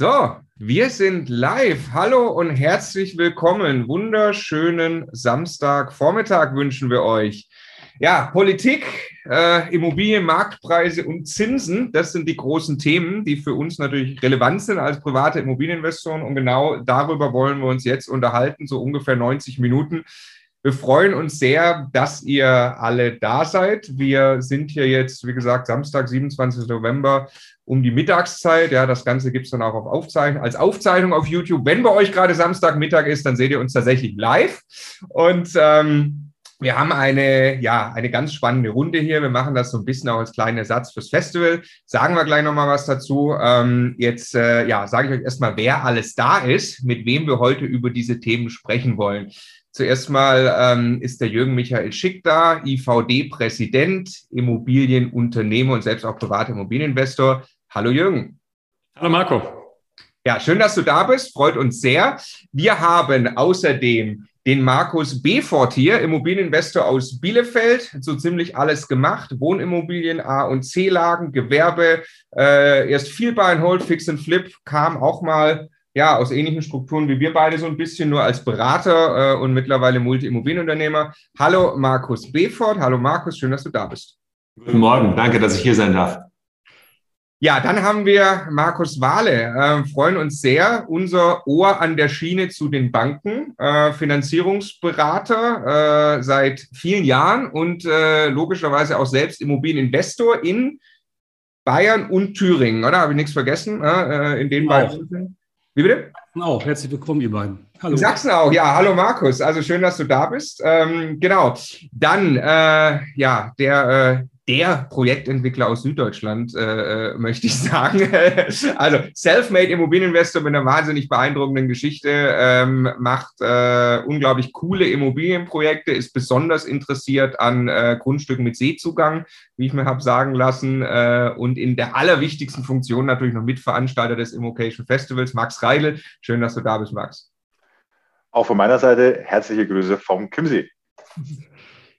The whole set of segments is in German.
So, wir sind live. Hallo und herzlich willkommen. Wunderschönen Samstagvormittag wünschen wir euch. Ja, Politik, äh, Immobilien, Marktpreise und Zinsen, das sind die großen Themen, die für uns natürlich relevant sind als private Immobilieninvestoren. Und genau darüber wollen wir uns jetzt unterhalten, so ungefähr 90 Minuten. Wir freuen uns sehr, dass ihr alle da seid. Wir sind hier jetzt, wie gesagt, Samstag, 27. November um die Mittagszeit. Ja, das Ganze gibt es dann auch auf Aufzeichnung, als Aufzeichnung auf YouTube. Wenn bei euch gerade Samstagmittag ist, dann seht ihr uns tatsächlich live. Und ähm, wir haben eine, ja, eine ganz spannende Runde hier. Wir machen das so ein bisschen auch als kleinen Ersatz fürs Festival. Sagen wir gleich nochmal was dazu. Ähm, jetzt, äh, ja, sage ich euch erstmal, wer alles da ist, mit wem wir heute über diese Themen sprechen wollen. Zuerst mal ähm, ist der Jürgen Michael Schick da, IVD-Präsident, Immobilienunternehmer und selbst auch privater Immobilieninvestor. Hallo Jürgen. Hallo Marco. Ja, schön, dass du da bist. Freut uns sehr. Wir haben außerdem den Markus Befort hier, Immobilieninvestor aus Bielefeld, so ziemlich alles gemacht. Wohnimmobilien, A- und C-Lagen, Gewerbe, äh, erst viel Buy and Hold, Fix and Flip, kam auch mal ja, aus ähnlichen Strukturen wie wir beide so ein bisschen, nur als Berater äh, und mittlerweile Multi-Immobilienunternehmer. Hallo Markus Befort. Hallo Markus, schön, dass du da bist. Guten Morgen, danke, dass ich hier sein darf. Ja, dann haben wir Markus Wahle. Äh, freuen uns sehr. Unser Ohr an der Schiene zu den Banken, äh, Finanzierungsberater äh, seit vielen Jahren und äh, logischerweise auch selbst Immobilieninvestor in Bayern und Thüringen, oder? Habe ich nichts vergessen? Äh, in den beiden. Wie bitte? Auch. Herzlich willkommen, ihr beiden. Hallo. In Sachsen auch, ja. Hallo Markus. Also schön, dass du da bist. Ähm, genau. Dann, äh, ja, der, äh, der Projektentwickler aus Süddeutschland, äh, äh möchte ich sagen. also Selfmade Immobilieninvestor mit einer wahnsinnig beeindruckenden Geschichte, ähm, macht äh, unglaublich coole Immobilienprojekte, ist besonders interessiert an äh, Grundstücken mit Seezugang, wie ich mir habe sagen lassen, äh, und in der allerwichtigsten Funktion natürlich noch Mitveranstalter des Immocation Festivals, Max Reidel. Schön, dass du da bist, Max. Auch von meiner Seite herzliche Grüße vom Kimsee.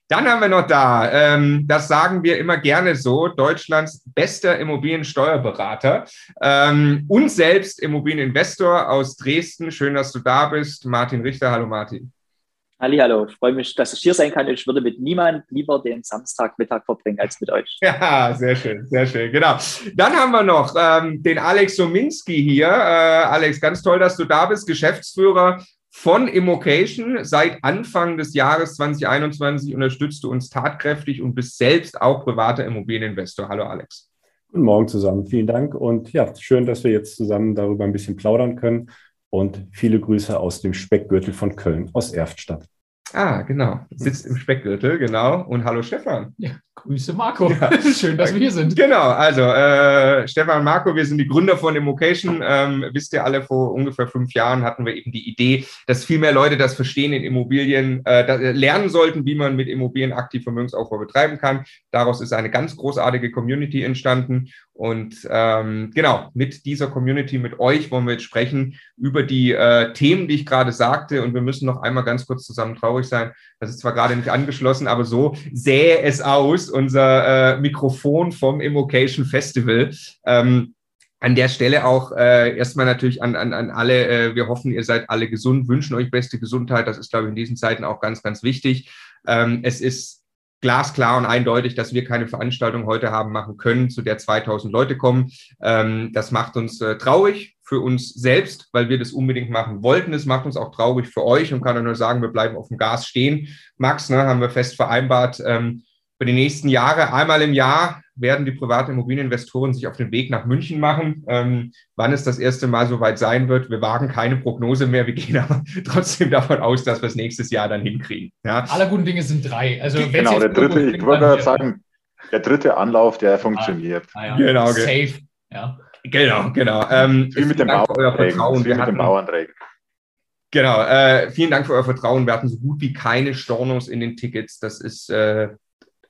Dann haben wir noch da, ähm, das sagen wir immer gerne so, Deutschlands bester Immobiliensteuerberater ähm, und selbst Immobilieninvestor aus Dresden. Schön, dass du da bist. Martin Richter. Hallo Martin. Halli, hallo. Ich freue mich, dass ich hier sein kann. Ich würde mit niemand lieber den Samstagmittag verbringen als mit euch. Ja, sehr schön, sehr schön. Genau. Dann haben wir noch ähm, den Alex Sominski hier. Äh, Alex, ganz toll, dass du da bist. Geschäftsführer von Immocation. Seit Anfang des Jahres 2021 unterstützt du uns tatkräftig und bist selbst auch privater Immobilieninvestor. Hallo Alex. Guten Morgen zusammen. Vielen Dank und ja, schön, dass wir jetzt zusammen darüber ein bisschen plaudern können. Und viele Grüße aus dem Speckgürtel von Köln, aus Erftstadt. Ah, genau. Sitzt im Speckgürtel, genau. Und hallo Stefan. Ja, Grüße Marco. Ja. Schön, dass wir hier sind. Genau, also äh, Stefan und Marco, wir sind die Gründer von Immocation. Ähm, wisst ihr alle, vor ungefähr fünf Jahren hatten wir eben die Idee, dass viel mehr Leute das Verstehen in Immobilien äh, äh, lernen sollten, wie man mit Immobilien aktiv Vermögensaufbau betreiben kann. Daraus ist eine ganz großartige Community entstanden. Und ähm, genau, mit dieser Community, mit euch wollen wir jetzt sprechen über die äh, Themen, die ich gerade sagte. Und wir müssen noch einmal ganz kurz zusammen traurig sein. Das ist zwar gerade nicht angeschlossen, aber so sähe es aus unser äh, Mikrofon vom Immocation Festival. Ähm, an der Stelle auch äh, erstmal natürlich an, an, an alle, äh, wir hoffen, ihr seid alle gesund, wünschen euch beste Gesundheit. Das ist, glaube ich, in diesen Zeiten auch ganz, ganz wichtig. Ähm, es ist glasklar und eindeutig, dass wir keine Veranstaltung heute haben machen können, zu der 2000 Leute kommen. Ähm, das macht uns äh, traurig für uns selbst, weil wir das unbedingt machen wollten. Es macht uns auch traurig für euch und kann nur sagen, wir bleiben auf dem Gas stehen. Max, ne, haben wir fest vereinbart, ähm, für die nächsten Jahre, einmal im Jahr, werden die privaten Immobilieninvestoren sich auf den Weg nach München machen. Ähm, wann es das erste Mal soweit sein wird, wir wagen keine Prognose mehr. Wir gehen aber trotzdem davon aus, dass wir es nächstes Jahr dann hinkriegen. Ja. Alle guten Dinge sind drei. Also, genau, der dritte, ich wollte gerade sagen, der dritte Anlauf, der funktioniert. Ah, ja. Genau, Safe. Ja. Genau, genau. Ähm, Wie mit dem Dank euer Vertrauen. Wir hatten, Bauanträgen. Genau, äh, vielen Dank für euer Vertrauen. Wir hatten so gut wie keine Stornos in den Tickets. Das ist äh,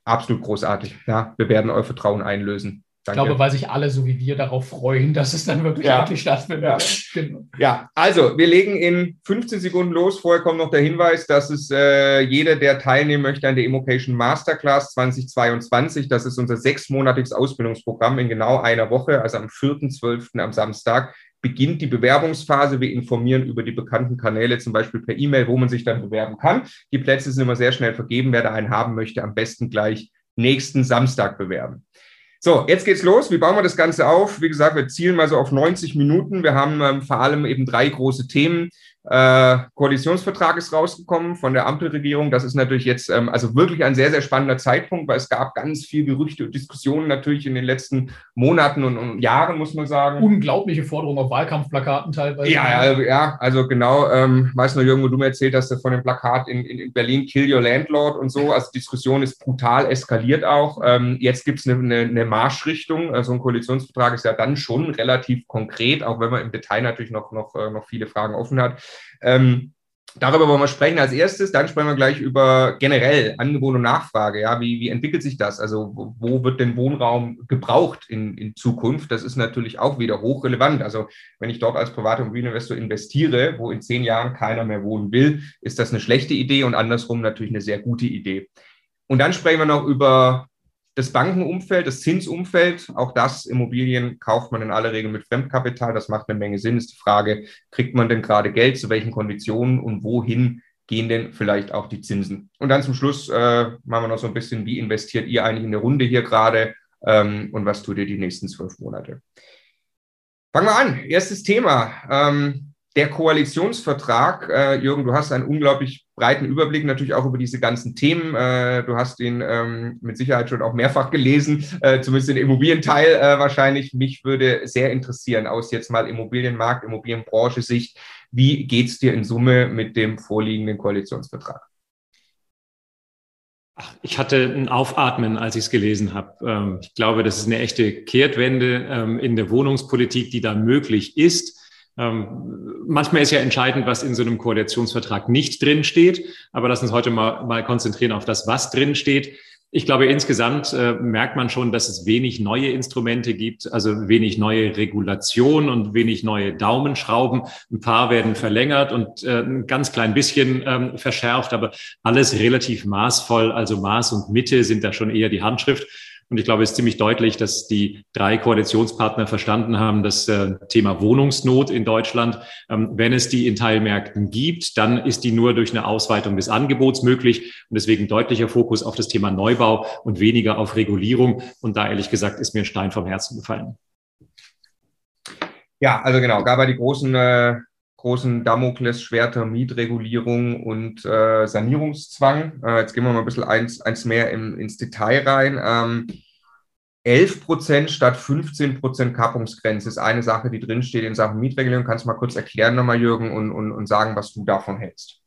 absolut großartig. Ja, wir werden euer Vertrauen einlösen. Danke. Ich glaube, weil sich alle so wie wir darauf freuen, dass es dann wirklich ja. endlich stattfindet. Ja. Genau. ja. also wir legen in 15 Sekunden los. Vorher kommt noch der Hinweis, dass es äh, jeder, der teilnehmen möchte an der Immocation Masterclass 2022, das ist unser sechsmonatiges Ausbildungsprogramm in genau einer Woche, also am 4.12. am Samstag, beginnt die Bewerbungsphase. Wir informieren über die bekannten Kanäle, zum Beispiel per E-Mail, wo man sich dann bewerben kann. Die Plätze sind immer sehr schnell vergeben. Wer da einen haben möchte, am besten gleich nächsten Samstag bewerben. So, jetzt geht's los. Wie bauen wir das Ganze auf? Wie gesagt, wir zielen mal so auf 90 Minuten. Wir haben ähm, vor allem eben drei große Themen. Äh, Koalitionsvertrag ist rausgekommen von der Ampelregierung. Das ist natürlich jetzt ähm, also wirklich ein sehr, sehr spannender Zeitpunkt, weil es gab ganz viel Gerüchte und Diskussionen natürlich in den letzten Monaten und, und Jahren, muss man sagen. Unglaubliche Forderungen auf Wahlkampfplakaten teilweise. Ja, also, ja, also genau. Ähm, weiß nur, Jürgen, wo du mir erzählt hast, von dem Plakat in, in, in Berlin, Kill Your Landlord und so. Also Diskussion ist brutal eskaliert auch. Ähm, jetzt gibt es eine, eine, eine Marschrichtung. Also ein Koalitionsvertrag ist ja dann schon relativ konkret, auch wenn man im Detail natürlich noch, noch, äh, noch viele Fragen offen hat. Ähm, darüber wollen wir sprechen als erstes. Dann sprechen wir gleich über generell Angebot und Nachfrage. Ja, wie, wie entwickelt sich das? Also wo, wird denn Wohnraum gebraucht in, in Zukunft? Das ist natürlich auch wieder hochrelevant. Also wenn ich dort als privater Immobilieninvestor investiere, wo in zehn Jahren keiner mehr wohnen will, ist das eine schlechte Idee und andersrum natürlich eine sehr gute Idee. Und dann sprechen wir noch über das Bankenumfeld, das Zinsumfeld, auch das Immobilien kauft man in aller Regel mit Fremdkapital. Das macht eine Menge Sinn. Ist die Frage, kriegt man denn gerade Geld, zu welchen Konditionen und wohin gehen denn vielleicht auch die Zinsen? Und dann zum Schluss äh, machen wir noch so ein bisschen, wie investiert ihr eigentlich in der Runde hier gerade ähm, und was tut ihr die nächsten zwölf Monate? Fangen wir an. Erstes Thema. Ähm, der Koalitionsvertrag, äh, Jürgen, du hast einen unglaublich breiten Überblick natürlich auch über diese ganzen Themen. Äh, du hast ihn ähm, mit Sicherheit schon auch mehrfach gelesen, äh, zumindest den Immobilienteil äh, wahrscheinlich. Mich würde sehr interessieren, aus jetzt mal Immobilienmarkt, Immobilienbranche Sicht, wie geht es dir in Summe mit dem vorliegenden Koalitionsvertrag? Ach, ich hatte ein Aufatmen, als ich es gelesen habe. Ähm, ich glaube, das ist eine echte Kehrtwende ähm, in der Wohnungspolitik, die da möglich ist ähm, manchmal ist ja entscheidend, was in so einem Koalitionsvertrag nicht drin steht. Aber lass uns heute mal, mal konzentrieren auf das, was drin steht. Ich glaube, insgesamt äh, merkt man schon, dass es wenig neue Instrumente gibt, also wenig neue Regulation und wenig neue Daumenschrauben. Ein paar werden verlängert und äh, ein ganz klein bisschen ähm, verschärft, aber alles relativ maßvoll. Also Maß und Mitte sind da schon eher die Handschrift. Und ich glaube, es ist ziemlich deutlich, dass die drei Koalitionspartner verstanden haben, das äh, Thema Wohnungsnot in Deutschland, ähm, wenn es die in Teilmärkten gibt, dann ist die nur durch eine Ausweitung des Angebots möglich. Und deswegen deutlicher Fokus auf das Thema Neubau und weniger auf Regulierung. Und da ehrlich gesagt ist mir ein Stein vom Herzen gefallen. Ja, also genau, gab ja die großen äh, großen Damoklesschwerter Mietregulierung und äh, Sanierungszwang. Äh, jetzt gehen wir mal ein bisschen eins, eins mehr im, ins Detail rein. Ähm, 11 Prozent statt 15 Prozent Kappungsgrenze ist eine Sache, die drinsteht in Sachen Mietregulierung. Kannst du mal kurz erklären nochmal, Jürgen, und, und, und sagen, was du davon hältst?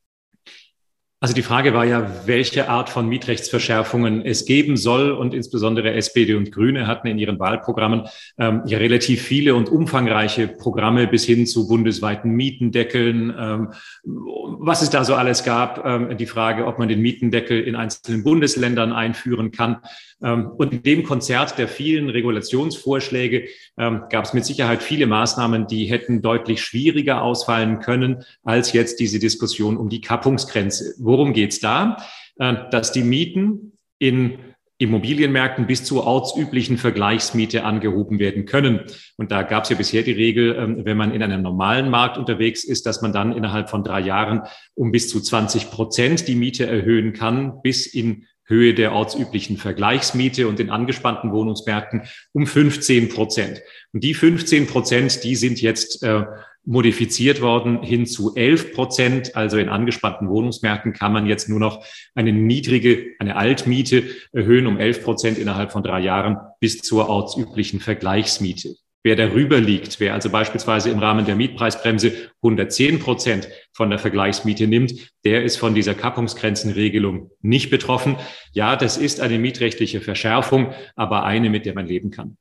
Also die Frage war ja, welche Art von Mietrechtsverschärfungen es geben soll. Und insbesondere SPD und Grüne hatten in ihren Wahlprogrammen ähm, ja relativ viele und umfangreiche Programme bis hin zu bundesweiten Mietendeckeln. Ähm, was es da so alles gab, ähm, die Frage, ob man den Mietendeckel in einzelnen Bundesländern einführen kann. Ähm, und in dem Konzert der vielen Regulationsvorschläge ähm, gab es mit Sicherheit viele Maßnahmen, die hätten deutlich schwieriger ausfallen können als jetzt diese Diskussion um die Kappungsgrenze. Worum geht's da? Äh, dass die Mieten in Immobilienmärkten bis zur ortsüblichen Vergleichsmiete angehoben werden können. Und da gab es ja bisher die Regel, ähm, wenn man in einem normalen Markt unterwegs ist, dass man dann innerhalb von drei Jahren um bis zu 20 Prozent die Miete erhöhen kann, bis in Höhe der ortsüblichen Vergleichsmiete und in angespannten Wohnungsmärkten um 15 Prozent. Und die 15 Prozent, die sind jetzt äh, modifiziert worden hin zu 11 Prozent. Also in angespannten Wohnungsmärkten kann man jetzt nur noch eine niedrige, eine Altmiete erhöhen um 11 Prozent innerhalb von drei Jahren bis zur ortsüblichen Vergleichsmiete. Wer darüber liegt, wer also beispielsweise im Rahmen der Mietpreisbremse 110 Prozent von der Vergleichsmiete nimmt, der ist von dieser Kappungsgrenzenregelung nicht betroffen. Ja, das ist eine mietrechtliche Verschärfung, aber eine, mit der man leben kann.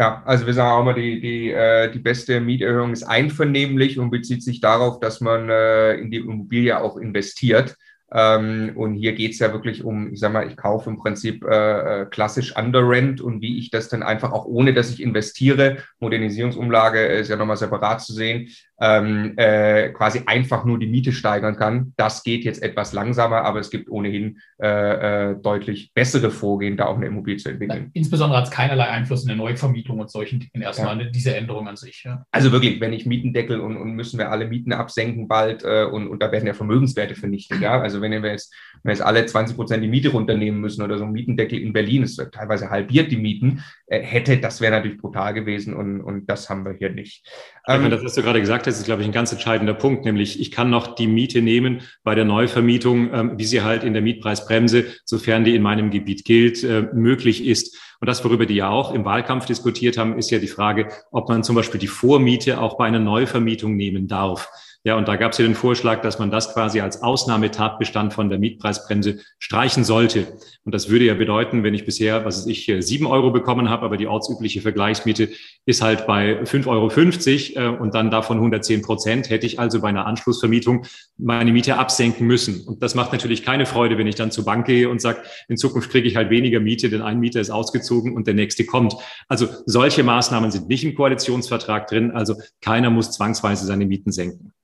Ja, also wir sagen auch mal, die, die, äh, die beste Mieterhöhung ist einvernehmlich und bezieht sich darauf, dass man äh, in die Immobilie auch investiert. Ähm, und hier geht es ja wirklich um, ich sag mal, ich kaufe im Prinzip äh, äh, klassisch Under Rent und wie ich das dann einfach auch ohne, dass ich investiere, Modernisierungsumlage ist ja nochmal separat zu sehen, ähm, äh, quasi einfach nur die Miete steigern kann. Das geht jetzt etwas langsamer, aber es gibt ohnehin äh, äh, deutlich bessere Vorgehen, da auch eine Immobilie zu entwickeln. Insbesondere hat es keinerlei Einfluss in der Neuvermietung und solchen Dingen erstmal, ja. diese Änderung an sich. Ja. Also wirklich, wenn ich Mietendeckel und, und müssen wir alle Mieten absenken bald äh, und, und da werden ja Vermögenswerte vernichtet. Ja? Also wenn wir jetzt, wenn wir jetzt alle 20 Prozent die Miete runternehmen müssen oder so ein Mietendeckel in Berlin ist teilweise halbiert die Mieten, äh, hätte, das wäre natürlich brutal gewesen und, und das haben wir hier nicht. Ähm, das, was du gerade gesagt hast, ist, glaube ich, ein ganz entscheidender Punkt, nämlich ich kann noch die Miete nehmen bei der Neuvermietung, ähm, wie sie halt in der Mietpreisbremse, sofern die in meinem Gebiet gilt, äh, möglich ist. Und das, worüber die ja auch im Wahlkampf diskutiert haben, ist ja die Frage, ob man zum Beispiel die Vormiete auch bei einer Neuvermietung nehmen darf. Ja, und da gab es ja den Vorschlag, dass man das quasi als Ausnahmetatbestand von der Mietpreisbremse streichen sollte. Und das würde ja bedeuten, wenn ich bisher, was weiß ich, sieben Euro bekommen habe, aber die ortsübliche Vergleichsmiete ist halt bei 5,50 Euro äh, und dann davon 110 Prozent, hätte ich also bei einer Anschlussvermietung meine Miete absenken müssen. Und das macht natürlich keine Freude, wenn ich dann zur Bank gehe und sage, in Zukunft kriege ich halt weniger Miete, denn ein Mieter ist ausgezogen und der nächste kommt. Also solche Maßnahmen sind nicht im Koalitionsvertrag drin. Also keiner muss zwangsweise seine Mieten senken.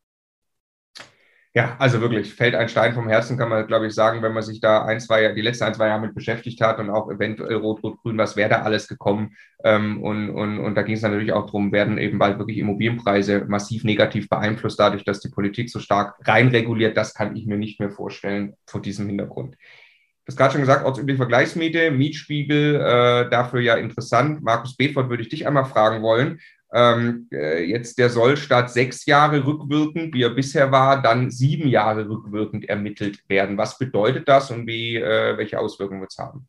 Ja, also wirklich, fällt ein Stein vom Herzen, kann man, glaube ich, sagen, wenn man sich da ein, zwei, die letzten ein, zwei Jahre mit beschäftigt hat und auch eventuell Rot-Rot-Grün, was wäre da alles gekommen? Ähm, und, und, und da ging es natürlich auch darum, werden eben bald wirklich Immobilienpreise massiv negativ beeinflusst, dadurch, dass die Politik so stark reinreguliert. Das kann ich mir nicht mehr vorstellen vor diesem Hintergrund. Du hast gerade schon gesagt, ortsübliche Vergleichsmiete, Mietspiegel, äh, dafür ja interessant. Markus Bedford würde ich dich einmal fragen wollen ähm, äh, jetzt der Sollstaat sechs Jahre rückwirkend, wie er bisher war, dann sieben Jahre rückwirkend ermittelt werden. Was bedeutet das und wie, äh, welche Auswirkungen wird es haben?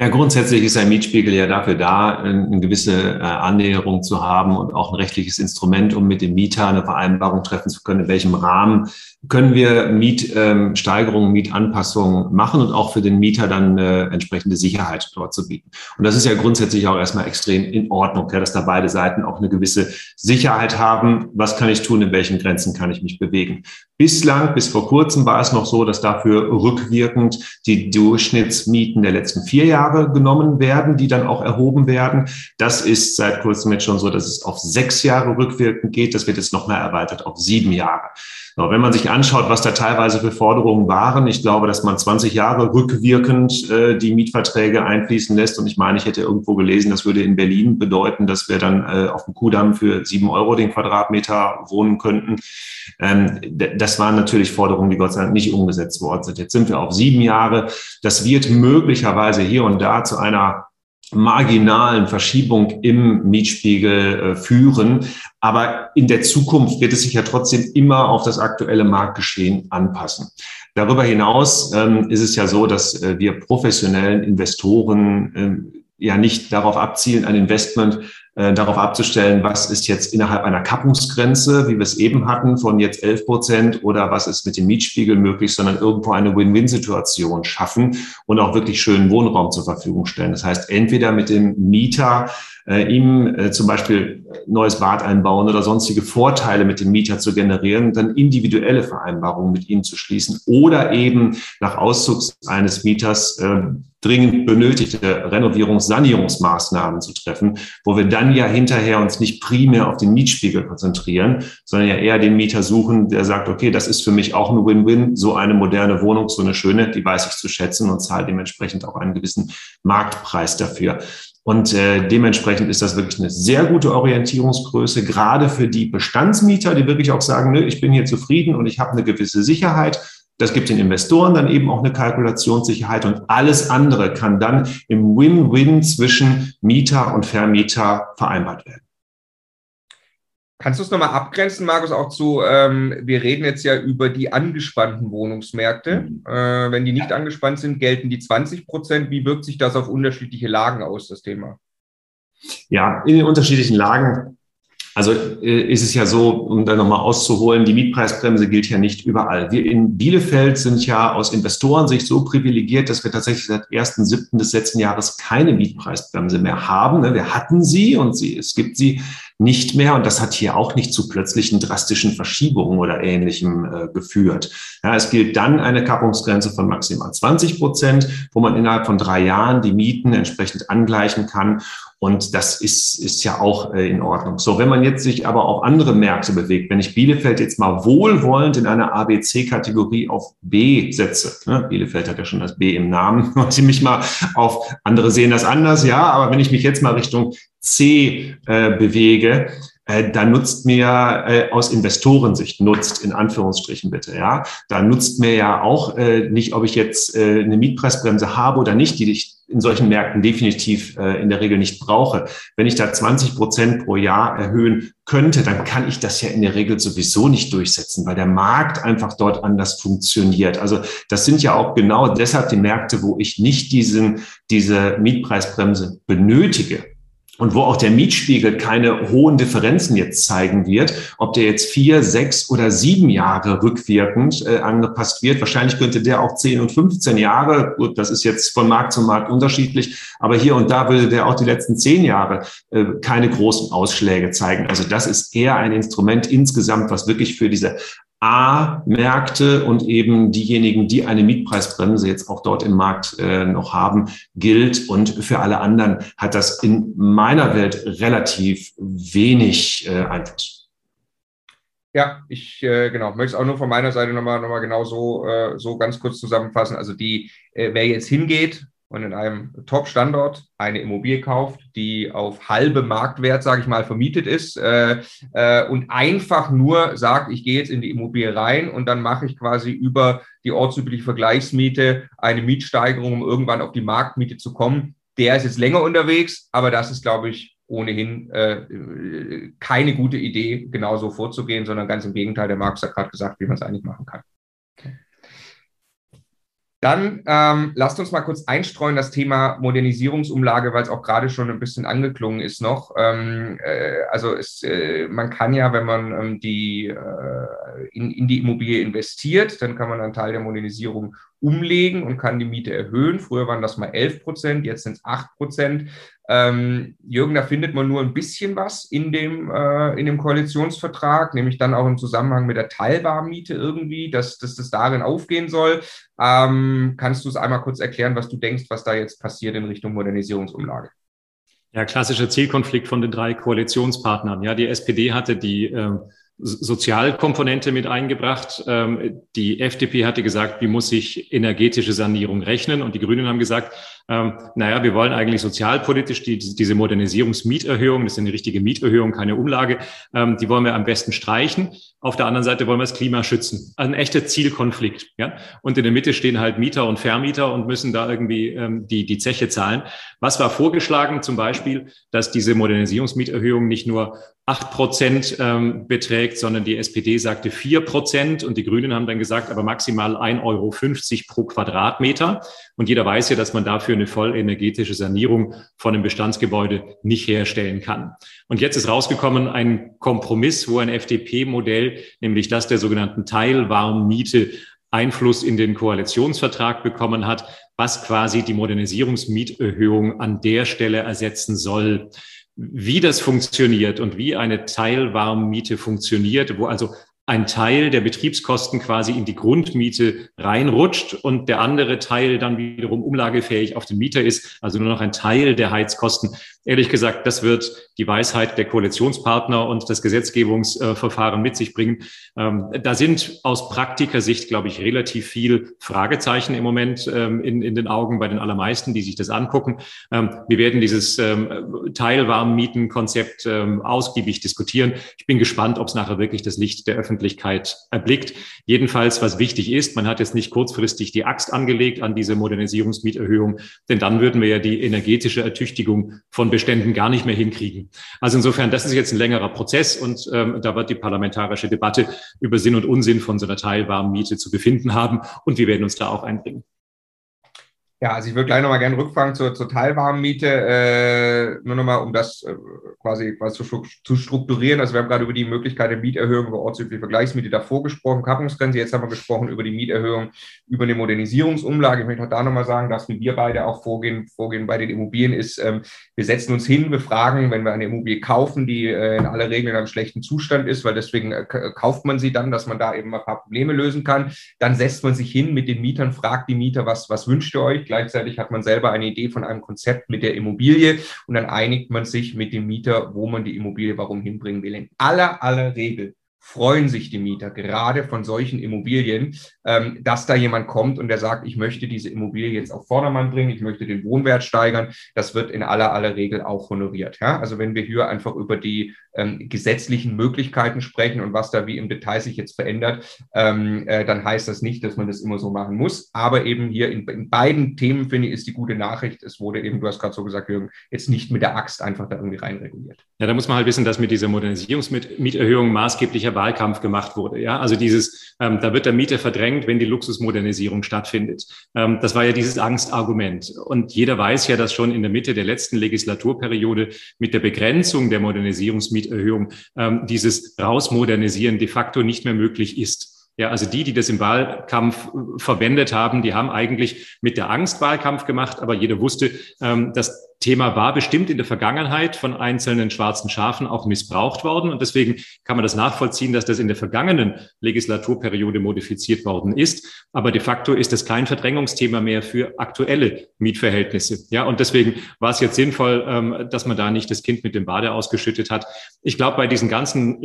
Ja, grundsätzlich ist ein Mietspiegel ja dafür da, eine gewisse äh, Annäherung zu haben und auch ein rechtliches Instrument, um mit dem Mieter eine Vereinbarung treffen zu können, in welchem Rahmen können wir Mietsteigerungen, Mietanpassungen machen und auch für den Mieter dann eine entsprechende Sicherheit dort zu bieten. Und das ist ja grundsätzlich auch erstmal extrem in Ordnung, dass da beide Seiten auch eine gewisse Sicherheit haben. Was kann ich tun? In welchen Grenzen kann ich mich bewegen? Bislang, bis vor kurzem war es noch so, dass dafür rückwirkend die Durchschnittsmieten der letzten vier Jahre genommen werden, die dann auch erhoben werden. Das ist seit kurzem jetzt schon so, dass es auf sechs Jahre rückwirkend geht. Das wird jetzt noch mehr erweitert auf sieben Jahre. So, wenn man sich anschaut, was da teilweise für Forderungen waren, ich glaube, dass man 20 Jahre rückwirkend äh, die Mietverträge einfließen lässt. Und ich meine, ich hätte irgendwo gelesen, das würde in Berlin bedeuten, dass wir dann äh, auf dem Kudamm für sieben Euro den Quadratmeter wohnen könnten. Ähm, das waren natürlich Forderungen, die Gott sei Dank nicht umgesetzt worden sind. Jetzt sind wir auf sieben Jahre. Das wird möglicherweise hier und da zu einer marginalen Verschiebung im Mietspiegel äh, führen. Aber in der Zukunft wird es sich ja trotzdem immer auf das aktuelle Marktgeschehen anpassen. Darüber hinaus ähm, ist es ja so, dass äh, wir professionellen Investoren äh, ja nicht darauf abzielen, ein Investment äh, darauf abzustellen, was ist jetzt innerhalb einer Kappungsgrenze, wie wir es eben hatten, von jetzt 11 Prozent oder was ist mit dem Mietspiegel möglich, sondern irgendwo eine Win-Win-Situation schaffen und auch wirklich schönen Wohnraum zur Verfügung stellen. Das heißt, entweder mit dem Mieter äh, ihm äh, zum Beispiel neues Bad einbauen oder sonstige Vorteile mit dem Mieter zu generieren, dann individuelle Vereinbarungen mit ihm zu schließen oder eben nach Auszug eines Mieters äh, dringend benötigte Renovierungs-, Sanierungsmaßnahmen zu treffen, wo wir dann ja hinterher uns nicht primär auf den Mietspiegel konzentrieren, sondern ja eher den Mieter suchen, der sagt, okay, das ist für mich auch ein Win-Win, so eine moderne Wohnung, so eine schöne, die weiß ich zu schätzen und zahlt dementsprechend auch einen gewissen Marktpreis dafür. Und äh, dementsprechend ist das wirklich eine sehr gute Orientierungsgröße, gerade für die Bestandsmieter, die wirklich auch sagen, nö, ich bin hier zufrieden und ich habe eine gewisse Sicherheit. Das gibt den Investoren dann eben auch eine Kalkulationssicherheit und alles andere kann dann im Win-Win zwischen Mieter und Vermieter vereinbart werden. Kannst du es nochmal abgrenzen, Markus, auch zu, ähm, wir reden jetzt ja über die angespannten Wohnungsmärkte. Mhm. Äh, wenn die nicht angespannt sind, gelten die 20 Prozent. Wie wirkt sich das auf unterschiedliche Lagen aus, das Thema? Ja, in den unterschiedlichen Lagen also äh, ist es ja so, um da nochmal auszuholen, die Mietpreisbremse gilt ja nicht überall. Wir in Bielefeld sind ja aus Investorensicht so privilegiert, dass wir tatsächlich seit 1.7. des letzten Jahres keine Mietpreisbremse mehr haben. Ne, wir hatten sie und sie, es gibt sie nicht mehr. Und das hat hier auch nicht zu plötzlichen drastischen Verschiebungen oder Ähnlichem äh, geführt. Ja, es gilt dann eine Kappungsgrenze von maximal 20 Prozent, wo man innerhalb von drei Jahren die Mieten entsprechend angleichen kann. Und das ist, ist ja auch äh, in Ordnung. So, wenn man jetzt sich aber auf andere Märkte bewegt, wenn ich Bielefeld jetzt mal wohlwollend in einer ABC-Kategorie auf B setze, ne? Bielefeld hat ja schon das B im Namen, und ich mich mal auf, andere sehen das anders, ja, aber wenn ich mich jetzt mal Richtung C äh, bewege, äh, da nutzt mir äh, aus Investorensicht, nutzt in Anführungsstrichen bitte, ja, da nutzt mir ja auch äh, nicht, ob ich jetzt äh, eine Mietpreisbremse habe oder nicht, die ich in solchen Märkten definitiv äh, in der Regel nicht brauche. Wenn ich da 20 Prozent pro Jahr erhöhen könnte, dann kann ich das ja in der Regel sowieso nicht durchsetzen, weil der Markt einfach dort anders funktioniert. Also das sind ja auch genau deshalb die Märkte, wo ich nicht diesen, diese Mietpreisbremse benötige und wo auch der Mietspiegel keine hohen Differenzen jetzt zeigen wird, ob der jetzt vier, sechs oder sieben Jahre rückwirkend äh, angepasst wird. Wahrscheinlich könnte der auch zehn und 15 Jahre, gut, das ist jetzt von Markt zu Markt unterschiedlich, aber hier und da würde der auch die letzten zehn Jahre äh, keine großen Ausschläge zeigen. Also das ist eher ein Instrument insgesamt, was wirklich für diese A-Märkte und eben diejenigen, die eine Mietpreisbremse jetzt auch dort im Markt äh, noch haben, gilt. Und für alle anderen hat das in meiner Welt relativ wenig äh, Einfluss. Ja, ich äh, genau möchte es auch nur von meiner Seite nochmal noch mal genau so, äh, so ganz kurz zusammenfassen. Also die, äh, wer jetzt hingeht und in einem Top-Standort eine Immobilie kauft, die auf halbe Marktwert, sage ich mal, vermietet ist äh, äh, und einfach nur sagt, ich gehe jetzt in die Immobilie rein und dann mache ich quasi über die ortsübliche Vergleichsmiete eine Mietsteigerung, um irgendwann auf die Marktmiete zu kommen. Der ist jetzt länger unterwegs, aber das ist, glaube ich, ohnehin äh, keine gute Idee, genauso vorzugehen, sondern ganz im Gegenteil, der Markus hat gerade gesagt, wie man es eigentlich machen kann. Dann ähm, lasst uns mal kurz einstreuen das Thema Modernisierungsumlage, weil es auch gerade schon ein bisschen angeklungen ist noch. Ähm, äh, also es, äh, man kann ja, wenn man ähm, die, äh, in, in die Immobilie investiert, dann kann man einen Teil der Modernisierung umlegen und kann die Miete erhöhen. Früher waren das mal 11 Prozent, jetzt sind es 8 Prozent. Ähm, Jürgen, da findet man nur ein bisschen was in dem, äh, in dem Koalitionsvertrag, nämlich dann auch im Zusammenhang mit der Teilbarmiete irgendwie, dass, dass das darin aufgehen soll. Ähm, kannst du es einmal kurz erklären, was du denkst, was da jetzt passiert in Richtung Modernisierungsumlage? Ja, klassischer Zielkonflikt von den drei Koalitionspartnern. Ja, die SPD hatte die äh, Sozialkomponente mit eingebracht. Ähm, die FDP hatte gesagt, wie muss sich energetische Sanierung rechnen? Und die Grünen haben gesagt, ähm, naja, wir wollen eigentlich sozialpolitisch die, diese Modernisierungsmieterhöhung, das ist eine richtige Mieterhöhung, keine Umlage, ähm, die wollen wir am besten streichen. Auf der anderen Seite wollen wir das Klima schützen. Also ein echter Zielkonflikt. Ja? Und in der Mitte stehen halt Mieter und Vermieter und müssen da irgendwie ähm, die, die Zeche zahlen. Was war vorgeschlagen? Zum Beispiel, dass diese Modernisierungsmieterhöhung nicht nur acht Prozent ähm, beträgt, sondern die SPD sagte vier Prozent und die Grünen haben dann gesagt, aber maximal 1,50 Euro pro Quadratmeter. Und jeder weiß ja, dass man dafür eine voll energetische Sanierung von einem Bestandsgebäude nicht herstellen kann. Und jetzt ist rausgekommen ein Kompromiss, wo ein FDP-Modell, nämlich das der sogenannten Teilwarmmiete, Einfluss in den Koalitionsvertrag bekommen hat, was quasi die Modernisierungsmieterhöhung an der Stelle ersetzen soll wie das funktioniert und wie eine Teilwarmmiete funktioniert, wo also ein Teil der Betriebskosten quasi in die Grundmiete reinrutscht und der andere Teil dann wiederum umlagefähig auf den Mieter ist, also nur noch ein Teil der Heizkosten. Ehrlich gesagt, das wird die Weisheit der Koalitionspartner und das Gesetzgebungsverfahren mit sich bringen. Ähm, da sind aus Praktikersicht, glaube ich, relativ viel Fragezeichen im Moment ähm, in, in den Augen bei den allermeisten, die sich das angucken. Ähm, wir werden dieses Teilwarmmietenkonzept ausgiebig diskutieren. Ich bin gespannt, ob es nachher wirklich das Licht der Öffentlichkeit erblickt. Jedenfalls, was wichtig ist, man hat jetzt nicht kurzfristig die Axt angelegt an diese Modernisierungsmieterhöhung, denn dann würden wir ja die energetische Ertüchtigung von Beständen gar nicht mehr hinkriegen. Also insofern, das ist jetzt ein längerer Prozess und ähm, da wird die parlamentarische Debatte über Sinn und Unsinn von so einer Teilwarmmiete zu befinden haben und wir werden uns da auch einbringen. Ja, also ich würde gleich nochmal gerne rückfragen zur, zur Teilwarmmiete, äh, nur nochmal, um das äh, quasi, quasi zu, zu, strukturieren. Also wir haben gerade über die Möglichkeit der Mieterhöhung über ortsübliche Vergleichsmiete davor gesprochen, Kappungsgrenze, jetzt haben wir gesprochen über die Mieterhöhung über eine Modernisierungsumlage. Ich möchte auch da nochmal sagen, dass wir beide auch vorgehen, vorgehen bei den Immobilien ist, ähm, wir setzen uns hin, wir fragen, wenn wir eine Immobilie kaufen, die äh, in aller Regel in einem schlechten Zustand ist, weil deswegen äh, kauft man sie dann, dass man da eben ein paar Probleme lösen kann, dann setzt man sich hin mit den Mietern, fragt die Mieter, was, was wünscht ihr euch? Gleichzeitig hat man selber eine Idee von einem Konzept mit der Immobilie und dann einigt man sich mit dem Mieter, wo man die Immobilie warum hinbringen will. In aller, aller Regel freuen sich die Mieter gerade von solchen Immobilien, ähm, dass da jemand kommt und der sagt, ich möchte diese Immobilie jetzt auf Vordermann bringen, ich möchte den Wohnwert steigern. Das wird in aller aller Regel auch honoriert. Ja? Also wenn wir hier einfach über die ähm, gesetzlichen Möglichkeiten sprechen und was da wie im Detail sich jetzt verändert, ähm, äh, dann heißt das nicht, dass man das immer so machen muss. Aber eben hier in, in beiden Themen finde ich ist die gute Nachricht. Es wurde eben, du hast gerade so gesagt, Jürgen, jetzt nicht mit der Axt einfach da irgendwie reinreguliert. Ja, da muss man halt wissen, dass mit dieser Modernisierungsmieterhöhung maßgeblicher Wahlkampf gemacht wurde. Ja, also dieses, ähm, da wird der Mieter verdrängt, wenn die Luxusmodernisierung stattfindet. Ähm, das war ja dieses Angstargument. Und jeder weiß ja, dass schon in der Mitte der letzten Legislaturperiode mit der Begrenzung der Modernisierungsmieterhöhung ähm, dieses Rausmodernisieren de facto nicht mehr möglich ist. Ja, also die, die das im Wahlkampf verwendet haben, die haben eigentlich mit der Angst Wahlkampf gemacht, aber jeder wusste, ähm, dass Thema war bestimmt in der Vergangenheit von einzelnen schwarzen Schafen auch missbraucht worden. Und deswegen kann man das nachvollziehen, dass das in der vergangenen Legislaturperiode modifiziert worden ist. Aber de facto ist es kein Verdrängungsthema mehr für aktuelle Mietverhältnisse. Ja, und deswegen war es jetzt sinnvoll, ähm, dass man da nicht das Kind mit dem Bade ausgeschüttet hat. Ich glaube, bei diesen ganzen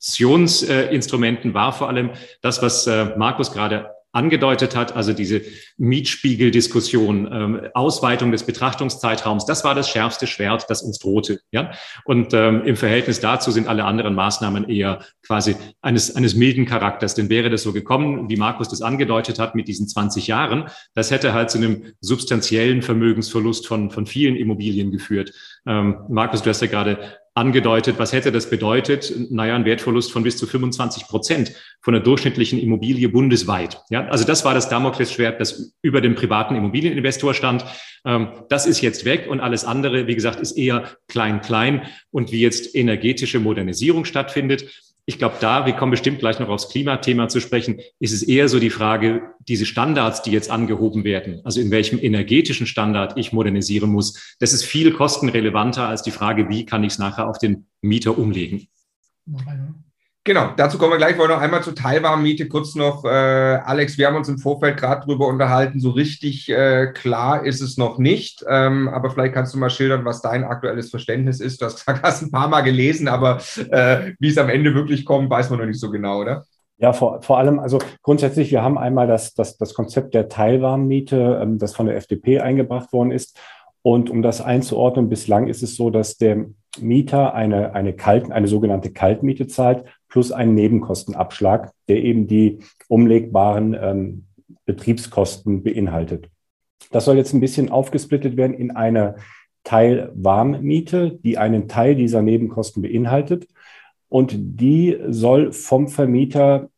Regulationsinstrumenten war vor allem das, was äh, Markus gerade angedeutet hat, also diese Mietspiegeldiskussion, ähm, Ausweitung des Betrachtungszeitraums, das war das schärfste Schwert, das uns drohte. Ja? Und ähm, im Verhältnis dazu sind alle anderen Maßnahmen eher quasi eines, eines milden Charakters. Denn wäre das so gekommen, wie Markus das angedeutet hat mit diesen 20 Jahren, das hätte halt zu einem substanziellen Vermögensverlust von, von vielen Immobilien geführt. Ähm, Markus, du hast ja gerade angedeutet, was hätte das bedeutet? Naja, ein Wertverlust von bis zu 25 Prozent von der durchschnittlichen Immobilie bundesweit. Ja, also das war das Damoklesschwert, das über dem privaten Immobilieninvestor stand. Ähm, das ist jetzt weg und alles andere, wie gesagt, ist eher klein, klein. Und wie jetzt energetische Modernisierung stattfindet, ich glaube, da, wir kommen bestimmt gleich noch aufs Klimathema zu sprechen, ist es eher so die Frage, diese Standards, die jetzt angehoben werden, also in welchem energetischen Standard ich modernisieren muss, das ist viel kostenrelevanter als die Frage, wie kann ich es nachher auf den Mieter umlegen. Genau, dazu kommen wir gleich. Ich wollte noch einmal zur Teilwarmmiete kurz noch. Äh, Alex, wir haben uns im Vorfeld gerade drüber unterhalten. So richtig äh, klar ist es noch nicht. Ähm, aber vielleicht kannst du mal schildern, was dein aktuelles Verständnis ist. Du hast gesagt, hast ein paar Mal gelesen, aber äh, wie es am Ende wirklich kommt, weiß man noch nicht so genau, oder? Ja, vor, vor allem, also grundsätzlich, wir haben einmal das, das, das Konzept der Teilwarmmiete, ähm, das von der FDP eingebracht worden ist. Und um das einzuordnen, bislang ist es so, dass der Mieter eine, eine, Kalt, eine sogenannte Kaltmiete zahlt plus einen Nebenkostenabschlag, der eben die umlegbaren ähm, Betriebskosten beinhaltet. Das soll jetzt ein bisschen aufgesplittet werden in eine Teilwarmmiete, die einen Teil dieser Nebenkosten beinhaltet. Und die soll vom Vermieter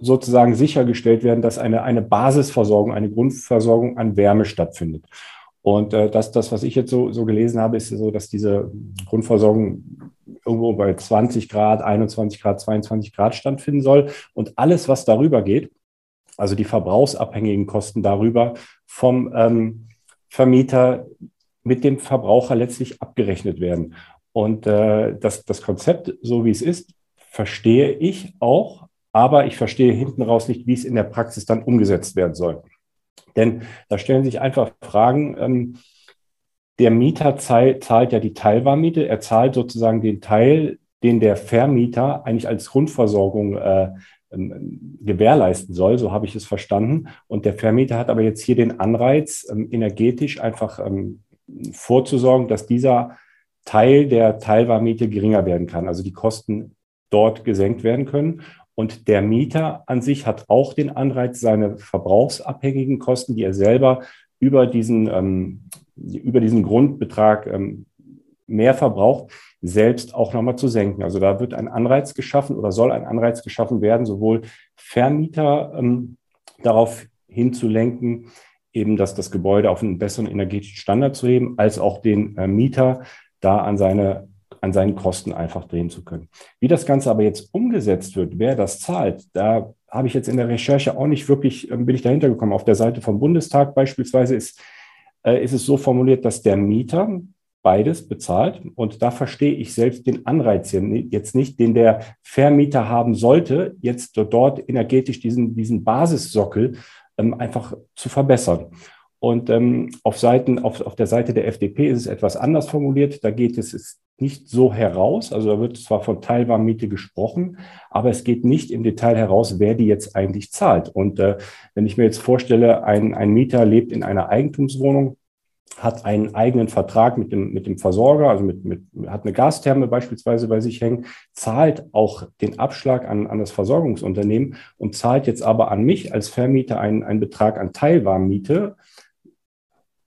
sozusagen sichergestellt werden, dass eine, eine Basisversorgung, eine Grundversorgung an Wärme stattfindet. Und äh, das, das, was ich jetzt so, so gelesen habe, ist so, dass diese Grundversorgung irgendwo bei 20 Grad, 21 Grad, 22 Grad stattfinden soll. Und alles, was darüber geht, also die verbrauchsabhängigen Kosten darüber, vom ähm, Vermieter mit dem Verbraucher letztlich abgerechnet werden. Und äh, das, das Konzept, so wie es ist, verstehe ich auch, aber ich verstehe hinten raus nicht, wie es in der Praxis dann umgesetzt werden soll. Denn da stellen sich einfach Fragen, ähm, der Mieter zahlt, zahlt ja die Teilwarmmiete. Er zahlt sozusagen den Teil, den der Vermieter eigentlich als Grundversorgung äh, ähm, gewährleisten soll. So habe ich es verstanden. Und der Vermieter hat aber jetzt hier den Anreiz, ähm, energetisch einfach ähm, vorzusorgen, dass dieser Teil der Teilwarmmiete geringer werden kann. Also die Kosten dort gesenkt werden können. Und der Mieter an sich hat auch den Anreiz, seine verbrauchsabhängigen Kosten, die er selber über diesen über diesen Grundbetrag ähm, mehr verbraucht, selbst auch nochmal zu senken. Also da wird ein Anreiz geschaffen oder soll ein Anreiz geschaffen werden, sowohl Vermieter ähm, darauf hinzulenken, eben das, das Gebäude auf einen besseren energetischen Standard zu heben, als auch den äh, Mieter da an seine an seinen Kosten einfach drehen zu können. Wie das Ganze aber jetzt umgesetzt wird, wer das zahlt, da habe ich jetzt in der Recherche auch nicht wirklich, ähm, bin ich dahinter gekommen. Auf der Seite vom Bundestag beispielsweise ist, äh, ist es so formuliert, dass der Mieter beides bezahlt. Und da verstehe ich selbst den Anreiz jetzt nicht, den der Vermieter haben sollte, jetzt dort energetisch diesen, diesen Basissockel ähm, einfach zu verbessern. Und ähm, auf, Seiten, auf, auf der Seite der FDP ist es etwas anders formuliert. Da geht es, es nicht so heraus. Also da wird zwar von Teilwarmmiete gesprochen, aber es geht nicht im Detail heraus, wer die jetzt eigentlich zahlt. Und äh, wenn ich mir jetzt vorstelle, ein, ein Mieter lebt in einer Eigentumswohnung, hat einen eigenen Vertrag mit dem, mit dem Versorger, also mit, mit, hat eine Gastherme beispielsweise bei sich hängen, zahlt auch den Abschlag an, an das Versorgungsunternehmen und zahlt jetzt aber an mich als Vermieter einen, einen Betrag an Teilwarmmiete,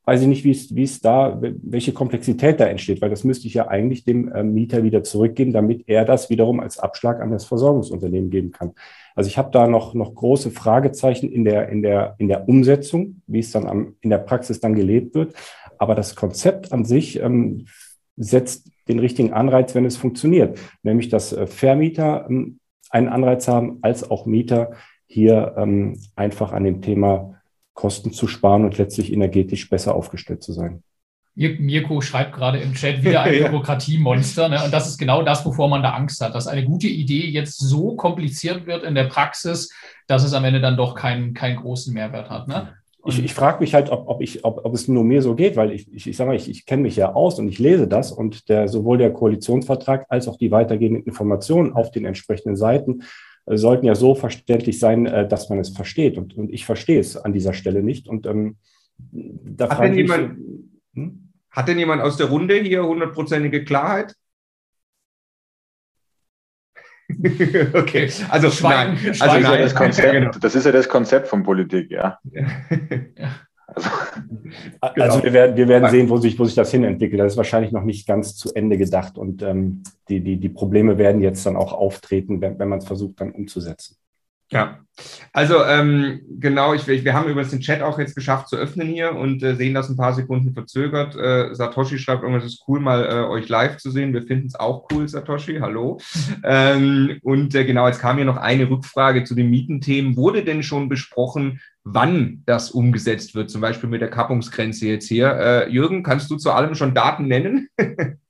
weiß ich nicht, wie es, wie es da, welche Komplexität da entsteht, weil das müsste ich ja eigentlich dem äh, Mieter wieder zurückgeben, damit er das wiederum als Abschlag an das Versorgungsunternehmen geben kann. Also ich habe da noch, noch große Fragezeichen in der, in, der, in der Umsetzung, wie es dann am, in der Praxis dann gelebt wird. Aber das Konzept an sich ähm, setzt den richtigen Anreiz, wenn es funktioniert, nämlich dass äh, Vermieter ähm, einen Anreiz haben, als auch Mieter hier ähm, einfach an dem Thema Kosten zu sparen und letztlich energetisch besser aufgestellt zu sein. Mirko schreibt gerade im Chat wieder ein Bürokratiemonster. Ne? Und das ist genau das, wovor man da Angst hat, dass eine gute Idee jetzt so kompliziert wird in der Praxis, dass es am Ende dann doch keinen, keinen großen Mehrwert hat. Ne? Ich, ich frage mich halt, ob, ob, ich, ob, ob es nur mir so geht, weil ich, ich, ich sage mal, ich, ich kenne mich ja aus und ich lese das und der, sowohl der Koalitionsvertrag als auch die weitergehenden Informationen auf den entsprechenden Seiten sollten ja so verständlich sein, äh, dass man es versteht. Und, und ich verstehe es an dieser Stelle nicht. Und ähm, da hat, denn jemand, hm? hat denn jemand aus der Runde hier hundertprozentige Klarheit? okay, also Schweigen, nein, also nein. Das, Konzept, das ist ja das Konzept von Politik, ja. ja. Also, also genau. wir werden, wir werden sehen, wo sich, wo sich das hinentwickelt. Das ist wahrscheinlich noch nicht ganz zu Ende gedacht und ähm, die, die, die Probleme werden jetzt dann auch auftreten, wenn, wenn man es versucht, dann umzusetzen. Ja, also ähm, genau, ich, wir haben übrigens den Chat auch jetzt geschafft zu öffnen hier und äh, sehen das ein paar Sekunden verzögert. Äh, Satoshi schreibt irgendwas, ist cool, mal äh, euch live zu sehen. Wir finden es auch cool, Satoshi, hallo. ähm, und äh, genau, jetzt kam hier noch eine Rückfrage zu den Mietenthemen. Wurde denn schon besprochen, wann das umgesetzt wird, zum Beispiel mit der Kappungsgrenze jetzt hier? Äh, Jürgen, kannst du zu allem schon Daten nennen?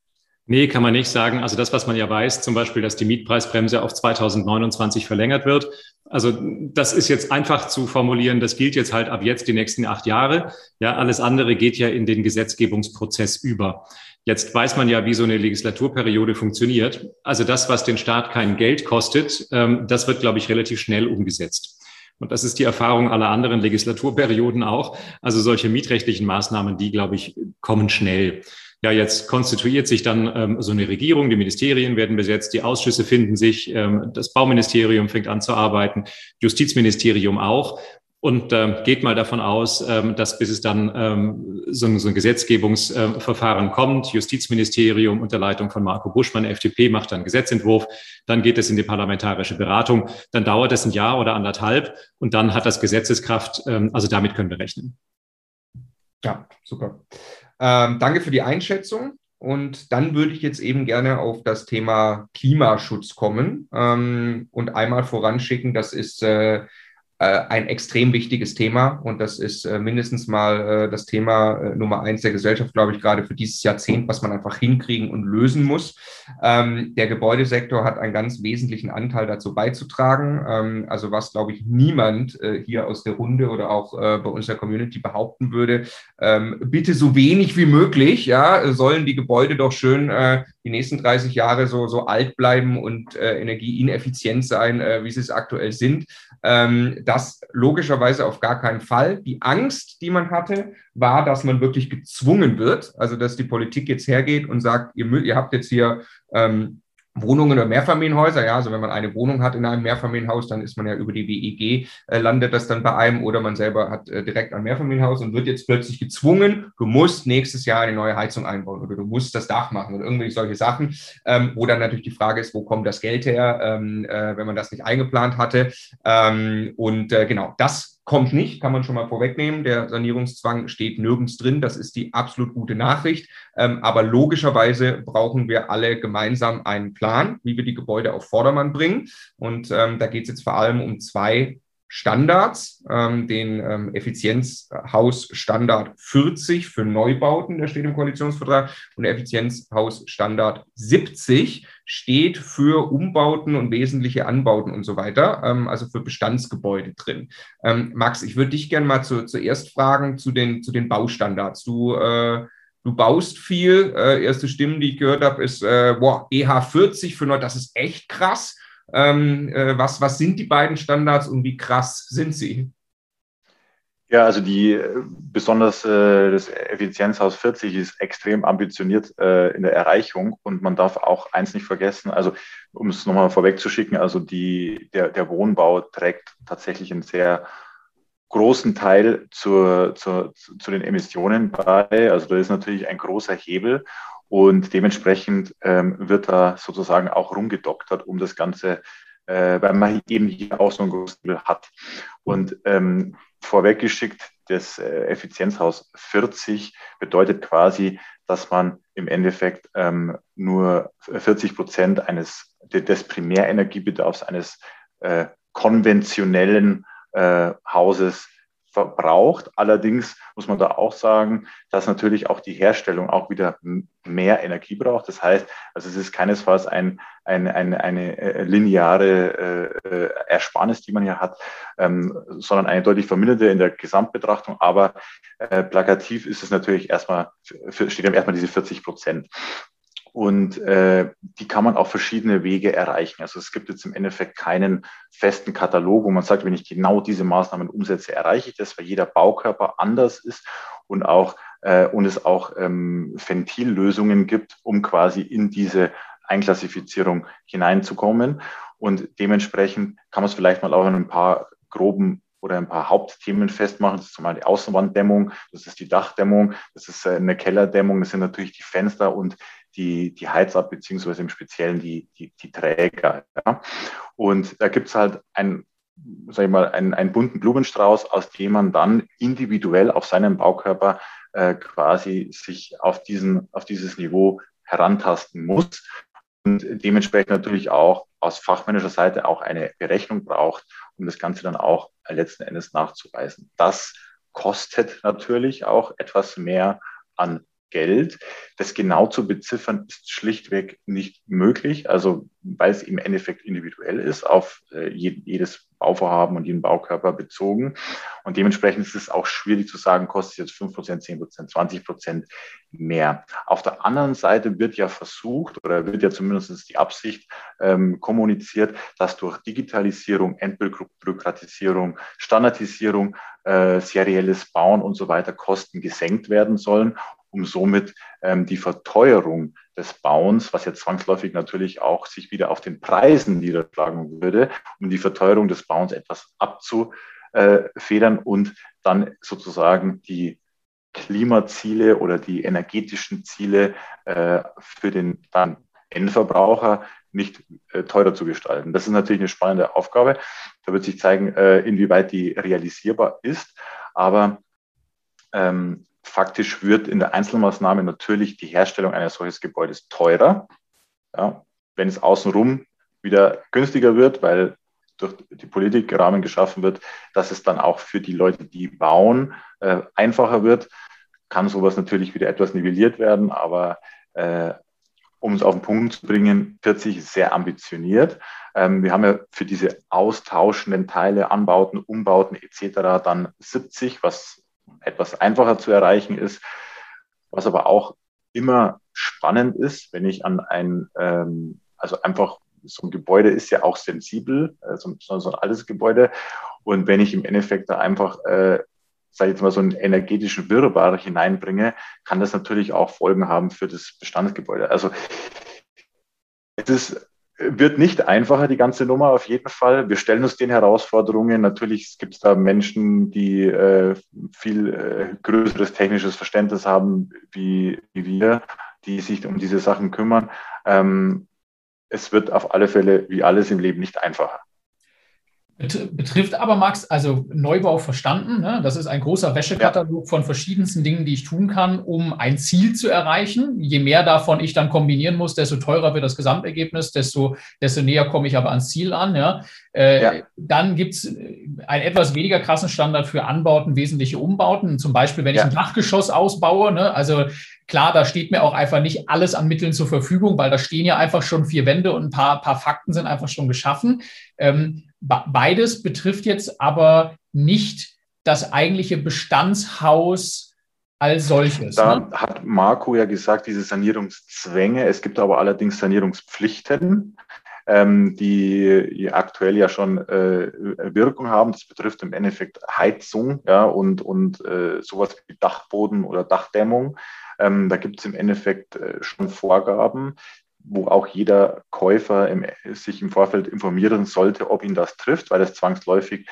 Nee, kann man nicht sagen. Also das, was man ja weiß, zum Beispiel, dass die Mietpreisbremse auf 2029 verlängert wird. Also das ist jetzt einfach zu formulieren. Das gilt jetzt halt ab jetzt die nächsten acht Jahre. Ja, alles andere geht ja in den Gesetzgebungsprozess über. Jetzt weiß man ja, wie so eine Legislaturperiode funktioniert. Also das, was den Staat kein Geld kostet, ähm, das wird, glaube ich, relativ schnell umgesetzt. Und das ist die Erfahrung aller anderen Legislaturperioden auch. Also solche mietrechtlichen Maßnahmen, die, glaube ich, kommen schnell. Ja, jetzt konstituiert sich dann ähm, so eine Regierung, die Ministerien werden besetzt, die Ausschüsse finden sich, ähm, das Bauministerium fängt an zu arbeiten, Justizministerium auch. Und ähm, geht mal davon aus, ähm, dass bis es dann ähm, so, so ein Gesetzgebungsverfahren äh, kommt, Justizministerium unter Leitung von Marco Buschmann, FDP, macht dann Gesetzentwurf, dann geht es in die parlamentarische Beratung, dann dauert es ein Jahr oder anderthalb und dann hat das Gesetzeskraft, ähm, also damit können wir rechnen. Ja, super. Ähm, danke für die Einschätzung. Und dann würde ich jetzt eben gerne auf das Thema Klimaschutz kommen ähm, und einmal voranschicken, das ist äh, ein extrem wichtiges Thema und das ist äh, mindestens mal äh, das Thema äh, Nummer eins der Gesellschaft, glaube ich, gerade für dieses Jahrzehnt, was man einfach hinkriegen und lösen muss. Ähm, der Gebäudesektor hat einen ganz wesentlichen Anteil dazu beizutragen. Ähm, also was, glaube ich, niemand äh, hier aus der Runde oder auch äh, bei unserer Community behaupten würde, ähm, bitte so wenig wie möglich, ja, sollen die Gebäude doch schön die nächsten 30 Jahre so, so alt bleiben und energieineffizient sein, wie sie es aktuell sind. Ähm, das logischerweise auf gar keinen Fall. Die Angst, die man hatte, war, dass man wirklich gezwungen wird, also dass die Politik jetzt hergeht und sagt, ihr, ihr habt jetzt hier ähm, Wohnungen oder Mehrfamilienhäuser, ja, also wenn man eine Wohnung hat in einem Mehrfamilienhaus, dann ist man ja über die WEG, äh, landet das dann bei einem oder man selber hat äh, direkt ein Mehrfamilienhaus und wird jetzt plötzlich gezwungen, du musst nächstes Jahr eine neue Heizung einbauen oder du musst das Dach machen oder irgendwelche solche Sachen, ähm, wo dann natürlich die Frage ist, wo kommt das Geld her, ähm, äh, wenn man das nicht eingeplant hatte. Ähm, und äh, genau, das kommt nicht, kann man schon mal vorwegnehmen. Der Sanierungszwang steht nirgends drin. Das ist die absolut gute Nachricht. Ähm, aber logischerweise brauchen wir alle gemeinsam einen Plan, wie wir die Gebäude auf Vordermann bringen. Und ähm, da geht es jetzt vor allem um zwei Standards, ähm, den ähm, Effizienzhausstandard 40 für Neubauten, der steht im Koalitionsvertrag, und der Effizienzhausstandard 70 steht für Umbauten und wesentliche Anbauten und so weiter, ähm, also für Bestandsgebäude drin. Ähm, Max, ich würde dich gerne mal zu, zuerst fragen zu den, zu den Baustandards. Du äh, du baust viel. Äh, erste Stimmen, die ich gehört habe, ist, äh, boah, EH40 für neu, das ist echt krass. Ähm, äh, was, was sind die beiden Standards und wie krass sind sie? Ja, also die äh, besonders äh, das Effizienzhaus 40 ist extrem ambitioniert äh, in der Erreichung und man darf auch eins nicht vergessen, also um es nochmal vorwegzuschicken, also die, der, der Wohnbau trägt tatsächlich einen sehr großen Teil zur, zur, zu den Emissionen bei. Also da ist natürlich ein großer Hebel und dementsprechend ähm, wird da sozusagen auch rumgedoktert, um das Ganze, äh, weil man eben hier auch so ein großes Mittel hat. Und ähm, vorweggeschickt, das äh, Effizienzhaus 40 bedeutet quasi, dass man im Endeffekt ähm, nur 40 Prozent eines des Primärenergiebedarfs eines äh, konventionellen äh, Hauses verbraucht. Allerdings muss man da auch sagen, dass natürlich auch die Herstellung auch wieder mehr Energie braucht. Das heißt, also es ist keinesfalls ein, ein, ein, eine äh, lineare äh, Ersparnis, die man hier hat, ähm, sondern eine deutlich verminderte in der Gesamtbetrachtung. Aber äh, plakativ ist es natürlich erstmal, steht dann erstmal diese 40 Prozent. Und äh, die kann man auf verschiedene Wege erreichen. Also es gibt jetzt im Endeffekt keinen festen Katalog, wo man sagt, wenn ich genau diese Maßnahmen umsetze, erreiche ich das, weil jeder Baukörper anders ist und auch äh, und es auch ähm, Ventillösungen gibt, um quasi in diese Einklassifizierung hineinzukommen. Und dementsprechend kann man es vielleicht mal auch in ein paar groben oder ein paar Hauptthemen festmachen. Das ist zum Beispiel die Außenwanddämmung, das ist die Dachdämmung, das ist äh, eine Kellerdämmung, das sind natürlich die Fenster und die, die Heizab beziehungsweise im Speziellen die, die, die Träger. Ja. Und da gibt es halt ein, sag ich mal, einen, einen bunten Blumenstrauß, aus dem man dann individuell auf seinem Baukörper äh, quasi sich auf, diesen, auf dieses Niveau herantasten muss und dementsprechend natürlich auch aus fachmännischer Seite auch eine Berechnung braucht, um das Ganze dann auch letzten Endes nachzuweisen. Das kostet natürlich auch etwas mehr an Geld. Das genau zu beziffern ist schlichtweg nicht möglich, also weil es im Endeffekt individuell ist, auf äh, jedes Bauvorhaben und jeden Baukörper bezogen. Und dementsprechend ist es auch schwierig zu sagen, kostet jetzt 5 Prozent, 10 Prozent, 20 Prozent mehr. Auf der anderen Seite wird ja versucht oder wird ja zumindest die Absicht ähm, kommuniziert, dass durch Digitalisierung, Entbürokratisierung, Standardisierung, äh, serielles Bauen und so weiter Kosten gesenkt werden sollen um somit ähm, die Verteuerung des Bauens, was jetzt zwangsläufig natürlich auch sich wieder auf den Preisen niederschlagen würde, um die Verteuerung des Bauens etwas abzufedern und dann sozusagen die Klimaziele oder die energetischen Ziele äh, für den dann Endverbraucher nicht äh, teurer zu gestalten. Das ist natürlich eine spannende Aufgabe. Da wird sich zeigen, äh, inwieweit die realisierbar ist. Aber ähm, faktisch wird in der Einzelmaßnahme natürlich die Herstellung eines solches Gebäudes teurer. Ja, wenn es außenrum wieder günstiger wird, weil durch die Politik Rahmen geschaffen wird, dass es dann auch für die Leute, die bauen, äh, einfacher wird, kann sowas natürlich wieder etwas nivelliert werden. Aber äh, um es auf den Punkt zu bringen, 40 ist sehr ambitioniert. Ähm, wir haben ja für diese austauschenden Teile, Anbauten, Umbauten etc. dann 70, was etwas einfacher zu erreichen ist. Was aber auch immer spannend ist, wenn ich an ein, ähm, also einfach so ein Gebäude ist ja auch sensibel, äh, so, so, ein altes Gebäude. Und wenn ich im Endeffekt da einfach, äh, sage ich jetzt mal, so einen energetischen Wirrwarr hineinbringe, kann das natürlich auch Folgen haben für das Bestandsgebäude. Also es ist wird nicht einfacher, die ganze Nummer auf jeden Fall. Wir stellen uns den Herausforderungen. Natürlich gibt es da Menschen, die äh, viel äh, größeres technisches Verständnis haben wie, wie, wir, die sich um diese Sachen kümmern. Ähm, es wird auf alle Fälle, wie alles im Leben, nicht einfacher. Betrifft aber, Max, also Neubau verstanden. Ne? Das ist ein großer Wäschekatalog ja. von verschiedensten Dingen, die ich tun kann, um ein Ziel zu erreichen. Je mehr davon ich dann kombinieren muss, desto teurer wird das Gesamtergebnis, desto, desto näher komme ich aber ans Ziel an. Ja? Äh, ja. Dann gibt es einen etwas weniger krassen Standard für Anbauten, wesentliche Umbauten. Zum Beispiel, wenn ich ein Dachgeschoss ausbaue. Ne? Also Klar, da steht mir auch einfach nicht alles an Mitteln zur Verfügung, weil da stehen ja einfach schon vier Wände und ein paar, paar Fakten sind einfach schon geschaffen. Ähm, beides betrifft jetzt aber nicht das eigentliche Bestandshaus als solches. Da ne? hat Marco ja gesagt, diese Sanierungszwänge. Es gibt aber allerdings Sanierungspflichten, ähm, die aktuell ja schon äh, Wirkung haben. Das betrifft im Endeffekt Heizung ja, und, und äh, sowas wie Dachboden oder Dachdämmung. Ähm, da gibt es im Endeffekt äh, schon Vorgaben, wo auch jeder Käufer im, sich im Vorfeld informieren sollte, ob ihn das trifft, weil das zwangsläufig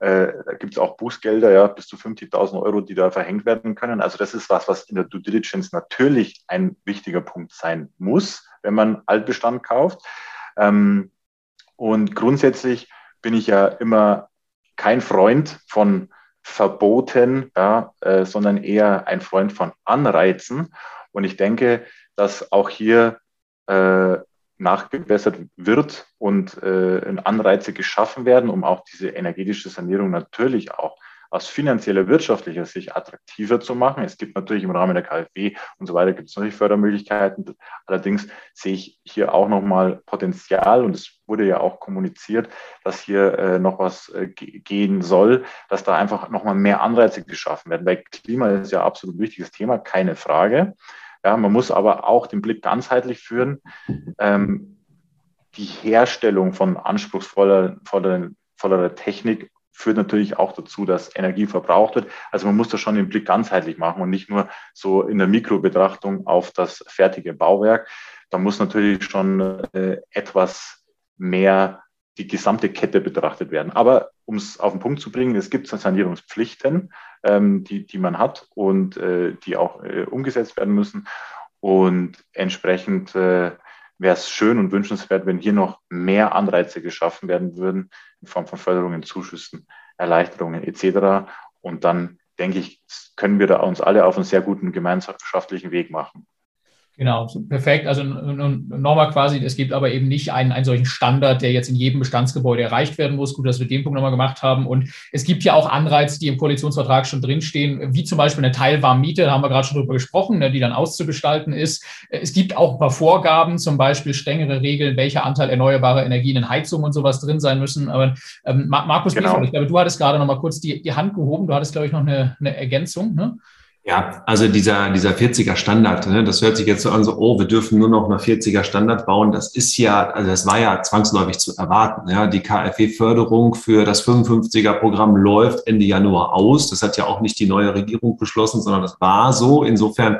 äh, da gibt es auch Bußgelder, ja, bis zu 50.000 Euro, die da verhängt werden können. Also das ist was, was in der Due Diligence natürlich ein wichtiger Punkt sein muss, wenn man Altbestand kauft. Ähm, und grundsätzlich bin ich ja immer kein Freund von Verboten, ja, äh, sondern eher ein Freund von Anreizen. Und ich denke, dass auch hier äh, nachgebessert wird und äh, Anreize geschaffen werden, um auch diese energetische Sanierung natürlich auch aus finanzieller, wirtschaftlicher Sicht attraktiver zu machen. Es gibt natürlich im Rahmen der KfW und so weiter gibt es natürlich Fördermöglichkeiten. Allerdings sehe ich hier auch nochmal Potenzial und es wurde ja auch kommuniziert, dass hier äh, noch was äh, gehen soll, dass da einfach nochmal mehr Anreize geschaffen werden. Weil Klima ist ja absolut wichtiges Thema, keine Frage. Ja, man muss aber auch den Blick ganzheitlich führen. Ähm, die Herstellung von anspruchsvoller voller Technik führt natürlich auch dazu, dass Energie verbraucht wird. Also man muss das schon den Blick ganzheitlich machen und nicht nur so in der Mikrobetrachtung auf das fertige Bauwerk. Da muss natürlich schon äh, etwas mehr die gesamte Kette betrachtet werden. Aber um es auf den Punkt zu bringen, es gibt Sanierungspflichten, ähm, die, die man hat und äh, die auch äh, umgesetzt werden müssen. Und entsprechend äh, wäre es schön und wünschenswert, wenn hier noch mehr Anreize geschaffen werden würden in Form von Förderungen, Zuschüssen, Erleichterungen etc. Und dann denke ich, können wir da uns alle auf einen sehr guten gemeinschaftlichen Weg machen. Genau, perfekt. Also nochmal quasi, es gibt aber eben nicht einen, einen solchen Standard, der jetzt in jedem Bestandsgebäude erreicht werden muss. Gut, dass wir den Punkt nochmal gemacht haben. Und es gibt ja auch Anreize, die im Koalitionsvertrag schon drinstehen, wie zum Beispiel eine Teilwarmmiete, da haben wir gerade schon drüber gesprochen, ne, die dann auszugestalten ist. Es gibt auch ein paar Vorgaben, zum Beispiel strengere Regeln, welcher Anteil erneuerbarer Energien in Heizung und sowas drin sein müssen. Aber ähm, Markus genau. Biefer, ich glaube, du hattest gerade nochmal kurz die, die Hand gehoben. Du hattest, glaube ich, noch eine, eine Ergänzung. Ne? Ja, also dieser, dieser 40er Standard, ne, das hört sich jetzt so an, so, oh, wir dürfen nur noch nach 40er Standard bauen. Das ist ja, also das war ja zwangsläufig zu erwarten. Ja. Die KfW-Förderung für das 55er-Programm läuft Ende Januar aus. Das hat ja auch nicht die neue Regierung beschlossen, sondern das war so. Insofern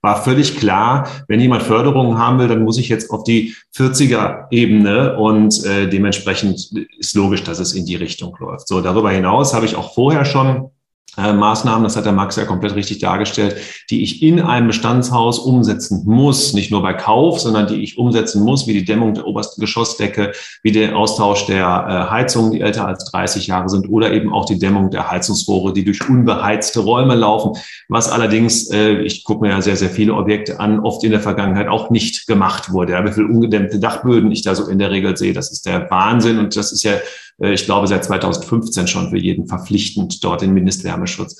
war völlig klar, wenn jemand Förderungen haben will, dann muss ich jetzt auf die 40er-Ebene und äh, dementsprechend ist logisch, dass es in die Richtung läuft. So, darüber hinaus habe ich auch vorher schon äh, Maßnahmen, das hat der Max ja komplett richtig dargestellt, die ich in einem Bestandshaus umsetzen muss, nicht nur bei Kauf, sondern die ich umsetzen muss, wie die Dämmung der obersten Geschossdecke, wie der Austausch der äh, Heizungen, die älter als 30 Jahre sind, oder eben auch die Dämmung der Heizungsrohre, die durch unbeheizte Räume laufen, was allerdings, äh, ich gucke mir ja sehr, sehr viele Objekte an, oft in der Vergangenheit auch nicht gemacht wurde. Ja, wie viel ungedämmte Dachböden ich da so in der Regel sehe, das ist der Wahnsinn. Und das ist ja ich glaube, seit 2015 schon für jeden verpflichtend, dort den Mindestwärmeschutz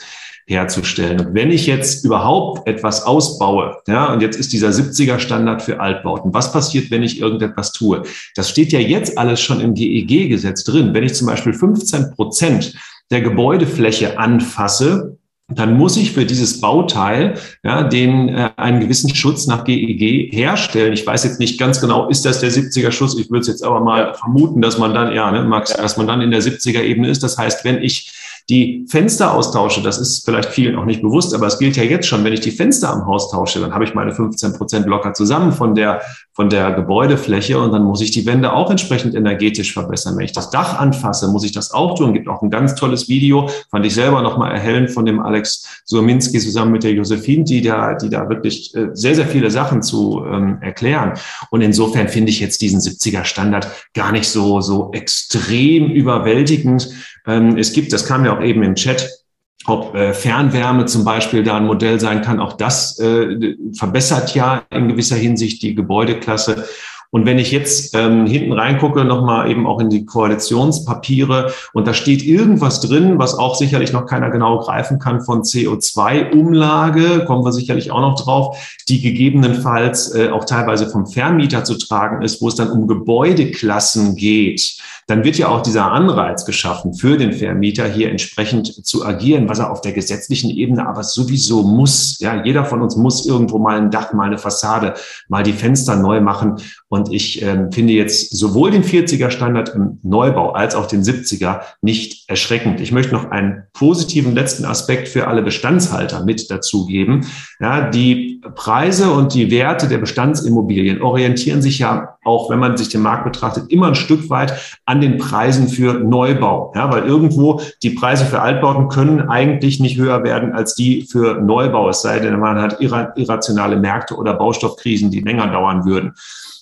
herzustellen. Und wenn ich jetzt überhaupt etwas ausbaue, ja, und jetzt ist dieser 70er Standard für Altbauten, was passiert, wenn ich irgendetwas tue? Das steht ja jetzt alles schon im GEG-Gesetz drin. Wenn ich zum Beispiel 15 Prozent der Gebäudefläche anfasse, dann muss ich für dieses Bauteil ja, den äh, einen gewissen Schutz nach GEG e herstellen. Ich weiß jetzt nicht ganz genau, ist das der 70er Schutz? Ich würde es jetzt aber mal vermuten, dass man dann, ja, ne, Max, dass man dann in der 70er Ebene ist. Das heißt, wenn ich die Fenster austausche, das ist vielleicht vielen auch nicht bewusst, aber es gilt ja jetzt schon, wenn ich die Fenster am Haus tausche, dann habe ich meine 15 Prozent locker zusammen von der, von der Gebäudefläche und dann muss ich die Wände auch entsprechend energetisch verbessern. Wenn ich das Dach anfasse, muss ich das auch tun. Gibt auch ein ganz tolles Video, fand ich selber nochmal erhellend von dem Alex Surminski zusammen mit der Josephine, die da, die da wirklich äh, sehr, sehr viele Sachen zu ähm, erklären. Und insofern finde ich jetzt diesen 70er Standard gar nicht so, so extrem überwältigend. Ähm, es gibt, das kam ja auch eben im Chat, ob äh, Fernwärme zum Beispiel da ein Modell sein kann. Auch das äh, verbessert ja in gewisser Hinsicht die Gebäudeklasse. Und wenn ich jetzt ähm, hinten reingucke, nochmal eben auch in die Koalitionspapiere, und da steht irgendwas drin, was auch sicherlich noch keiner genau greifen kann von CO2-Umlage, kommen wir sicherlich auch noch drauf, die gegebenenfalls äh, auch teilweise vom Vermieter zu tragen ist, wo es dann um Gebäudeklassen geht dann wird ja auch dieser Anreiz geschaffen für den Vermieter, hier entsprechend zu agieren, was er auf der gesetzlichen Ebene aber sowieso muss. Ja, jeder von uns muss irgendwo mal ein Dach, mal eine Fassade, mal die Fenster neu machen. Und ich äh, finde jetzt sowohl den 40er Standard im Neubau als auch den 70er nicht erschreckend. Ich möchte noch einen positiven letzten Aspekt für alle Bestandshalter mit dazugeben. Ja, die Preise und die Werte der Bestandsimmobilien orientieren sich ja auch, wenn man sich den Markt betrachtet, immer ein Stück weit an den Preisen für Neubau. Ja, weil irgendwo die Preise für Altbauten können eigentlich nicht höher werden als die für Neubau, es sei denn, man hat irrationale Märkte oder Baustoffkrisen, die länger dauern würden.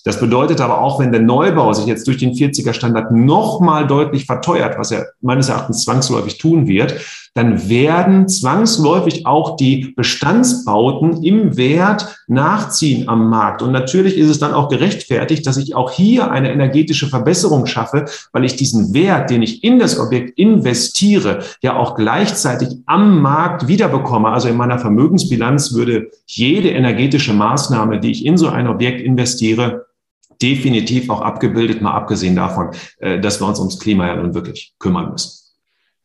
Das bedeutet aber auch, wenn der Neubau sich jetzt durch den 40er Standard nochmal deutlich verteuert, was er meines Erachtens zwangsläufig tun wird, dann werden zwangsläufig auch die Bestandsbauten im Wert nachziehen am Markt. Und natürlich ist es dann auch gerechtfertigt, dass ich auch hier eine energetische Verbesserung schaffe, weil ich diesen Wert, den ich in das Objekt investiere, ja auch gleichzeitig am Markt wiederbekomme. Also in meiner Vermögensbilanz würde jede energetische Maßnahme, die ich in so ein Objekt investiere, definitiv auch abgebildet, mal abgesehen davon, äh, dass wir uns ums Klima ja nun wirklich kümmern müssen.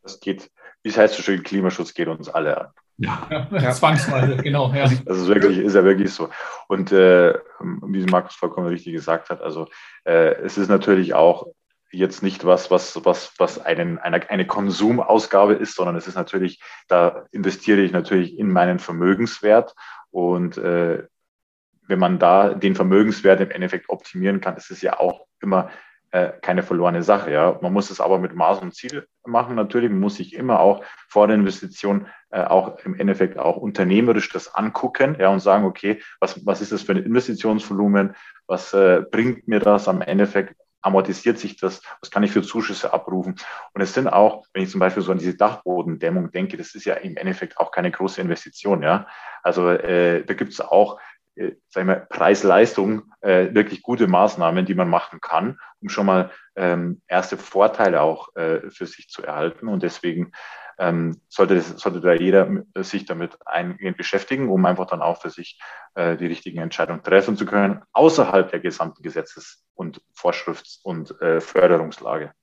Das geht, wie es heißt so schön, Klimaschutz geht uns alle an. Ja, ja zwangsweise, genau. Ja. Das ist wirklich, ist ja wirklich so. Und äh, wie Markus vollkommen richtig gesagt hat, also äh, es ist natürlich auch jetzt nicht was, was, was, was einen, eine, eine Konsumausgabe ist, sondern es ist natürlich, da investiere ich natürlich in meinen Vermögenswert und äh, wenn man da den Vermögenswert im Endeffekt optimieren kann, ist es ja auch immer äh, keine verlorene Sache. Ja. Man muss es aber mit Maß und Ziel machen natürlich. Man muss sich immer auch vor der Investition äh, auch im Endeffekt auch unternehmerisch das angucken ja, und sagen, okay, was, was ist das für ein Investitionsvolumen? Was äh, bringt mir das am Endeffekt? amortisiert sich das, was kann ich für Zuschüsse abrufen. Und es sind auch, wenn ich zum Beispiel so an diese Dachbodendämmung denke, das ist ja im Endeffekt auch keine große Investition. Ja? Also äh, da gibt es auch äh, sagen wir, Preis-Leistung äh, wirklich gute Maßnahmen, die man machen kann, um schon mal ähm, erste Vorteile auch äh, für sich zu erhalten. Und deswegen ähm, sollte, das, sollte da jeder sich damit eingehend beschäftigen, um einfach dann auch für sich äh, die richtigen Entscheidungen treffen zu können, außerhalb der gesamten Gesetzes- und Vorschrifts- und äh, Förderungslage.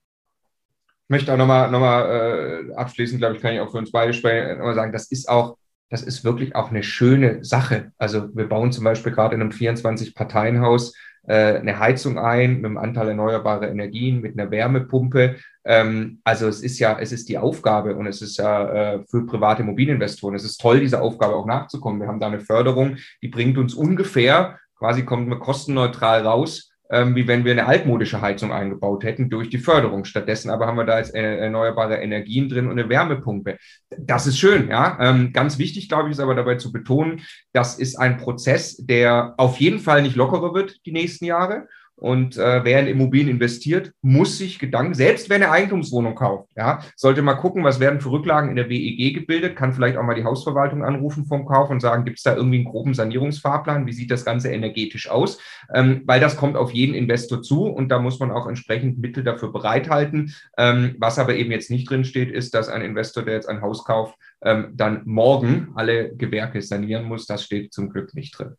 Ich möchte auch nochmal noch mal, äh, abschließend, glaube ich, kann ich auch für uns beide sprechen, nochmal sagen, das ist auch das ist wirklich auch eine schöne Sache. Also wir bauen zum Beispiel gerade in einem 24-Parteien-Haus äh, eine Heizung ein mit einem Anteil erneuerbarer Energien, mit einer Wärmepumpe. Ähm, also es ist ja, es ist die Aufgabe und es ist ja äh, für private Immobilieninvestoren. Es ist toll, dieser Aufgabe auch nachzukommen. Wir haben da eine Förderung, die bringt uns ungefähr, quasi kommt man kostenneutral raus, ähm, wie wenn wir eine altmodische Heizung eingebaut hätten durch die Förderung. Stattdessen aber haben wir da jetzt äh, erneuerbare Energien drin und eine Wärmepumpe. Das ist schön, ja. Ähm, ganz wichtig, glaube ich, ist aber dabei zu betonen, das ist ein Prozess, der auf jeden Fall nicht lockerer wird die nächsten Jahre. Und äh, wer in Immobilien investiert, muss sich Gedanken, selbst wenn er Eigentumswohnung kauft, ja, sollte mal gucken, was werden für Rücklagen in der WEG gebildet, kann vielleicht auch mal die Hausverwaltung anrufen vom Kauf und sagen, gibt es da irgendwie einen groben Sanierungsfahrplan, wie sieht das Ganze energetisch aus? Ähm, weil das kommt auf jeden Investor zu und da muss man auch entsprechend Mittel dafür bereithalten. Ähm, was aber eben jetzt nicht drin steht, ist, dass ein Investor, der jetzt ein Haus kauft, ähm, dann morgen alle Gewerke sanieren muss. Das steht zum Glück nicht drin.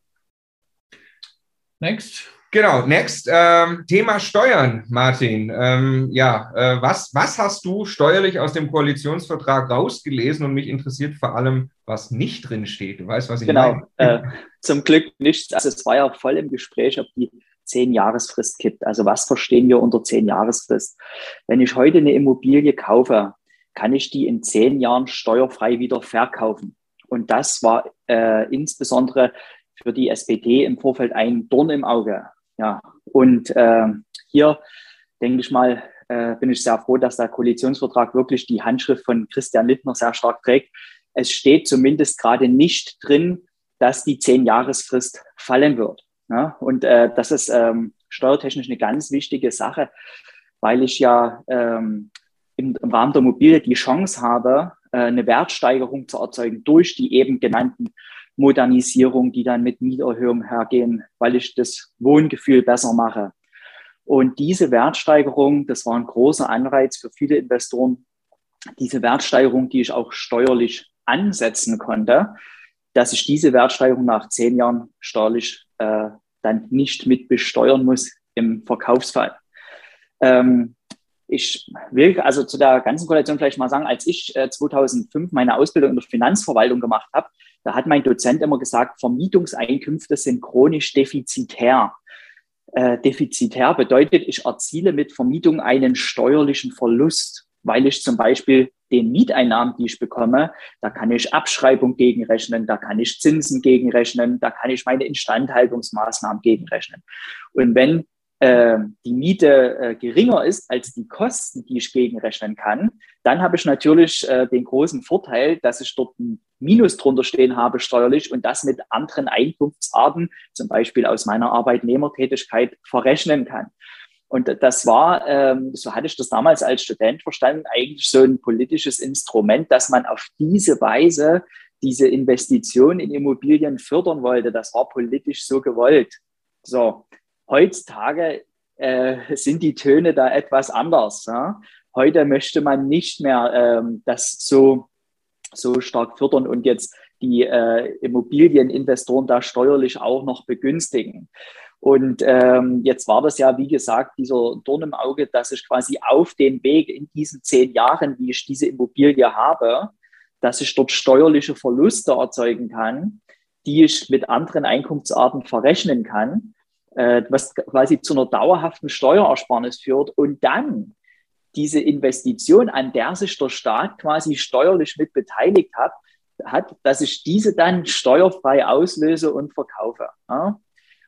Next. Genau, next. Ähm, Thema Steuern, Martin. Ähm, ja, äh, was, was hast du steuerlich aus dem Koalitionsvertrag rausgelesen? Und mich interessiert vor allem, was nicht drin steht. Du weißt, was ich genau, meine. Genau, äh, zum Glück nichts. Also es war ja voll im Gespräch, ob die Zehn-Jahresfrist gibt. Also was verstehen wir unter Zehn-Jahresfrist? Wenn ich heute eine Immobilie kaufe, kann ich die in zehn Jahren steuerfrei wieder verkaufen. Und das war äh, insbesondere für die SPD im Vorfeld ein Dorn im Auge. Ja, und äh, hier denke ich mal, äh, bin ich sehr froh, dass der Koalitionsvertrag wirklich die Handschrift von Christian Lindner sehr stark trägt. Es steht zumindest gerade nicht drin, dass die Zehn-Jahresfrist fallen wird. Ja? Und äh, das ist ähm, steuertechnisch eine ganz wichtige Sache, weil ich ja ähm, im, Rahmen der Immobilie die Chance habe, äh, eine Wertsteigerung zu erzeugen durch die eben genannten Modernisierungen, die dann mit Mieterhöhung hergehen, weil ich das Wohngefühl besser mache. Und diese Wertsteigerung, das war ein großer Anreiz für viele Investoren, diese Wertsteigerung, die ich auch steuerlich ansetzen konnte, dass ich diese Wertsteigerung nach zehn Jahren steuerlich äh, dann nicht mit besteuern muss im Verkaufsfall. Ähm, ich will also zu der ganzen Koalition vielleicht mal sagen, als ich äh, 2005 meine Ausbildung in der Finanzverwaltung gemacht habe, da hat mein Dozent immer gesagt, Vermietungseinkünfte sind chronisch defizitär. Äh, defizitär bedeutet, ich erziele mit Vermietung einen steuerlichen Verlust, weil ich zum Beispiel den Mieteinnahmen, die ich bekomme, da kann ich Abschreibung gegenrechnen, da kann ich Zinsen gegenrechnen, da kann ich meine Instandhaltungsmaßnahmen gegenrechnen. Und wenn äh, die Miete äh, geringer ist als die Kosten, die ich gegenrechnen kann, dann habe ich natürlich äh, den großen Vorteil, dass ich dort ein Minus drunter stehen habe steuerlich und das mit anderen Einkunftsarten, zum Beispiel aus meiner Arbeitnehmertätigkeit, verrechnen kann. Und das war, ähm, so hatte ich das damals als Student verstanden, eigentlich so ein politisches Instrument, dass man auf diese Weise diese Investition in Immobilien fördern wollte. Das war politisch so gewollt. So, heutzutage äh, sind die Töne da etwas anders. Ja? Heute möchte man nicht mehr ähm, das so, so stark fördern und jetzt die äh, Immobilieninvestoren da steuerlich auch noch begünstigen. Und ähm, jetzt war das ja, wie gesagt, dieser Dorn im Auge, dass ich quasi auf den Weg in diesen zehn Jahren, wie ich diese Immobilie habe, dass ich dort steuerliche Verluste erzeugen kann, die ich mit anderen Einkunftsarten verrechnen kann was quasi zu einer dauerhaften Steuerersparnis führt und dann diese Investition, an der sich der Staat quasi steuerlich mit beteiligt hat, hat dass ich diese dann steuerfrei auslöse und verkaufe. Ja?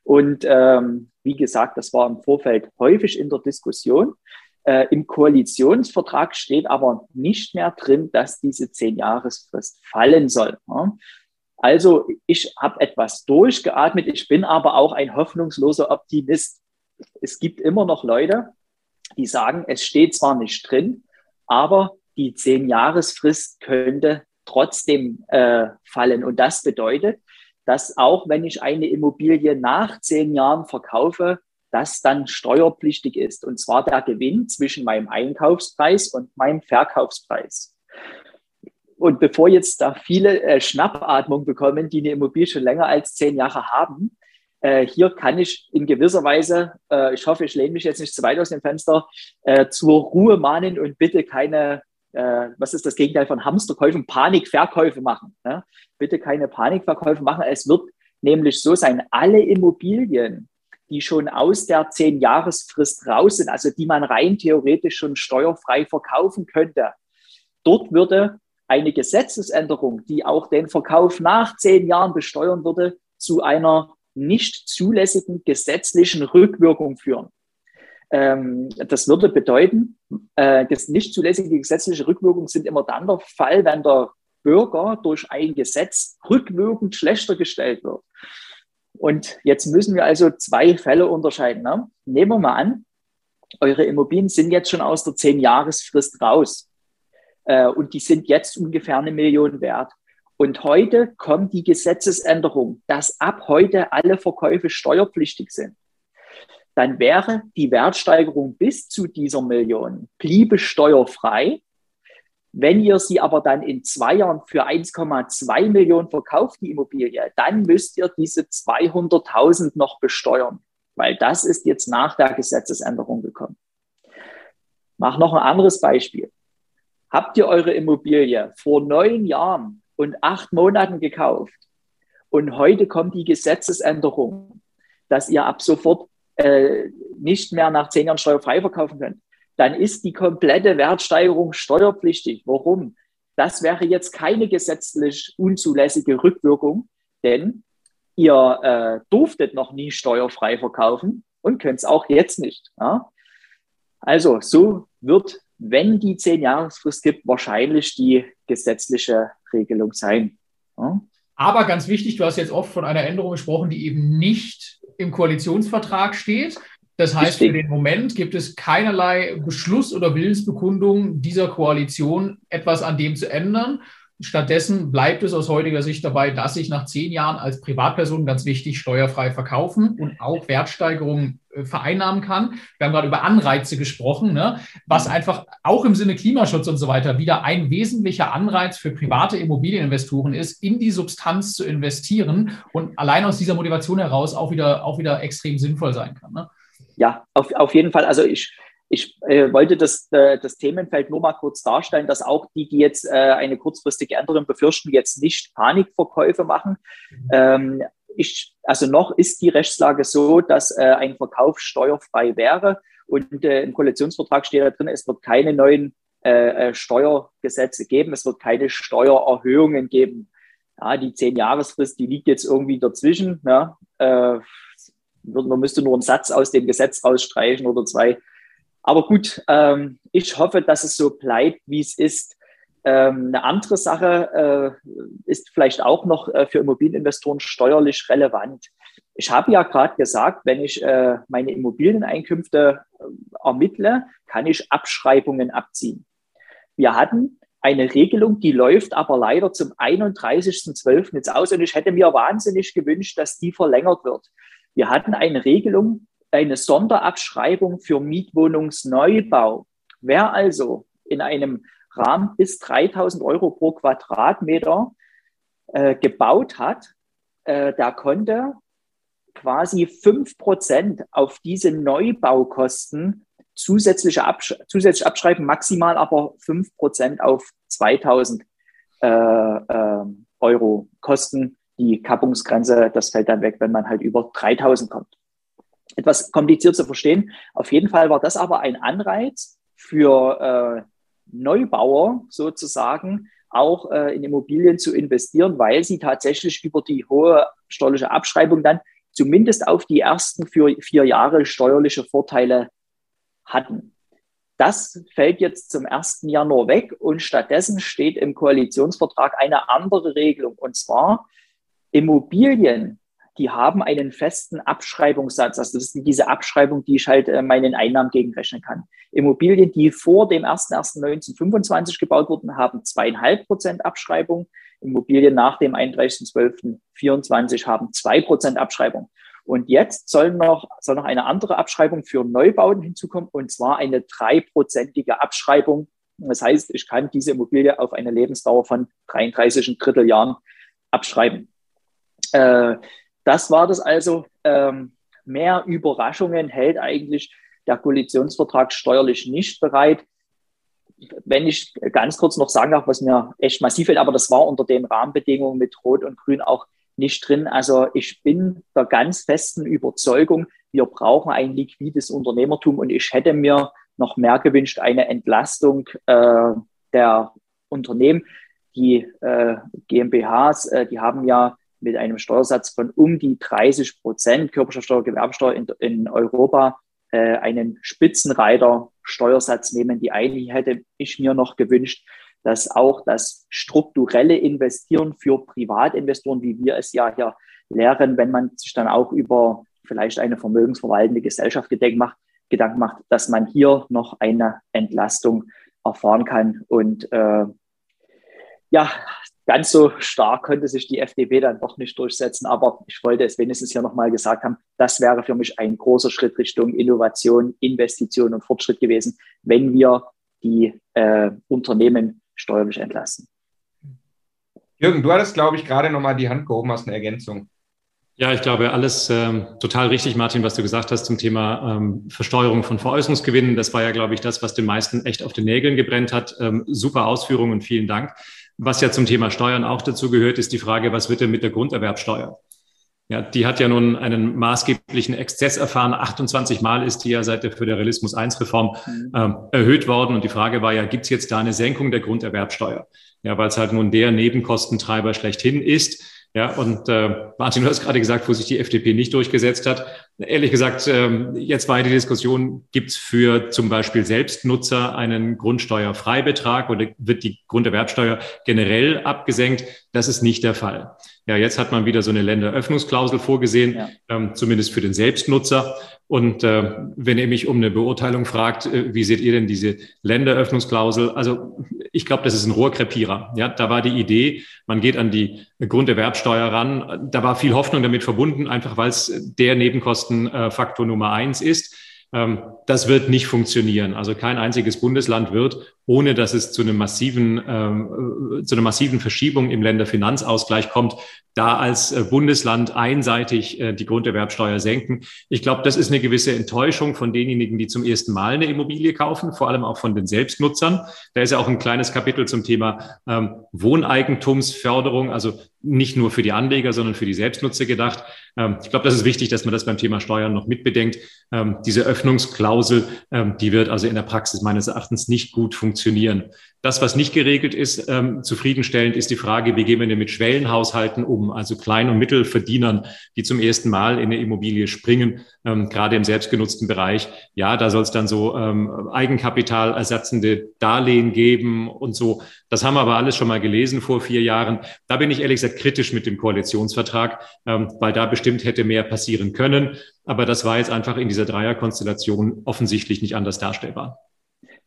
Und ähm, wie gesagt, das war im Vorfeld häufig in der Diskussion. Äh, Im Koalitionsvertrag steht aber nicht mehr drin, dass diese Zehn-Jahresfrist fallen soll. Ja? Also ich habe etwas durchgeatmet, ich bin aber auch ein hoffnungsloser Optimist. Es gibt immer noch Leute, die sagen, es steht zwar nicht drin, aber die Zehn-Jahresfrist könnte trotzdem äh, fallen. Und das bedeutet, dass auch wenn ich eine Immobilie nach zehn Jahren verkaufe, das dann steuerpflichtig ist. Und zwar der Gewinn zwischen meinem Einkaufspreis und meinem Verkaufspreis. Und bevor jetzt da viele äh, Schnappatmung bekommen, die eine Immobilie schon länger als zehn Jahre haben, äh, hier kann ich in gewisser Weise, äh, ich hoffe, ich lehne mich jetzt nicht zu weit aus dem Fenster, äh, zur Ruhe mahnen und bitte keine, äh, was ist das Gegenteil von Hamsterkäufen, Panikverkäufe machen. Ne? Bitte keine Panikverkäufe machen. Es wird nämlich so sein, alle Immobilien, die schon aus der zehn-Jahresfrist raus sind, also die man rein theoretisch schon steuerfrei verkaufen könnte, dort würde eine Gesetzesänderung, die auch den Verkauf nach zehn Jahren besteuern würde, zu einer nicht zulässigen gesetzlichen Rückwirkung führen. Ähm, das würde bedeuten, äh, das nicht zulässige gesetzliche Rückwirkungen sind immer dann der Fall, wenn der Bürger durch ein Gesetz rückwirkend schlechter gestellt wird. Und jetzt müssen wir also zwei Fälle unterscheiden. Ne? Nehmen wir mal an, eure Immobilien sind jetzt schon aus der Zehn-Jahresfrist raus. Äh, und die sind jetzt ungefähr eine Million wert. Und heute kommt die Gesetzesänderung, dass ab heute alle Verkäufe steuerpflichtig sind. Dann wäre die Wertsteigerung bis zu dieser Million bliebe steuerfrei. Wenn ihr sie aber dann in zwei Jahren für 1,2 Millionen verkauft, die Immobilie, dann müsst ihr diese 200.000 noch besteuern, weil das ist jetzt nach der Gesetzesänderung gekommen. Mach noch ein anderes Beispiel. Habt ihr eure Immobilie vor neun Jahren und acht Monaten gekauft und heute kommt die Gesetzesänderung, dass ihr ab sofort äh, nicht mehr nach zehn Jahren steuerfrei verkaufen könnt, dann ist die komplette Wertsteigerung steuerpflichtig. Warum? Das wäre jetzt keine gesetzlich unzulässige Rückwirkung, denn ihr äh, durftet noch nie steuerfrei verkaufen und könnt es auch jetzt nicht. Ja? Also so wird, wenn die zehn Jahresfrist gibt, wahrscheinlich die gesetzliche Regelung sein. Ja? Aber ganz wichtig, du hast jetzt oft von einer Änderung gesprochen, die eben nicht im Koalitionsvertrag steht. Das heißt, für den Moment gibt es keinerlei Beschluss oder Willensbekundung dieser Koalition, etwas an dem zu ändern. Stattdessen bleibt es aus heutiger Sicht dabei, dass ich nach zehn Jahren als Privatperson ganz wichtig steuerfrei verkaufen und auch Wertsteigerungen äh, vereinnahmen kann. Wir haben gerade über Anreize gesprochen, ne? was einfach auch im Sinne Klimaschutz und so weiter wieder ein wesentlicher Anreiz für private Immobilieninvestoren ist, in die Substanz zu investieren und allein aus dieser Motivation heraus auch wieder, auch wieder extrem sinnvoll sein kann. Ne? Ja, auf, auf jeden Fall. Also ich, ich äh, wollte das, äh, das Themenfeld nur mal kurz darstellen, dass auch die, die jetzt äh, eine kurzfristige Änderung befürchten, jetzt nicht Panikverkäufe machen. Ähm, ich, also noch ist die Rechtslage so, dass äh, ein Verkauf steuerfrei wäre und äh, im Koalitionsvertrag steht da drin, es wird keine neuen äh, Steuergesetze geben, es wird keine Steuererhöhungen geben. Ja, die Zehn-Jahresfrist, die liegt jetzt irgendwie dazwischen. Ja, man müsste nur einen Satz aus dem Gesetz rausstreichen oder zwei aber gut, ähm, ich hoffe, dass es so bleibt, wie es ist. Ähm, eine andere Sache äh, ist vielleicht auch noch äh, für Immobilieninvestoren steuerlich relevant. Ich habe ja gerade gesagt, wenn ich äh, meine Immobilieneinkünfte äh, ermittle, kann ich Abschreibungen abziehen. Wir hatten eine Regelung, die läuft aber leider zum 31.12. jetzt aus und ich hätte mir wahnsinnig gewünscht, dass die verlängert wird. Wir hatten eine Regelung, eine Sonderabschreibung für Mietwohnungsneubau. Wer also in einem Rahmen bis 3000 Euro pro Quadratmeter äh, gebaut hat, äh, der konnte quasi 5 Prozent auf diese Neubaukosten zusätzlich, absch zusätzlich abschreiben, maximal aber 5 Prozent auf 2000 äh, äh, Euro Kosten. Die Kappungsgrenze, das fällt dann weg, wenn man halt über 3000 kommt etwas kompliziert zu verstehen. Auf jeden Fall war das aber ein Anreiz für äh, Neubauer sozusagen, auch äh, in Immobilien zu investieren, weil sie tatsächlich über die hohe steuerliche Abschreibung dann zumindest auf die ersten vier, vier Jahre steuerliche Vorteile hatten. Das fällt jetzt zum 1. Januar weg und stattdessen steht im Koalitionsvertrag eine andere Regelung. Und zwar Immobilien, die haben einen festen Abschreibungssatz. Also das ist diese Abschreibung, die ich halt äh, meinen Einnahmen gegenrechnen kann. Immobilien, die vor dem 01.01.1925 gebaut wurden, haben zweieinhalb Prozent Abschreibung. Immobilien nach dem 31.12.24 haben zwei Prozent Abschreibung. Und jetzt soll noch, soll noch eine andere Abschreibung für Neubauten hinzukommen, und zwar eine dreiprozentige Abschreibung. Das heißt, ich kann diese Immobilie auf eine Lebensdauer von 33 Drittel Jahren abschreiben. Äh, das war das also. Ähm, mehr Überraschungen hält eigentlich der Koalitionsvertrag steuerlich nicht bereit. Wenn ich ganz kurz noch sagen darf, was mir echt massiv fällt, aber das war unter den Rahmenbedingungen mit Rot und Grün auch nicht drin. Also ich bin der ganz festen Überzeugung, wir brauchen ein liquides Unternehmertum und ich hätte mir noch mehr gewünscht, eine Entlastung äh, der Unternehmen. Die äh, GmbHs, äh, die haben ja mit einem Steuersatz von um die 30 Prozent Körperschaftsteuer, Gewerbesteuer in, in Europa äh, einen Spitzenreiter Steuersatz nehmen. Die eigentlich hätte ich mir noch gewünscht, dass auch das strukturelle Investieren für Privatinvestoren, wie wir es ja hier lehren, wenn man sich dann auch über vielleicht eine vermögensverwaltende Gesellschaft Gedanken macht, Gedanken macht dass man hier noch eine Entlastung erfahren kann. Und äh, ja, ganz so stark konnte sich die FDP dann doch nicht durchsetzen. Aber ich wollte es wenigstens hier nochmal gesagt haben, das wäre für mich ein großer Schritt Richtung Innovation, Investition und Fortschritt gewesen, wenn wir die äh, Unternehmen steuerlich entlassen. Jürgen, du hattest, glaube ich, gerade nochmal die Hand gehoben, hast eine Ergänzung. Ja, ich glaube, alles ähm, total richtig, Martin, was du gesagt hast zum Thema ähm, Versteuerung von Veräußerungsgewinnen. Das war ja, glaube ich, das, was den meisten echt auf den Nägeln gebrennt hat. Ähm, super Ausführungen und vielen Dank. Was ja zum Thema Steuern auch dazu gehört, ist die Frage, was wird denn mit der Grunderwerbsteuer? Ja, die hat ja nun einen maßgeblichen Exzess erfahren. 28 Mal ist die ja seit der Föderalismus I-Reform mhm. ähm, erhöht worden. Und die Frage war ja, gibt es jetzt da eine Senkung der Grunderwerbsteuer? Ja, weil es halt nun der Nebenkostentreiber schlechthin ist. Ja, und äh, Martin, du hast gerade gesagt, wo sich die FDP nicht durchgesetzt hat. Ehrlich gesagt, äh, jetzt war die Diskussion, gibt es für zum Beispiel Selbstnutzer einen Grundsteuerfreibetrag oder wird die Grunderwerbsteuer generell abgesenkt? Das ist nicht der Fall. Ja, jetzt hat man wieder so eine Länderöffnungsklausel vorgesehen, ja. ähm, zumindest für den Selbstnutzer. Und äh, wenn ihr mich um eine Beurteilung fragt, äh, wie seht ihr denn diese Länderöffnungsklausel? Also ich glaube, das ist ein Rohrkrepierer. Ja, da war die Idee, man geht an die Grunderwerbsteuer ran. Da war viel Hoffnung damit verbunden, einfach weil es der Nebenkostenfaktor Nummer eins ist. Ähm, das wird nicht funktionieren. Also kein einziges Bundesland wird, ohne dass es zu einem massiven, ähm, zu einer massiven Verschiebung im Länderfinanzausgleich kommt, da als äh, Bundesland einseitig äh, die Grunderwerbsteuer senken. Ich glaube, das ist eine gewisse Enttäuschung von denjenigen, die zum ersten Mal eine Immobilie kaufen, vor allem auch von den Selbstnutzern. Da ist ja auch ein kleines Kapitel zum Thema ähm, Wohneigentumsförderung, also nicht nur für die Anleger, sondern für die Selbstnutzer gedacht. Ähm, ich glaube, das ist wichtig, dass man das beim Thema Steuern noch mitbedenkt. Ähm, diese Öffnungsklausel, ähm, die wird also in der Praxis meines Erachtens nicht gut funktionieren. Das, was nicht geregelt ist, ähm, zufriedenstellend, ist die Frage, wie gehen wir denn mit Schwellenhaushalten um, also Klein- und Mittelverdienern, die zum ersten Mal in eine Immobilie springen, ähm, gerade im selbstgenutzten Bereich. Ja, da soll es dann so ähm, Eigenkapitalersatzende Darlehen geben und so. Das haben wir aber alles schon mal gelesen vor vier Jahren. Da bin ich ehrlich gesagt kritisch mit dem Koalitionsvertrag, ähm, weil da bestimmt hätte mehr passieren können. Aber das war jetzt einfach in dieser Dreierkonstellation offensichtlich nicht anders darstellbar.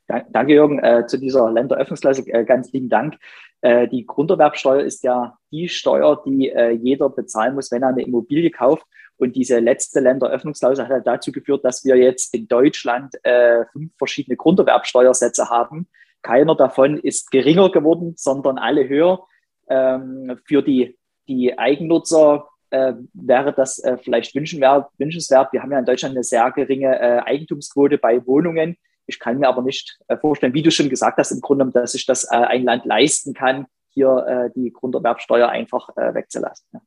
Danke, Jürgen, äh, zu dieser Länderöffnungsklasse. Äh, ganz lieben Dank. Äh, die Grunderwerbsteuer ist ja die Steuer, die äh, jeder bezahlen muss, wenn er eine Immobilie kauft. Und diese letzte Länderöffnungsklausel hat dazu geführt, dass wir jetzt in Deutschland äh, fünf verschiedene Grunderwerbsteuersätze haben. Keiner davon ist geringer geworden, sondern alle höher. Ähm, für die, die Eigennutzer äh, wäre das vielleicht wünschenswert, wünschenswert. Wir haben ja in Deutschland eine sehr geringe Eigentumsquote bei Wohnungen. Ich kann mir aber nicht äh, vorstellen, wie du schon gesagt hast, im Grunde, dass sich das äh, ein Land leisten kann, hier äh, die Grunderwerbsteuer einfach wegzulassen.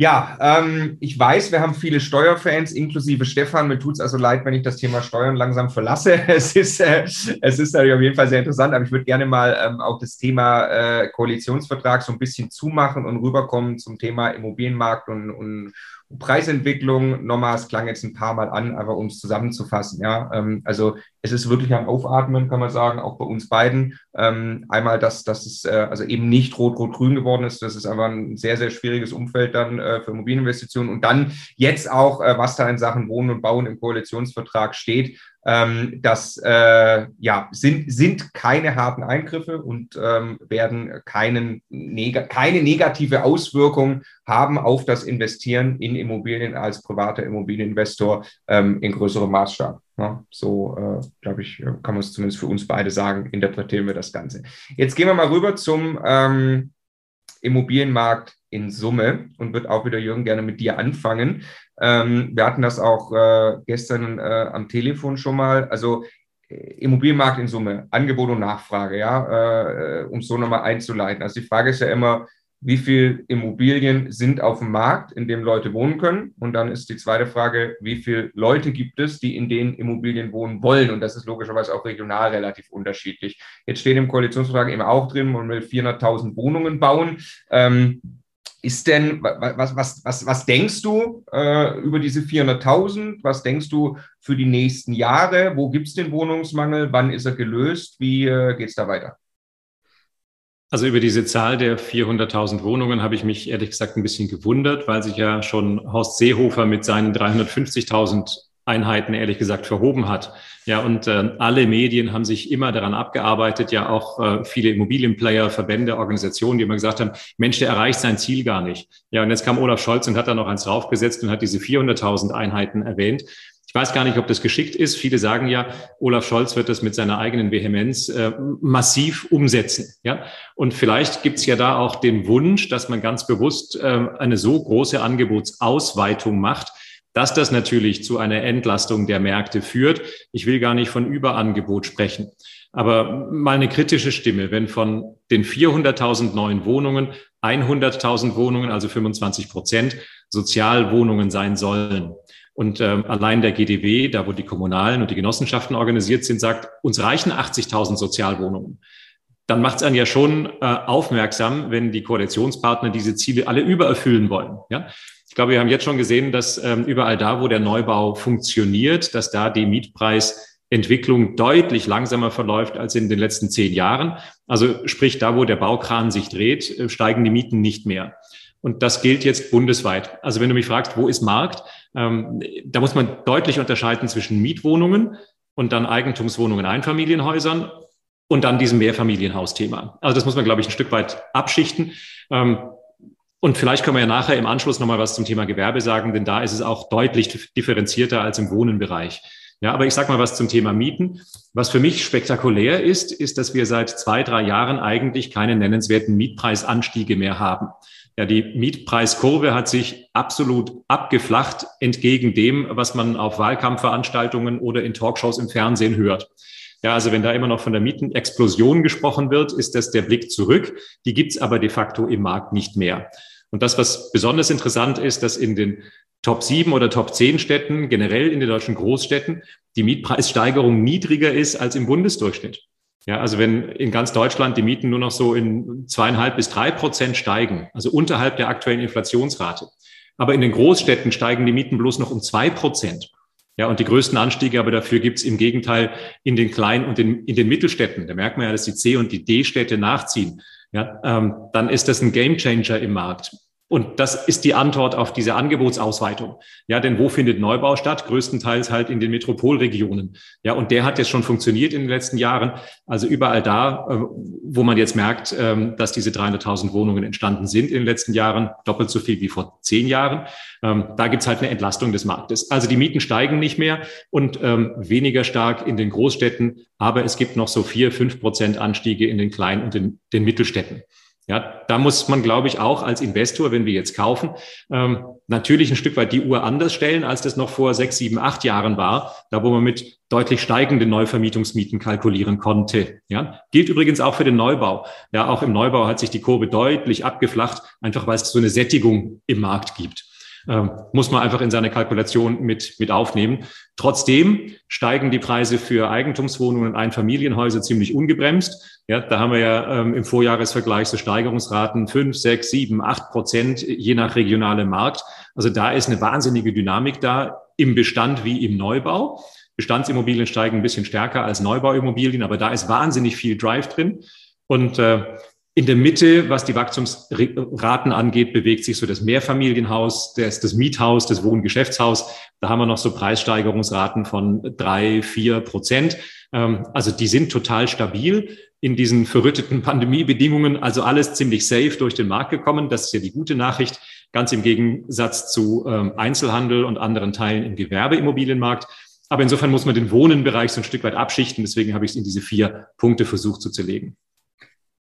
Ja, ähm, ich weiß, wir haben viele Steuerfans, inklusive Stefan. Mir tut es also leid, wenn ich das Thema Steuern langsam verlasse. Es ist, äh, es ist natürlich auf jeden Fall sehr interessant, aber ich würde gerne mal ähm, auch das Thema äh, Koalitionsvertrag so ein bisschen zumachen und rüberkommen zum Thema Immobilienmarkt und, und, Preisentwicklung, nochmal, es klang jetzt ein paar Mal an, aber um es zusammenzufassen, ja, ähm, also es ist wirklich am Aufatmen, kann man sagen, auch bei uns beiden. Ähm, einmal, dass, dass es äh, also eben nicht rot-rot-grün geworden ist, das ist einfach ein sehr, sehr schwieriges Umfeld dann äh, für Immobilieninvestitionen und dann jetzt auch, äh, was da in Sachen Wohnen und Bauen im Koalitionsvertrag steht, ähm, das äh, ja, sind, sind keine harten Eingriffe und ähm, werden keinen, neg keine negative Auswirkung haben auf das Investieren in Immobilien als privater Immobilieninvestor ähm, in größerem Maßstab. Ja, so, äh, glaube ich, kann man es zumindest für uns beide sagen, interpretieren wir das Ganze. Jetzt gehen wir mal rüber zum ähm, Immobilienmarkt in Summe und wird auch wieder, Jürgen, gerne mit dir anfangen. Ähm, wir hatten das auch äh, gestern äh, am Telefon schon mal. Also äh, Immobilienmarkt in Summe, Angebot und Nachfrage, ja, äh, um so nochmal einzuleiten. Also die Frage ist ja immer, wie viele Immobilien sind auf dem Markt, in dem Leute wohnen können? Und dann ist die zweite Frage, wie viele Leute gibt es, die in den Immobilien wohnen wollen? Und das ist logischerweise auch regional relativ unterschiedlich. Jetzt steht im Koalitionsvertrag eben auch drin, man will 400.000 Wohnungen bauen. Ähm, ist denn, was, was, was, was denkst du äh, über diese 400.000? Was denkst du für die nächsten Jahre? Wo gibt es den Wohnungsmangel? Wann ist er gelöst? Wie äh, geht es da weiter? Also über diese Zahl der 400.000 Wohnungen habe ich mich ehrlich gesagt ein bisschen gewundert, weil sich ja schon Horst Seehofer mit seinen 350.000 Einheiten ehrlich gesagt verhoben hat. Ja, und äh, alle Medien haben sich immer daran abgearbeitet, ja auch äh, viele Immobilienplayer, Verbände, Organisationen, die immer gesagt haben, Mensch, der erreicht sein Ziel gar nicht. Ja, und jetzt kam Olaf Scholz und hat da noch eins draufgesetzt und hat diese 400.000 Einheiten erwähnt. Ich weiß gar nicht, ob das geschickt ist. Viele sagen ja, Olaf Scholz wird das mit seiner eigenen Vehemenz äh, massiv umsetzen. Ja, und vielleicht gibt es ja da auch den Wunsch, dass man ganz bewusst äh, eine so große Angebotsausweitung macht, dass das natürlich zu einer Entlastung der Märkte führt. Ich will gar nicht von Überangebot sprechen. Aber mal eine kritische Stimme, wenn von den 400.000 neuen Wohnungen 100.000 Wohnungen, also 25 Prozent, Sozialwohnungen sein sollen. Und ähm, allein der GDW, da wo die Kommunalen und die Genossenschaften organisiert sind, sagt, uns reichen 80.000 Sozialwohnungen. Dann macht es einen ja schon äh, aufmerksam, wenn die Koalitionspartner diese Ziele alle übererfüllen wollen. Ja? Glaube, wir haben jetzt schon gesehen, dass ähm, überall da, wo der Neubau funktioniert, dass da die Mietpreisentwicklung deutlich langsamer verläuft als in den letzten zehn Jahren. Also sprich, da, wo der Baukran sich dreht, äh, steigen die Mieten nicht mehr. Und das gilt jetzt bundesweit. Also wenn du mich fragst, wo ist Markt, ähm, da muss man deutlich unterscheiden zwischen Mietwohnungen und dann Eigentumswohnungen, Einfamilienhäusern und dann diesem Mehrfamilienhausthema. Also das muss man, glaube ich, ein Stück weit abschichten. Ähm, und vielleicht können wir ja nachher im Anschluss nochmal was zum Thema Gewerbe sagen, denn da ist es auch deutlich differenzierter als im Wohnenbereich. Ja, aber ich sage mal was zum Thema Mieten. Was für mich spektakulär ist, ist, dass wir seit zwei, drei Jahren eigentlich keine nennenswerten Mietpreisanstiege mehr haben. Ja, die Mietpreiskurve hat sich absolut abgeflacht entgegen dem, was man auf Wahlkampfveranstaltungen oder in Talkshows im Fernsehen hört. Ja, also wenn da immer noch von der Mietenexplosion gesprochen wird, ist das der Blick zurück. Die gibt's aber de facto im Markt nicht mehr. Und das, was besonders interessant ist, dass in den Top 7 oder Top 10 Städten, generell in den deutschen Großstädten, die Mietpreissteigerung niedriger ist als im Bundesdurchschnitt. Ja, also wenn in ganz Deutschland die Mieten nur noch so in zweieinhalb bis drei Prozent steigen, also unterhalb der aktuellen Inflationsrate. Aber in den Großstädten steigen die Mieten bloß noch um zwei Prozent. Ja, und die größten Anstiege aber dafür gibt es im Gegenteil in den kleinen und in, in den Mittelstädten. Da merkt man ja, dass die C- und die D-Städte nachziehen. Ja, ähm, dann ist das ein Gamechanger im Markt. Und das ist die Antwort auf diese Angebotsausweitung. Ja, denn wo findet Neubau statt? Größtenteils halt in den Metropolregionen. Ja, und der hat jetzt schon funktioniert in den letzten Jahren. Also überall da, äh, wo man jetzt merkt, ähm, dass diese 300.000 Wohnungen entstanden sind in den letzten Jahren, doppelt so viel wie vor zehn Jahren, ähm, da gibt's halt eine Entlastung des Marktes. Also die Mieten steigen nicht mehr und ähm, weniger stark in den Großstädten, aber es gibt noch so vier, fünf Prozent Anstiege in den kleinen und den, den Mittelstädten. Ja, da muss man, glaube ich, auch als Investor, wenn wir jetzt kaufen, ähm, natürlich ein Stück weit die Uhr anders stellen, als das noch vor sechs, sieben, acht Jahren war, da wo man mit deutlich steigenden Neuvermietungsmieten kalkulieren konnte. Ja, gilt übrigens auch für den Neubau. Ja, auch im Neubau hat sich die Kurve deutlich abgeflacht, einfach weil es so eine Sättigung im Markt gibt. Ähm, muss man einfach in seine Kalkulation mit, mit aufnehmen. Trotzdem steigen die Preise für Eigentumswohnungen und Einfamilienhäuser ziemlich ungebremst. Ja, da haben wir ja ähm, im Vorjahresvergleich so Steigerungsraten fünf, sechs, sieben, acht Prozent, je nach regionalem Markt. Also da ist eine wahnsinnige Dynamik da im Bestand wie im Neubau. Bestandsimmobilien steigen ein bisschen stärker als Neubauimmobilien, aber da ist wahnsinnig viel Drive drin. Und äh, in der Mitte, was die Wachstumsraten angeht, bewegt sich so das Mehrfamilienhaus, das, das Miethaus, das Wohngeschäftshaus. Da haben wir noch so Preissteigerungsraten von drei, vier Prozent. Ähm, also die sind total stabil in diesen verrütteten Pandemiebedingungen. Also alles ziemlich safe durch den Markt gekommen. Das ist ja die gute Nachricht. Ganz im Gegensatz zu ähm, Einzelhandel und anderen Teilen im Gewerbeimmobilienmarkt. Aber insofern muss man den Wohnenbereich so ein Stück weit abschichten. Deswegen habe ich es in diese vier Punkte versucht zu zerlegen.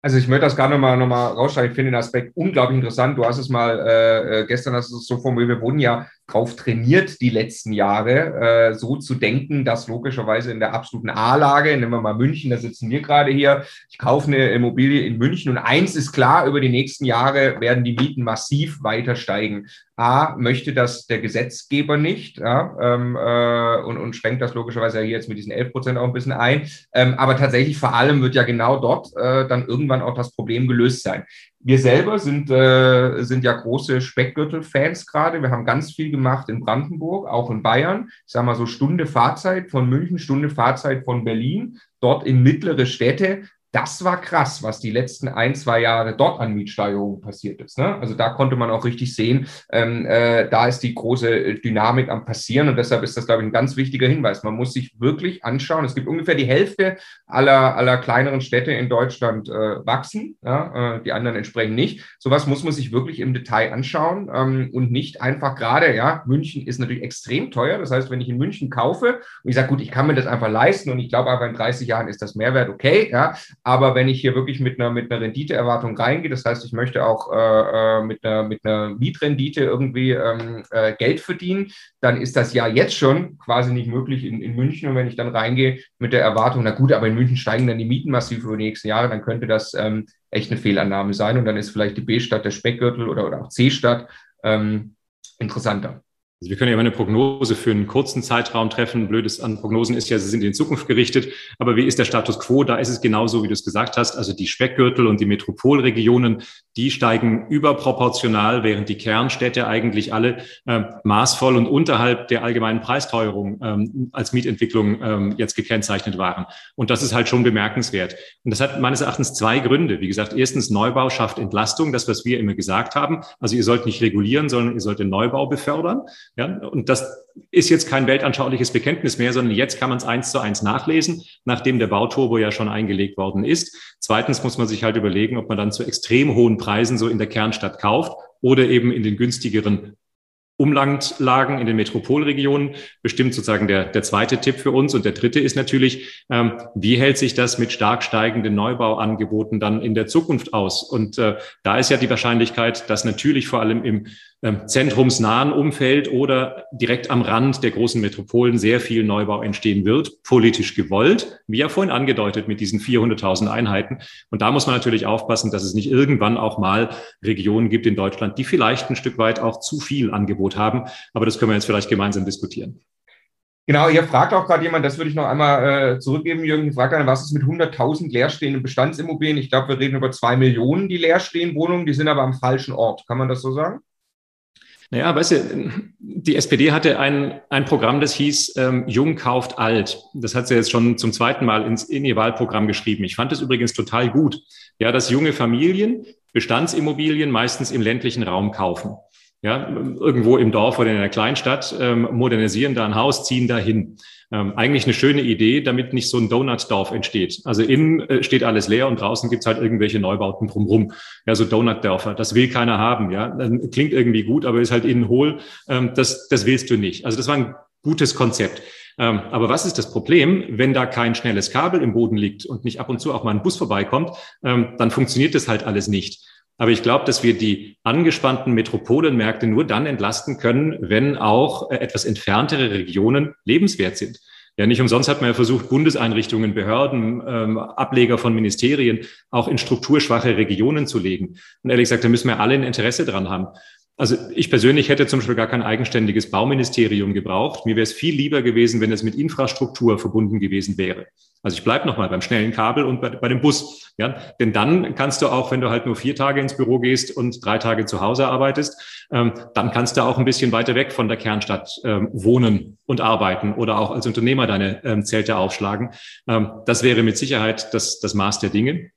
Also ich möchte das nochmal noch mal rausstellen. Ich finde den Aspekt unglaublich interessant. Du hast es mal, äh, äh, gestern hast du es so formuliert, wir wurden ja drauf trainiert, die letzten Jahre, äh, so zu denken, dass logischerweise in der absoluten A-Lage, nehmen wir mal München, da sitzen wir gerade hier, ich kaufe eine Immobilie in München und eins ist klar, über die nächsten Jahre werden die Mieten massiv weiter steigen. A, möchte das der Gesetzgeber nicht ja, ähm, äh, und, und schränkt das logischerweise hier jetzt mit diesen 11 Prozent auch ein bisschen ein. Ähm, aber tatsächlich vor allem wird ja genau dort äh, dann irgendwann auch das Problem gelöst sein. Wir selber sind, äh, sind ja große Speckgürtel-Fans gerade. Wir haben ganz viel gemacht in Brandenburg, auch in Bayern. Ich sage mal so Stunde Fahrzeit von München, Stunde Fahrzeit von Berlin, dort in mittlere Städte das war krass, was die letzten ein, zwei Jahre dort an Mietsteigerungen passiert ist. Ne? Also da konnte man auch richtig sehen, ähm, äh, da ist die große Dynamik am passieren und deshalb ist das, glaube ich, ein ganz wichtiger Hinweis. Man muss sich wirklich anschauen. Es gibt ungefähr die Hälfte aller, aller kleineren Städte in Deutschland äh, wachsen, ja? äh, die anderen entsprechend nicht. Sowas muss man sich wirklich im Detail anschauen ähm, und nicht einfach gerade, ja, München ist natürlich extrem teuer. Das heißt, wenn ich in München kaufe und ich sage, gut, ich kann mir das einfach leisten und ich glaube aber in 30 Jahren ist das Mehrwert okay, ja, Aber wenn ich hier wirklich mit einer, mit einer Renditeerwartung reingehe, das heißt, ich möchte auch äh, äh, mit, einer, mit einer Mietrendite irgendwie ähm, äh, Geld verdienen, dann ist das ja jetzt schon quasi nicht möglich in, in München. Und wenn ich dann reingehe mit der Erwartung, na gut, aber in München steigen dann die Mieten massiv über die nächsten Jahre, dann könnte das ähm, echt eine Fehlannahme sein. Und dann ist vielleicht die B-Stadt der Speckgürtel oder, oder auch C-Stadt ähm, interessanter. Also wir können ja immer eine Prognose für einen kurzen Zeitraum treffen. Blödes an Prognosen ist ja, sie sind in Zukunft gerichtet. Aber wie ist der Status quo? Da ist es genauso, wie du es gesagt hast. Also die Speckgürtel und die Metropolregionen, die steigen überproportional, während die Kernstädte eigentlich alle äh, maßvoll und unterhalb der allgemeinen Preisteuerung ähm, als Mietentwicklung ähm, jetzt gekennzeichnet waren. Und das ist halt schon bemerkenswert. Und das hat meines Erachtens zwei Gründe. Wie gesagt, erstens Neubau schafft Entlastung, das, was wir immer gesagt haben. Also ihr sollt nicht regulieren, sondern ihr sollt den Neubau befördern. Ja, und das ist jetzt kein weltanschauliches Bekenntnis mehr, sondern jetzt kann man es eins zu eins nachlesen, nachdem der Bauturbo ja schon eingelegt worden ist. Zweitens muss man sich halt überlegen, ob man dann zu extrem hohen Preisen so in der Kernstadt kauft oder eben in den günstigeren Umlandlagen in den Metropolregionen bestimmt sozusagen der, der zweite Tipp für uns. Und der dritte ist natürlich, ähm, wie hält sich das mit stark steigenden Neubauangeboten dann in der Zukunft aus? Und äh, da ist ja die Wahrscheinlichkeit, dass natürlich vor allem im zentrumsnahen Umfeld oder direkt am Rand der großen Metropolen sehr viel Neubau entstehen wird, politisch gewollt, wie ja vorhin angedeutet mit diesen 400.000 Einheiten. Und da muss man natürlich aufpassen, dass es nicht irgendwann auch mal Regionen gibt in Deutschland, die vielleicht ein Stück weit auch zu viel Angebot haben. Aber das können wir jetzt vielleicht gemeinsam diskutieren. Genau, hier fragt auch gerade jemand, das würde ich noch einmal äh, zurückgeben, Jürgen, fragt dann, was ist mit 100.000 leerstehenden Bestandsimmobilien? Ich glaube, wir reden über zwei Millionen, die leerstehen, Wohnungen, die sind aber am falschen Ort. Kann man das so sagen? Naja, weißt du, die SPD hatte ein, ein Programm, das hieß ähm, Jung kauft alt. Das hat sie jetzt schon zum zweiten Mal ins, in ihr Wahlprogramm geschrieben. Ich fand es übrigens total gut. Ja, dass junge Familien Bestandsimmobilien meistens im ländlichen Raum kaufen. Ja, irgendwo im Dorf oder in einer Kleinstadt ähm, modernisieren da ein Haus, ziehen dahin. Ähm, eigentlich eine schöne Idee, damit nicht so ein Donutdorf entsteht. Also innen äh, steht alles leer und draußen gibt's halt irgendwelche Neubauten drumherum. Ja, so Donutdörfer. Das will keiner haben. Ja, klingt irgendwie gut, aber ist halt innen hohl. Ähm, das, das willst du nicht. Also das war ein gutes Konzept. Ähm, aber was ist das Problem, wenn da kein schnelles Kabel im Boden liegt und nicht ab und zu auch mal ein Bus vorbeikommt? Ähm, dann funktioniert das halt alles nicht. Aber ich glaube, dass wir die angespannten Metropolenmärkte nur dann entlasten können, wenn auch äh, etwas entferntere Regionen lebenswert sind. Ja, nicht umsonst hat man ja versucht, Bundeseinrichtungen, Behörden, ähm, Ableger von Ministerien auch in strukturschwache Regionen zu legen. Und ehrlich gesagt, da müssen wir alle ein Interesse dran haben. Also ich persönlich hätte zum Beispiel gar kein eigenständiges Bauministerium gebraucht. Mir wäre es viel lieber gewesen, wenn es mit Infrastruktur verbunden gewesen wäre. Also ich bleibe nochmal beim schnellen Kabel und bei, bei, dem Bus. Ja? Denn dann kannst du auch, wenn du halt nur vier Tage ins Büro gehst und drei Tage zu Hause arbeitest, ähm, dann kannst du auch ein bisschen weiter weg von der Kernstadt ähm, wohnen und arbeiten oder auch als Unternehmer deine ähm, Zelte aufschlagen. Ähm, das wäre mit Sicherheit das, das Maß der Dinge.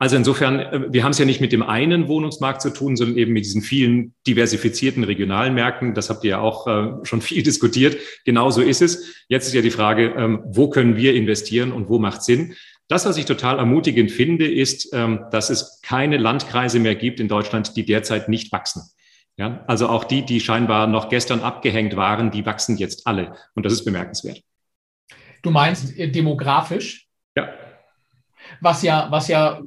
Also insofern, äh, wir haben es ja nicht mit dem einen Wohnungsmarkt zu tun, sondern eben mit diesen vielen diversifizierten regionalen Märkten. Das habt ihr ja auch äh, schon viel diskutiert. Genauso ist es. Jetzt ist ja die Frage, ähm, wo können wir investieren und wo macht Sinn? Das, was ich total ermutigend finde, ist, ähm, dass es keine Landkreise mehr gibt in Deutschland, die derzeit nicht wachsen. Ja, also auch die, die scheinbar noch gestern abgehängt waren, die wachsen jetzt alle. Und das ist bemerkenswert. Du meinst äh, demografisch? Was ja, was ja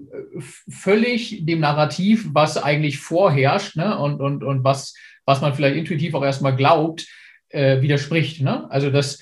völlig dem Narrativ, was eigentlich vorherrscht ne, und, und, und was, was man vielleicht intuitiv auch erstmal glaubt, äh, widerspricht. Ne? Also das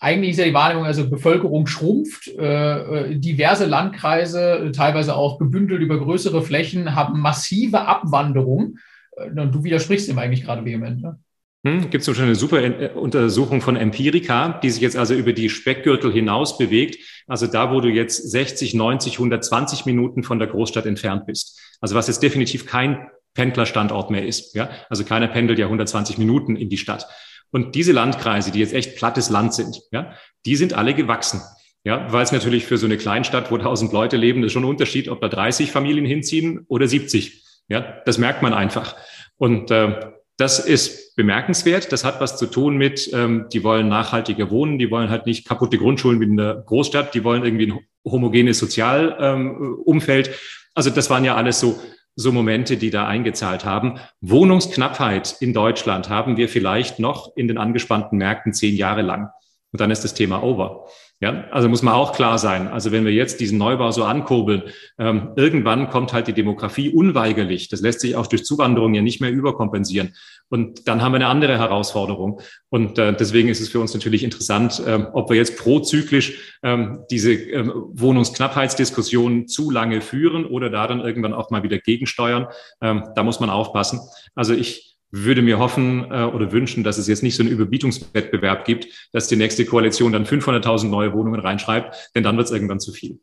eigentlich ist ja die Wahrnehmung, also Bevölkerung schrumpft, äh, äh diverse Landkreise, teilweise auch gebündelt über größere Flächen, haben massive Abwanderung. Äh, und du widersprichst dem eigentlich gerade vehement. Ne? Hm, Gibt es schon eine super äh, Untersuchung von Empirica, die sich jetzt also über die Speckgürtel hinaus bewegt. Also da, wo du jetzt 60, 90, 120 Minuten von der Großstadt entfernt bist. Also was jetzt definitiv kein Pendlerstandort mehr ist. Ja? Also keiner pendelt ja 120 Minuten in die Stadt. Und diese Landkreise, die jetzt echt plattes Land sind, ja, die sind alle gewachsen. Ja, weil es natürlich für so eine Kleinstadt, wo 1000 Leute leben, ist schon ein Unterschied, ob da 30 Familien hinziehen oder 70. Ja, das merkt man einfach. Und äh, das ist bemerkenswert. Das hat was zu tun mit, ähm, die wollen nachhaltiger wohnen, die wollen halt nicht kaputte Grundschulen wie in der Großstadt, die wollen irgendwie ein homogenes Sozialumfeld. Ähm, also das waren ja alles so, so Momente, die da eingezahlt haben. Wohnungsknappheit in Deutschland haben wir vielleicht noch in den angespannten Märkten zehn Jahre lang. Und dann ist das Thema over. Ja, also muss man auch klar sein. Also wenn wir jetzt diesen Neubau so ankurbeln, ähm, irgendwann kommt halt die Demografie unweigerlich. Das lässt sich auch durch Zuwanderung ja nicht mehr überkompensieren. Und dann haben wir eine andere Herausforderung. Und äh, deswegen ist es für uns natürlich interessant, äh, ob wir jetzt prozyklisch ähm, diese äh, Wohnungsknappheitsdiskussion zu lange führen oder da dann irgendwann auch mal wieder gegensteuern. Ähm, da muss man aufpassen. Also ich würde mir hoffen äh, oder wünschen, dass es jetzt nicht so einen Überbietungswettbewerb gibt, dass die nächste Koalition dann 500.000 neue Wohnungen reinschreibt, denn dann wird es irgendwann zu viel.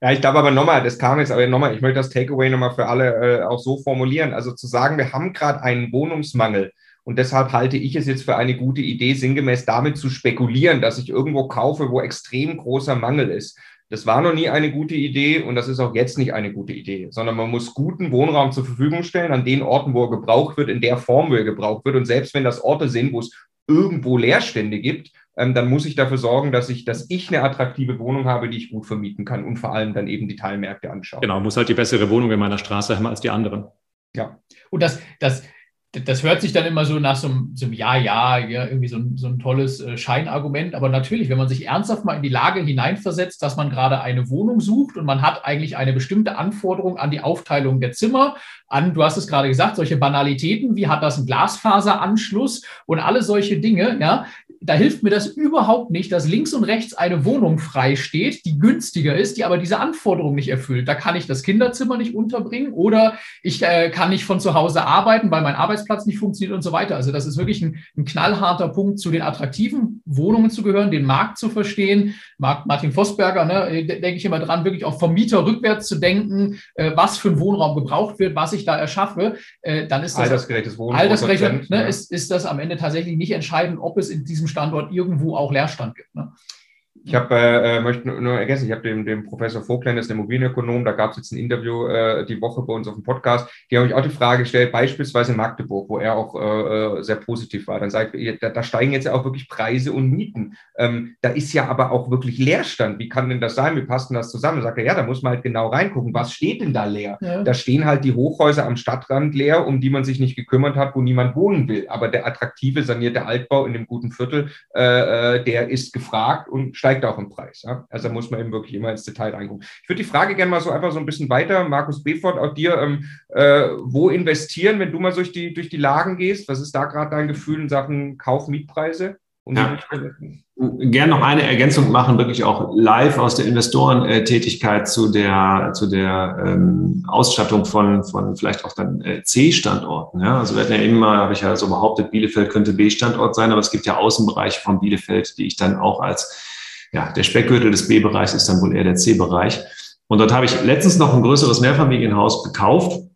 Ja, ich glaube aber nochmal, das kam jetzt aber nochmal, ich möchte das Takeaway nochmal für alle äh, auch so formulieren. Also zu sagen, wir haben gerade einen Wohnungsmangel und deshalb halte ich es jetzt für eine gute Idee, sinngemäß damit zu spekulieren, dass ich irgendwo kaufe, wo extrem großer Mangel ist. Das war noch nie eine gute Idee und das ist auch jetzt nicht eine gute Idee, sondern man muss guten Wohnraum zur Verfügung stellen an den Orten, wo er gebraucht wird, in der Form, wo er gebraucht wird. Und selbst wenn das Orte sind, wo es irgendwo Leerstände gibt, ähm, dann muss ich dafür sorgen, dass ich, dass ich eine attraktive Wohnung habe, die ich gut vermieten kann und vor allem dann eben die Teilmärkte anschauen. Genau, muss halt die bessere Wohnung in meiner Straße haben als die anderen. Ja. Und das, das, das hört sich dann immer so nach so einem, so einem Ja, ja, ja, irgendwie so ein, so ein tolles äh, Scheinargument. Aber natürlich, wenn man sich ernsthaft mal in die Lage hineinversetzt, dass man gerade eine Wohnung sucht und man hat eigentlich eine bestimmte Anforderung an die Aufteilung der Zimmer, an, du hast es gerade gesagt, solche Banalitäten, wie hat das einen Glasfaseranschluss und alle solche Dinge, ja, da hilft mir das überhaupt nicht, dass links und rechts eine Wohnung frei steht, die günstiger ist, die aber diese Anforderung nicht erfüllt. Da kann ich das Kinderzimmer nicht unterbringen oder ich äh, kann nicht von zu Hause arbeiten, weil mein Arbeitsplatz nicht funktioniert und so weiter. Also das ist wirklich ein, ein knallharter Punkt, zu den attraktiven Wohnungen zu gehören, den Markt zu verstehen. Martin Vosberger, ne, denke ich immer dran, wirklich auch vom Mieter rückwärts zu denken, äh, was für ein Wohnraum gebraucht wird, was ich da erschaffe. Äh, dann ist das altersgerechtes Wohnen. Altersgerecht, ne, ist, ist das am Ende tatsächlich nicht entscheidend, ob es in diesem Standort irgendwo auch Leerstand gibt. Ne? Ich habe, äh, äh, möchte nur ergänzen, ich habe dem, dem Professor Vogtländer, das ist ein Immobilienökonom, da gab es jetzt ein Interview äh, die Woche bei uns auf dem Podcast, die haben mich auch die Frage gestellt, beispielsweise in Magdeburg, wo er auch äh, äh sehr positiv war. Dann sagt er, da, da, steigen jetzt ja auch wirklich Preise und Mieten. Ähm, da ist ja aber auch wirklich Leerstand. Wie kann denn das sein? Wie passt denn das zusammen? Sagt er, ja, da muss man halt genau reingucken. Was steht denn da leer? Ja. Da stehen halt die Hochhäuser am Stadtrand leer, um die man sich nicht gekümmert hat, wo niemand wohnen will. Aber der attraktive, sanierte Altbau in dem guten Viertel, äh, der ist gefragt und steigt steigt auch im Preis. Ja? Also da muss man eben wirklich immer ins Detail reingucken. Ich würde die Frage gerne mal so einfach so ein bisschen weiter, Markus Befort, auch dir, ähm, äh, wo investieren, wenn du mal durch die, durch die Lagen gehst? Was ist da gerade dein Gefühl in Sachen Kauf-Mietpreise? Ja. Gerne noch eine Ergänzung machen, wirklich auch live aus der Investorentätigkeit zu der, zu der ähm, Ausstattung von, von vielleicht auch dann äh, C-Standorten. Ja? Also wir hatten ja immer, habe ich ja so behauptet, Bielefeld könnte B-Standort sein, aber es gibt ja Außenbereiche von Bielefeld, die ich dann auch als ja, der Speckgürtel des B-Bereichs ist dann wohl eher der C-Bereich. Und dort habe ich letztens noch ein größeres Mehrfamilienhaus gekauft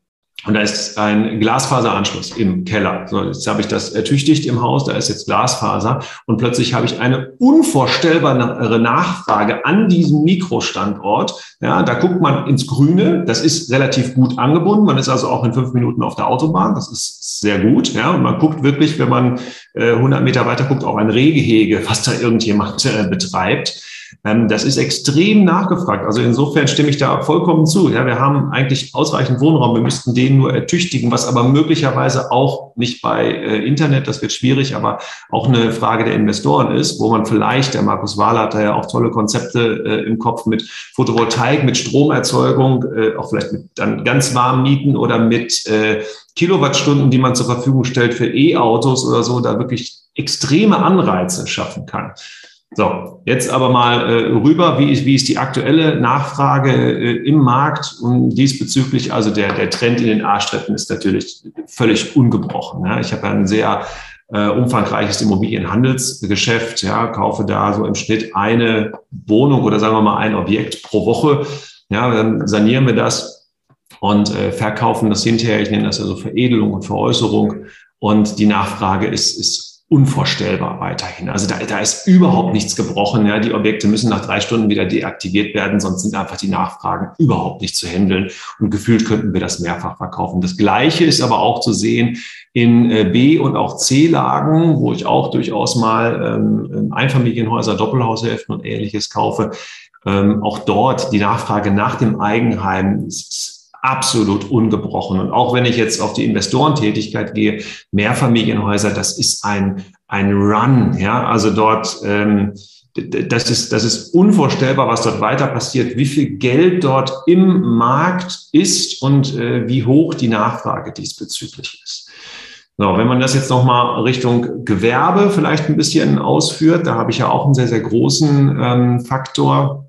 und da ist ein Glasfaseranschluss im Keller. So, jetzt habe ich das ertüchtigt im Haus, da ist jetzt Glasfaser und plötzlich habe ich eine unvorstellbare Nachfrage an diesem Mikrostandort. Ja, da guckt man ins Grüne, das ist relativ gut angebunden. Man ist also auch in fünf Minuten auf der Autobahn, das ist sehr gut. Ja, und man guckt wirklich, wenn man äh, 100 Meter weiter guckt, auch ein Rehgehege, was da irgendjemand äh, betreibt. Ähm, das ist extrem nachgefragt. Also insofern stimme ich da vollkommen zu. Ja, wir haben eigentlich ausreichend Wohnraum. Wir müssten den nur ertüchtigen, was aber möglicherweise auch nicht bei äh, Internet, das wird schwierig, aber auch eine Frage der Investoren ist, wo man vielleicht, der Markus Wahler hat da ja auch tolle Konzepte äh, im Kopf mit Photovoltaik, mit Stromerzeugung, äh, auch vielleicht mit dann ganz warmen Mieten oder mit Kilowattstunden, die man zur Verfügung stellt für E-Autos oder so, da wirklich extreme Anreize schaffen kann. So, jetzt aber mal äh, rüber, wie ist, wie ist die aktuelle Nachfrage äh, im Markt und diesbezüglich, also der, der Trend in den A-Städten ist natürlich völlig ungebrochen. Ja. Ich habe ein sehr äh, umfangreiches Immobilienhandelsgeschäft, ja, kaufe da so im Schnitt eine Wohnung oder sagen wir mal ein Objekt pro Woche. Ja, dann sanieren wir das und äh, verkaufen das hinterher. Ich nenne das also Veredelung und Veräußerung. Und die Nachfrage ist, ist unvorstellbar weiterhin. Also da, da ist überhaupt nichts gebrochen. Ja. Die Objekte müssen nach drei Stunden wieder deaktiviert werden, sonst sind einfach die Nachfragen überhaupt nicht zu handeln. Und gefühlt könnten wir das mehrfach verkaufen. Das Gleiche ist aber auch zu sehen in äh, B- und auch C-Lagen, wo ich auch durchaus mal ähm, Einfamilienhäuser, Doppelhaushälften und ähnliches kaufe. Ähm, auch dort die Nachfrage nach dem Eigenheim ist absolut ungebrochen. Und auch wenn ich jetzt auf die Investorentätigkeit gehe, Mehrfamilienhäuser, das ist ein, ein Run. Ja, also dort, ähm, das ist, das ist unvorstellbar, was dort weiter passiert, wie viel Geld dort im Markt ist und äh, wie hoch die Nachfrage diesbezüglich ist. So, wenn man das jetzt nochmal Richtung Gewerbe vielleicht ein bisschen ausführt, da habe ich ja auch einen sehr, sehr großen ähm, Faktor.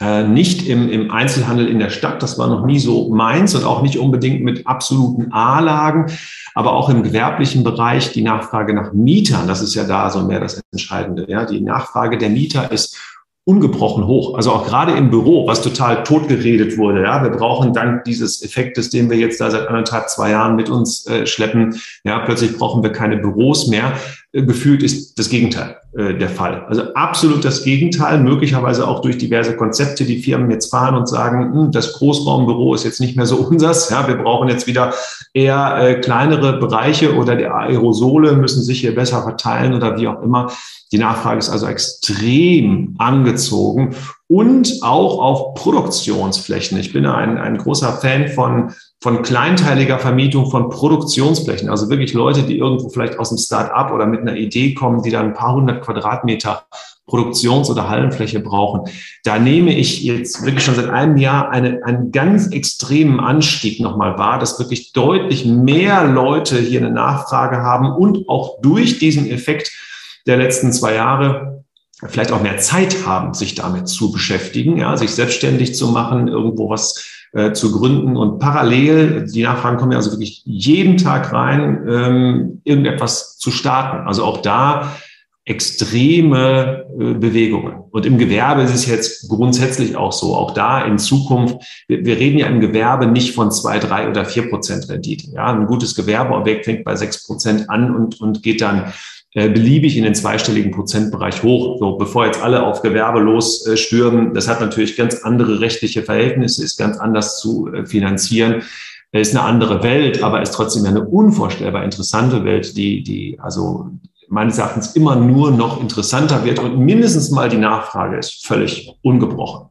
Äh, nicht im, im Einzelhandel in der Stadt, das war noch nie so meins und auch nicht unbedingt mit absoluten A-Lagen, aber auch im gewerblichen Bereich die Nachfrage nach Mietern, das ist ja da so mehr das Entscheidende. Ja, die Nachfrage der Mieter ist ungebrochen hoch. Also auch gerade im Büro, was total totgeredet wurde. Ja, wir brauchen dank dieses Effektes, den wir jetzt da seit anderthalb, zwei Jahren mit uns äh, schleppen, ja, plötzlich brauchen wir keine Büros mehr. Äh, gefühlt ist das Gegenteil äh, der Fall. Also absolut das Gegenteil, möglicherweise auch durch diverse Konzepte, die Firmen jetzt fahren und sagen, hm, das Großraumbüro ist jetzt nicht mehr so unsers. Ja, wir brauchen jetzt wieder eher äh, kleinere Bereiche oder die Aerosole müssen sich hier besser verteilen oder wie auch immer. Die Nachfrage ist also extrem angezogen und auch auf Produktionsflächen. Ich bin ein, ein großer Fan von, von kleinteiliger Vermietung von Produktionsflächen. Also wirklich Leute, die irgendwo vielleicht aus dem Start-up oder mit einer Idee kommen, die dann ein paar hundert Quadratmeter Produktions- oder Hallenfläche brauchen. Da nehme ich jetzt wirklich schon seit einem Jahr eine, einen ganz extremen Anstieg nochmal wahr, dass wirklich deutlich mehr Leute hier eine Nachfrage haben und auch durch diesen Effekt der letzten zwei Jahre vielleicht auch mehr Zeit haben, sich damit zu beschäftigen, ja, sich selbstständig zu machen, irgendwo was äh, zu gründen und parallel, die Nachfragen kommen ja also wirklich jeden Tag rein, ähm, irgendetwas zu starten. Also auch da extreme äh, Bewegungen. Und im Gewerbe ist es jetzt grundsätzlich auch so. Auch da in Zukunft, wir, wir, reden ja im Gewerbe nicht von zwei, drei oder vier Prozent Rendite. Ja, ein gutes Gewerbeobjekt fängt bei sechs Prozent an und, und geht dann beliebig in den zweistelligen Prozentbereich hoch. So, bevor jetzt alle auf Gewerbe losstürmen, das hat natürlich ganz andere rechtliche Verhältnisse, ist ganz anders zu äh, finanzieren, ist eine andere Welt, aber ist trotzdem eine unvorstellbar interessante Welt, die, die also meines Erachtens immer nur noch interessanter wird und mindestens mal die Nachfrage ist völlig ungebrochen.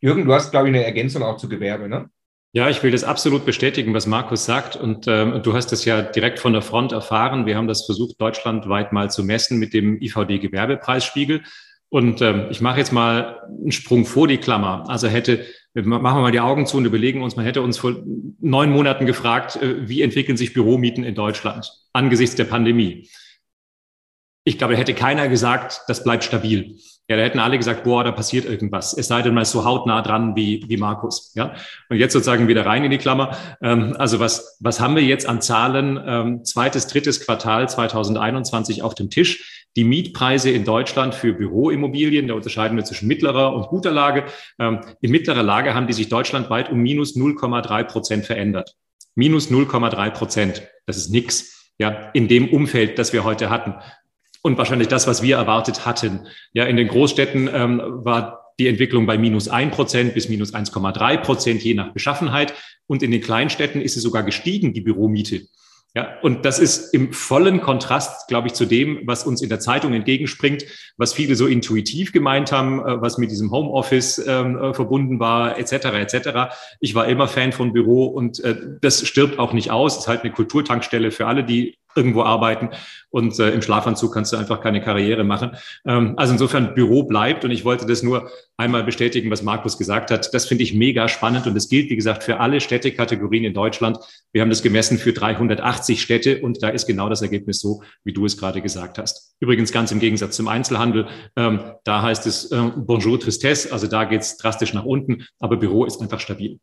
Jürgen, du hast, glaube ich, eine Ergänzung auch zu Gewerbe, ne? Ja, ich will das absolut bestätigen, was Markus sagt. Und ähm, du hast es ja direkt von der Front erfahren. Wir haben das versucht, deutschlandweit mal zu messen mit dem IVD-Gewerbepreisspiegel. Und ähm, ich mache jetzt mal einen Sprung vor die Klammer. Also hätte, machen wir mal die Augen zu und überlegen uns, man hätte uns vor neun Monaten gefragt, äh, wie entwickeln sich Büromieten in Deutschland angesichts der Pandemie. Ich glaube, hätte keiner gesagt, das bleibt stabil. Ja, da hätten alle gesagt, boah, da passiert irgendwas. Es sei denn, man ist so hautnah dran wie, wie Markus. Ja, und jetzt sozusagen wieder rein in die Klammer. Ähm, also was, was haben wir jetzt an Zahlen? Ähm, zweites, drittes Quartal 2021 auf dem Tisch. Die Mietpreise in Deutschland für Büroimmobilien, da unterscheiden wir zwischen mittlerer und guter Lage. Ähm, in mittlerer Lage haben die sich deutschlandweit um minus 0,3 Prozent verändert. Minus 0,3 Prozent. Das ist nix. Ja, in dem Umfeld, das wir heute hatten und wahrscheinlich das, was wir erwartet hatten. Ja, in den Großstädten ähm, war die Entwicklung bei minus ein Prozent bis minus 1,3 Prozent, je nach Beschaffenheit. Und in den Kleinstädten ist sie sogar gestiegen, die Büromiete. Ja, und das ist im vollen Kontrast, glaube ich, zu dem, was uns in der Zeitung entgegenspringt, was viele so intuitiv gemeint haben, äh, was mit diesem Homeoffice ähm, äh, verbunden war, etc. etc. Ich war immer Fan von Büro und äh, das stirbt auch nicht aus. Es ist halt eine Kulturtankstelle für alle, die irgendwo arbeiten und äh, im Schlafanzug kannst du einfach keine Karriere machen. Ähm, also insofern Büro bleibt und ich wollte das nur einmal bestätigen, was Markus gesagt hat. Das finde ich mega spannend und es gilt, wie gesagt, für alle Städtekategorien in Deutschland. Wir haben das gemessen für 380 Städte und da ist genau das Ergebnis so, wie du es gerade gesagt hast. Übrigens ganz im Gegensatz zum Einzelhandel. Ähm, da heißt es äh, Bonjour Tristesse, also da geht es drastisch nach unten, aber Büro ist einfach stabil.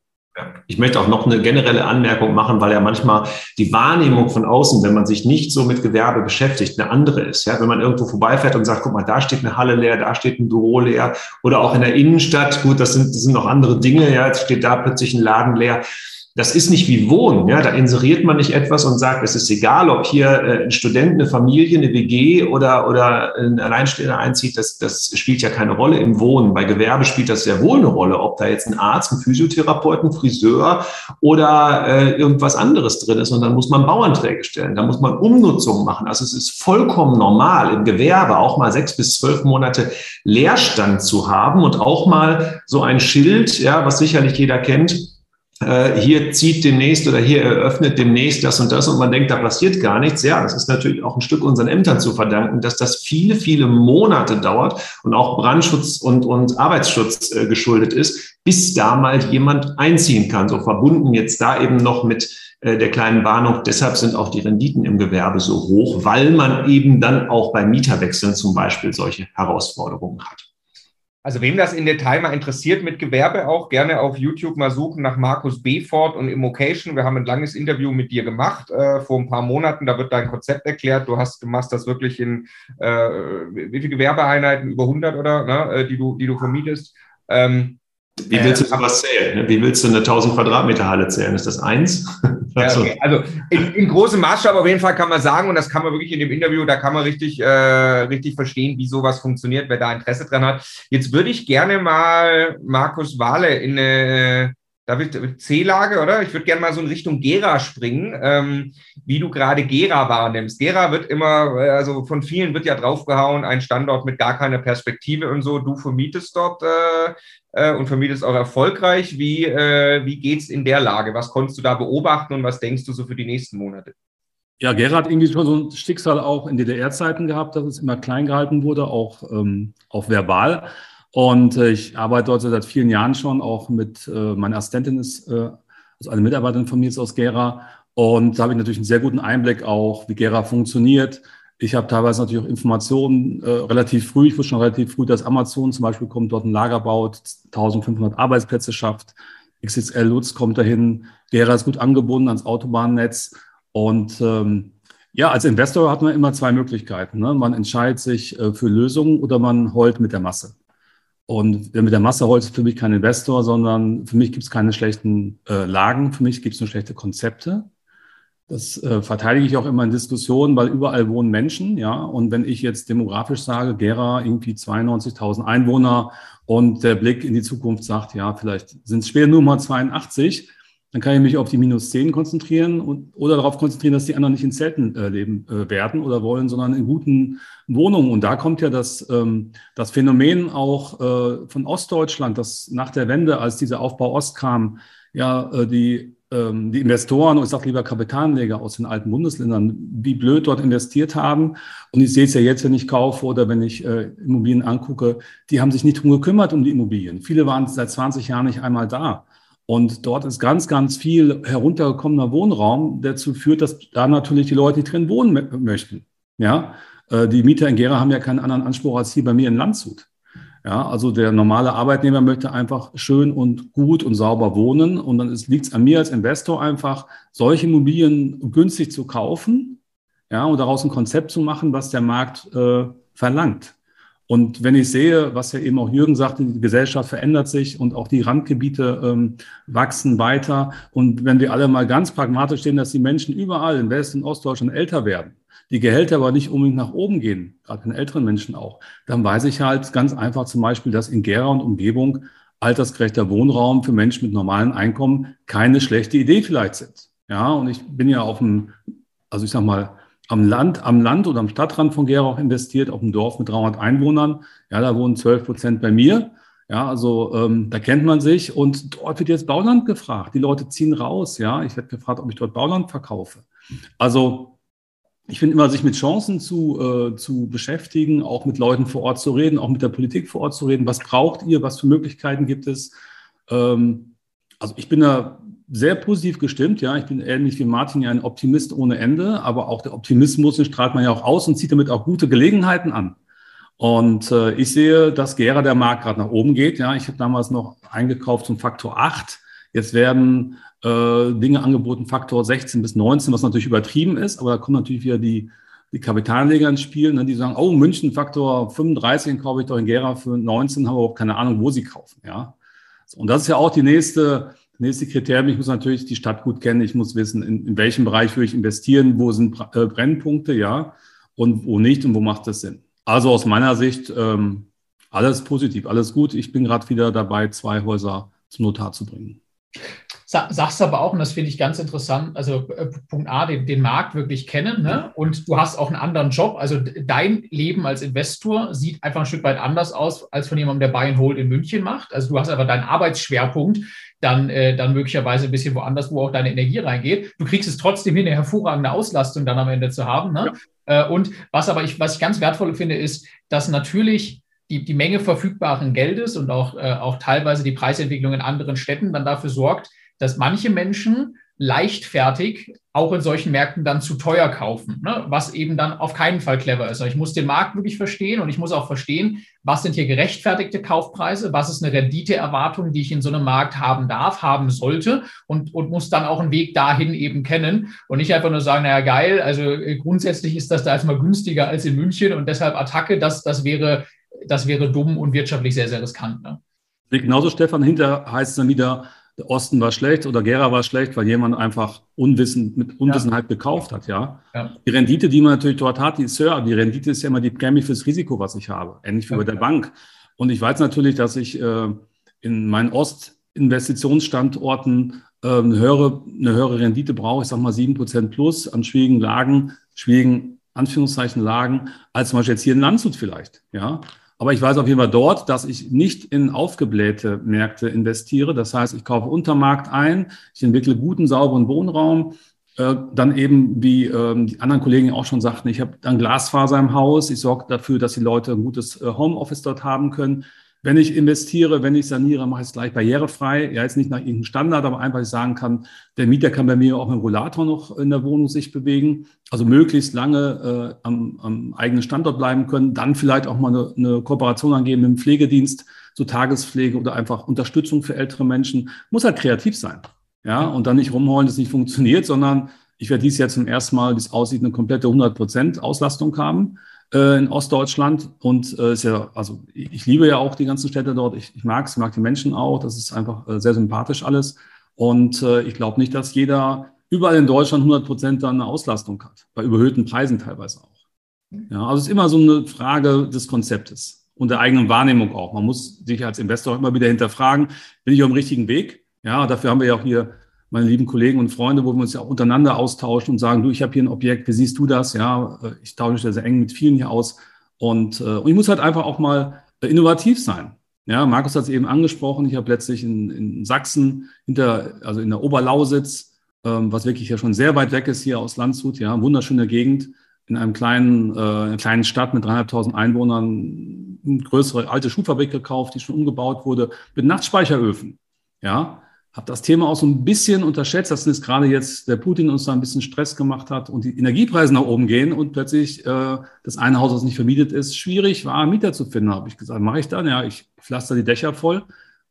Ich möchte auch noch eine generelle Anmerkung machen, weil ja manchmal die Wahrnehmung von außen, wenn man sich nicht so mit Gewerbe beschäftigt, eine andere ist. Ja, wenn man irgendwo vorbeifährt und sagt, guck mal, da steht eine Halle leer, da steht ein Büro leer oder auch in der Innenstadt, gut, das sind, das sind noch andere Dinge. Ja, jetzt steht da plötzlich ein Laden leer das ist nicht wie Wohnen. Ja? Da inseriert man nicht etwas und sagt, es ist egal, ob hier äh, ein Student, eine Familie, eine WG oder, oder ein Alleinstehender einzieht. Das, das spielt ja keine Rolle im Wohnen. Bei Gewerbe spielt das sehr wohl eine Rolle, ob da jetzt ein Arzt, ein Physiotherapeut, ein Friseur oder äh, irgendwas anderes drin ist. Und dann muss man Bauanträge stellen, da muss man Umnutzungen machen. Also es ist vollkommen normal im Gewerbe auch mal sechs bis zwölf Monate Leerstand zu haben und auch mal so ein Schild, ja, was sicherlich jeder kennt, hier zieht demnächst oder hier eröffnet demnächst das und das und man denkt, da passiert gar nichts. Ja, das ist natürlich auch ein Stück unseren Ämtern zu verdanken, dass das viele, viele Monate dauert und auch Brandschutz und, und Arbeitsschutz äh, geschuldet ist, bis da mal jemand einziehen kann. So verbunden jetzt da eben noch mit äh, der kleinen Warnung. Deshalb sind auch die Renditen im Gewerbe so hoch, weil man eben dann auch bei Mieterwechseln zum Beispiel solche Herausforderungen hat. Also wem das in Detail mal interessiert mit Gewerbe auch, gerne auf YouTube mal suchen nach Markus Befort und Immocation. Wir haben ein langes Interview mit dir gemacht äh, vor ein paar Monaten. Da wird dein Konzept erklärt. Du hast, du machst das wirklich in äh, wie viele Gewerbeeinheiten? Über 100 oder, ne, äh, die du, die du vermietest. Ähm, wie willst du äh, sowas zählen? Wie willst du eine 1000 Quadratmeter Halle zählen? Ist das eins? Ja, okay. Also in, in, großem Maßstab auf jeden Fall kann man sagen, und das kann man wirklich in dem Interview, da kann man richtig, äh, richtig verstehen, wie sowas funktioniert, wer da Interesse dran hat. Jetzt würde ich gerne mal Markus Wahle in eine Darf ich C-Lage, oder? Ich würde gerne mal so in Richtung Gera springen, ähm, wie du gerade Gera wahrnimmst. Gera wird immer, also von vielen wird ja draufgehauen, ein Standort mit gar keiner Perspektive und so. Du vermietest dort äh, äh, und vermietest auch erfolgreich. Wie, äh, wie geht es in der Lage? Was konntest du da beobachten und was denkst du so für die nächsten Monate? Ja, Gera hat irgendwie schon so ein Schicksal auch in DDR-Zeiten gehabt, dass es immer klein gehalten wurde, auch, ähm, auch verbal. Und äh, ich arbeite dort seit vielen Jahren schon, auch mit, äh, meine Assistentin ist, äh, also eine Mitarbeiterin von mir ist aus Gera. Und da habe ich natürlich einen sehr guten Einblick auch, wie Gera funktioniert. Ich habe teilweise natürlich auch Informationen äh, relativ früh. Ich wusste schon relativ früh, dass Amazon zum Beispiel kommt, dort ein Lager baut, 1500 Arbeitsplätze schafft. XXL Lutz kommt dahin. Gera ist gut angebunden ans Autobahnnetz. Und ähm, ja, als Investor hat man immer zwei Möglichkeiten. Ne? Man entscheidet sich äh, für Lösungen oder man heult mit der Masse. Und mit der Masse Holz ist für mich kein Investor, sondern für mich gibt es keine schlechten äh, Lagen, für mich gibt es nur schlechte Konzepte. Das äh, verteidige ich auch immer in Diskussionen, weil überall wohnen Menschen, ja. Und wenn ich jetzt demografisch sage, Gera irgendwie 92.000 Einwohner und der Blick in die Zukunft sagt, ja, vielleicht sind es später nur mal 82, dann kann ich mich auf die minus 10 konzentrieren und, oder darauf konzentrieren, dass die anderen nicht in Zelten äh, leben äh, werden oder wollen, sondern in guten Wohnungen. Und da kommt ja das, ähm, das Phänomen auch äh, von Ostdeutschland, dass nach der Wende, als dieser Aufbau Ost kam, ja, äh, die, ähm, die Investoren, und ich sage lieber Kapitalanleger aus den alten Bundesländern, wie blöd dort investiert haben. Und ich sehe es ja jetzt, wenn ich kaufe oder wenn ich äh, Immobilien angucke, die haben sich nicht drum gekümmert um die Immobilien. Viele waren seit 20 Jahren nicht einmal da. Und dort ist ganz, ganz viel heruntergekommener Wohnraum, der dazu führt, dass da natürlich die Leute nicht drin wohnen möchten. Ja, die Mieter in Gera haben ja keinen anderen Anspruch als hier bei mir in Landshut. Ja, also der normale Arbeitnehmer möchte einfach schön und gut und sauber wohnen. Und dann liegt es an mir als Investor einfach, solche Immobilien günstig zu kaufen, ja, und daraus ein Konzept zu machen, was der Markt äh, verlangt. Und wenn ich sehe, was ja eben auch Jürgen sagte, die Gesellschaft verändert sich und auch die Randgebiete ähm, wachsen weiter. Und wenn wir alle mal ganz pragmatisch sehen, dass die Menschen überall in West- und Ostdeutschland älter werden, die Gehälter aber nicht unbedingt nach oben gehen, gerade den älteren Menschen auch, dann weiß ich halt ganz einfach zum Beispiel, dass in Gera und Umgebung altersgerechter Wohnraum für Menschen mit normalen Einkommen keine schlechte Idee vielleicht sind. Ja, und ich bin ja auf dem, also ich sag mal, am Land, am Land oder am Stadtrand von Gera auch investiert, auf einem Dorf mit 300 Einwohnern. Ja, da wohnen 12 Prozent bei mir. Ja, also ähm, da kennt man sich und dort wird jetzt Bauland gefragt. Die Leute ziehen raus. Ja, ich werde gefragt, ob ich dort Bauland verkaufe. Also ich finde immer, sich mit Chancen zu, äh, zu beschäftigen, auch mit Leuten vor Ort zu reden, auch mit der Politik vor Ort zu reden. Was braucht ihr? Was für Möglichkeiten gibt es? Ähm, also ich bin da sehr positiv gestimmt. Ja, ich bin ähnlich wie Martin ja ein Optimist ohne Ende, aber auch der Optimismus den strahlt man ja auch aus und zieht damit auch gute Gelegenheiten an. Und äh, ich sehe, dass Gera der Markt gerade nach oben geht. Ja, ich habe damals noch eingekauft zum Faktor 8. Jetzt werden äh, Dinge angeboten, Faktor 16 bis 19, was natürlich übertrieben ist, aber da kommen natürlich wieder die, die Kapitalanleger ins Spiel, ne, die sagen, oh, München Faktor 35, den kaufe ich doch in Gera für 19, haben aber auch keine Ahnung, wo sie kaufen. Ja. Und das ist ja auch die nächste, nächste Kriterium. Ich muss natürlich die Stadt gut kennen. Ich muss wissen, in, in welchem Bereich will ich investieren, wo sind äh, Brennpunkte, ja, und wo nicht und wo macht das Sinn. Also aus meiner Sicht ähm, alles positiv, alles gut. Ich bin gerade wieder dabei, zwei Häuser zum Notar zu bringen. Sagst aber auch, und das finde ich ganz interessant, also äh, Punkt A, den, den Markt wirklich kennen, ne? und du hast auch einen anderen Job. Also dein Leben als Investor sieht einfach ein Stück weit anders aus, als von jemandem, der Buy and Hold in München macht. Also du hast aber deinen Arbeitsschwerpunkt dann, äh, dann möglicherweise ein bisschen woanders, wo auch deine Energie reingeht. Du kriegst es trotzdem hin, eine hervorragende Auslastung dann am Ende zu haben. Ne? Ja. Äh, und was aber ich, was ich ganz wertvoll finde, ist, dass natürlich die, die Menge verfügbaren Geldes und auch, äh, auch teilweise die Preisentwicklung in anderen Städten dann dafür sorgt, dass manche Menschen leichtfertig auch in solchen Märkten dann zu teuer kaufen, ne? was eben dann auf keinen Fall clever ist. Ich muss den Markt wirklich verstehen und ich muss auch verstehen, was sind hier gerechtfertigte Kaufpreise, was ist eine Renditeerwartung, die ich in so einem Markt haben darf, haben sollte und, und muss dann auch einen Weg dahin eben kennen und nicht einfach nur sagen, naja, geil, also äh, grundsätzlich ist das da erstmal günstiger als in München und deshalb Attacke, das, das, wäre, das wäre dumm und wirtschaftlich sehr, sehr riskant. Ne? Genauso, Stefan, hinter heißt es dann wieder, der Osten war schlecht oder Gera war schlecht, weil jemand einfach unwissend, mit Unwissenheit ja. gekauft hat, ja? ja. Die Rendite, die man natürlich dort hat, die ist höher. Die Rendite ist ja immer die Prämie fürs Risiko, was ich habe. Ähnlich wie bei der Bank. Und ich weiß natürlich, dass ich äh, in meinen Ostinvestitionsstandorten äh, eine, höhere, eine höhere Rendite brauche, ich sage mal sieben Prozent plus an schwierigen Lagen, schwierigen Anführungszeichen Lagen, als zum Beispiel jetzt hier in Landshut vielleicht, ja? Aber ich weiß auf jeden Fall dort, dass ich nicht in aufgeblähte Märkte investiere. Das heißt, ich kaufe Untermarkt ein, ich entwickle guten, sauberen Wohnraum. Äh, dann eben, wie ähm, die anderen Kollegen auch schon sagten, ich habe dann Glasfaser im Haus. Ich sorge dafür, dass die Leute ein gutes äh, Homeoffice dort haben können. Wenn ich investiere, wenn ich saniere, mache ich es gleich barrierefrei. Ja, jetzt nicht nach irgendeinem Standard, aber einfach, ich sagen kann, der Mieter kann bei mir auch mit dem Rollator noch in der Wohnung sich bewegen. Also möglichst lange äh, am, am, eigenen Standort bleiben können. Dann vielleicht auch mal eine, eine Kooperation angeben mit dem Pflegedienst, so Tagespflege oder einfach Unterstützung für ältere Menschen. Muss halt kreativ sein. Ja, und dann nicht rumheulen, dass es nicht funktioniert, sondern ich werde dies jetzt zum ersten Mal, wie es aussieht, eine komplette 100 Prozent Auslastung haben äh, in Ostdeutschland. Und äh, ist ja, also ich liebe ja auch die ganzen Städte dort. Ich, ich mag es, mag die Menschen auch. Das ist einfach äh, sehr sympathisch alles. Und äh, ich glaube nicht, dass jeder überall in Deutschland 100 Prozent dann eine Auslastung hat, bei überhöhten Preisen teilweise auch. Ja, also es ist immer so eine Frage des Konzeptes und der eigenen Wahrnehmung auch. Man muss sich als Investor immer wieder hinterfragen, bin ich auf dem richtigen Weg? Ja, dafür haben wir ja auch hier meine lieben Kollegen und Freunde, wo wir uns ja auch untereinander austauschen und sagen, du, ich habe hier ein Objekt, wie siehst du das? Ja, äh, ich tausche mich sehr eng mit vielen hier aus. Und, äh, und ich muss halt einfach auch mal äh, innovativ sein. Ja, Markus hat es eben angesprochen. Ich habe letztlich in, in Sachsen, hinter, also in der Oberlausitz, ähm, was wirklich ja schon sehr weit weg ist hier aus Landshut, ja, wunderschöne Gegend, in einem kleinen, äh, einer kleinen Stadt mit dreieinhalbtausend Einwohnern eine größere alte Schuhfabrik gekauft, die schon umgebaut wurde, mit Nachtspeicheröfen. Ja, habe das Thema auch so ein bisschen unterschätzt, dass jetzt gerade jetzt der Putin uns da ein bisschen Stress gemacht hat und die Energiepreise nach oben gehen und plötzlich äh, das eine Haus, das nicht vermietet ist, schwierig war, Mieter zu finden. Habe ich gesagt, mache ich dann? Ja, ich pflaster die Dächer voll,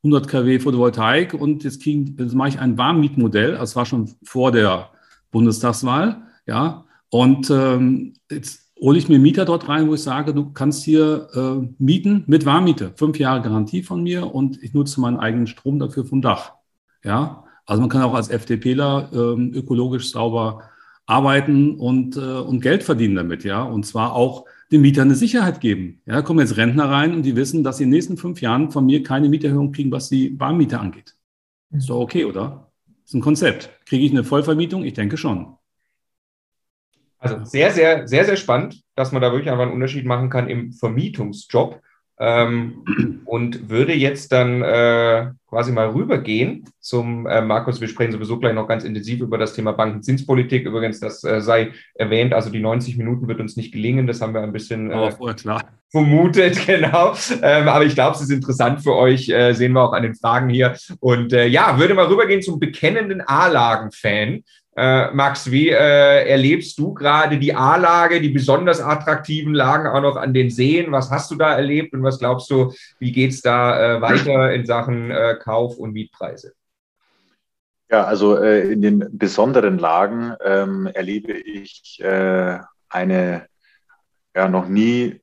100 kW Photovoltaik und jetzt, kriegen, jetzt mache ich ein Warmmietmodell. Das war schon vor der Bundestagswahl, ja. Und ähm, jetzt hole ich mir Mieter dort rein, wo ich sage, du kannst hier äh, mieten mit Warmmiete, fünf Jahre Garantie von mir und ich nutze meinen eigenen Strom dafür vom Dach. Ja, also man kann auch als FDPler ähm, ökologisch sauber arbeiten und, äh, und Geld verdienen damit, ja, und zwar auch den Mietern eine Sicherheit geben. Ja, da kommen jetzt Rentner rein und die wissen, dass sie in den nächsten fünf Jahren von mir keine Mieterhöhung kriegen, was die Barmiete angeht. Ist doch okay, oder? Ist ein Konzept. Kriege ich eine Vollvermietung? Ich denke schon. Also sehr, sehr, sehr, sehr spannend, dass man da wirklich einfach einen Unterschied machen kann im Vermietungsjob ähm, und würde jetzt dann äh, quasi mal rübergehen zum äh, Markus. Wir sprechen sowieso gleich noch ganz intensiv über das Thema Bankenzinspolitik. Übrigens, das äh, sei erwähnt, also die 90 Minuten wird uns nicht gelingen. Das haben wir ein bisschen äh, vermutet, genau. Ähm, aber ich glaube, es ist interessant für euch, äh, sehen wir auch an den Fragen hier. Und äh, ja, würde mal rübergehen zum bekennenden A-Lagen-Fan. Äh, Max, wie äh, erlebst du gerade die A-Lage, die besonders attraktiven Lagen auch noch an den Seen? Was hast du da erlebt und was glaubst du, wie geht es da äh, weiter in Sachen äh, Kauf- und Mietpreise? Ja, also äh, in den besonderen Lagen ähm, erlebe ich äh, eine ja noch nie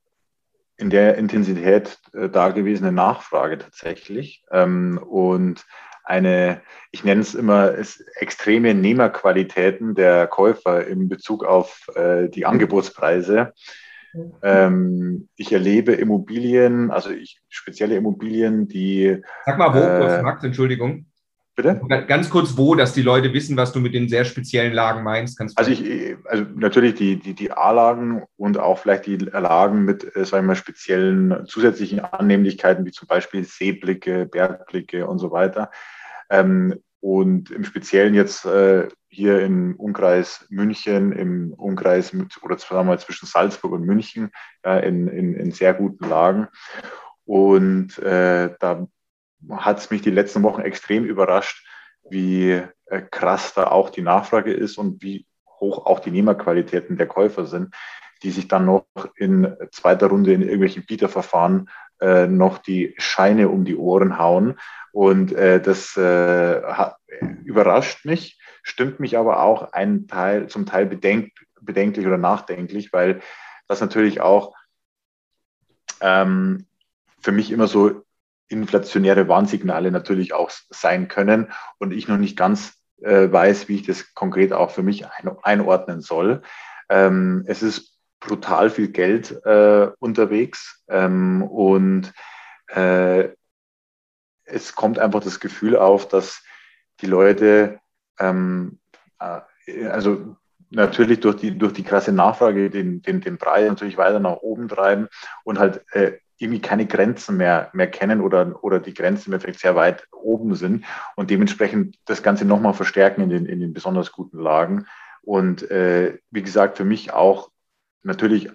in der Intensität dagewesene Nachfrage tatsächlich. Ähm, und eine, ich nenne es immer, es extreme Nehmerqualitäten der Käufer in Bezug auf äh, die Angebotspreise. Ähm, ich erlebe Immobilien, also ich, spezielle Immobilien, die. Sag mal, wo, äh, Max, Entschuldigung. Bitte? Ganz kurz, wo, dass die Leute wissen, was du mit den sehr speziellen Lagen meinst. Kannst also, ich, also natürlich die, die, die A-Lagen und auch vielleicht die Lagen mit, äh, sagen wir mal, speziellen zusätzlichen Annehmlichkeiten, wie zum Beispiel Seeblicke, Bergblicke und so weiter. Ähm, und im Speziellen jetzt äh, hier im Umkreis München, im Umkreis mit, oder sagen wir mal zwischen Salzburg und München, ja, in, in, in sehr guten Lagen. Und äh, da hat es mich die letzten Wochen extrem überrascht, wie äh, krass da auch die Nachfrage ist und wie hoch auch die Nehmerqualitäten der Käufer sind, die sich dann noch in zweiter Runde in irgendwelchen Bieterverfahren äh, noch die Scheine um die Ohren hauen. Und äh, das äh, hat, überrascht mich, stimmt mich aber auch ein Teil, zum Teil bedenk, bedenklich oder nachdenklich, weil das natürlich auch ähm, für mich immer so inflationäre Warnsignale natürlich auch sein können und ich noch nicht ganz äh, weiß, wie ich das konkret auch für mich ein, einordnen soll. Ähm, es ist brutal viel Geld äh, unterwegs ähm, und äh, es kommt einfach das Gefühl auf, dass die Leute, ähm, äh, also natürlich durch die, durch die krasse Nachfrage den, den, den Preis natürlich weiter nach oben treiben und halt äh, irgendwie keine Grenzen mehr, mehr kennen oder, oder die Grenzen im Endeffekt sehr weit oben sind und dementsprechend das Ganze nochmal verstärken in den, in den besonders guten Lagen. Und äh, wie gesagt, für mich auch natürlich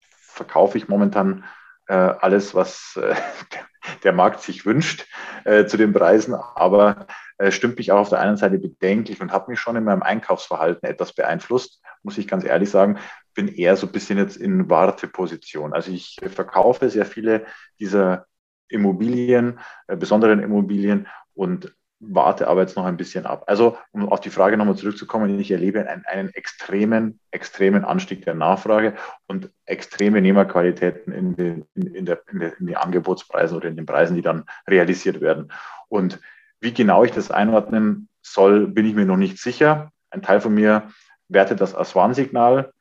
verkaufe ich momentan äh, alles, was äh, der Markt sich wünscht äh, zu den Preisen, aber äh, stimmt mich auch auf der einen Seite bedenklich und hat mich schon in meinem Einkaufsverhalten etwas beeinflusst, muss ich ganz ehrlich sagen. Bin eher so ein bisschen jetzt in Warteposition. Also ich verkaufe sehr viele dieser Immobilien, äh, besonderen Immobilien und warte aber jetzt noch ein bisschen ab. Also, um auf die Frage nochmal zurückzukommen, ich erlebe einen, einen extremen, extremen Anstieg der Nachfrage und extreme Nehmerqualitäten in den, in, der, in, der, in den Angebotspreisen oder in den Preisen, die dann realisiert werden. Und wie genau ich das einordnen soll, bin ich mir noch nicht sicher. Ein Teil von mir wertet das als Warnsignal.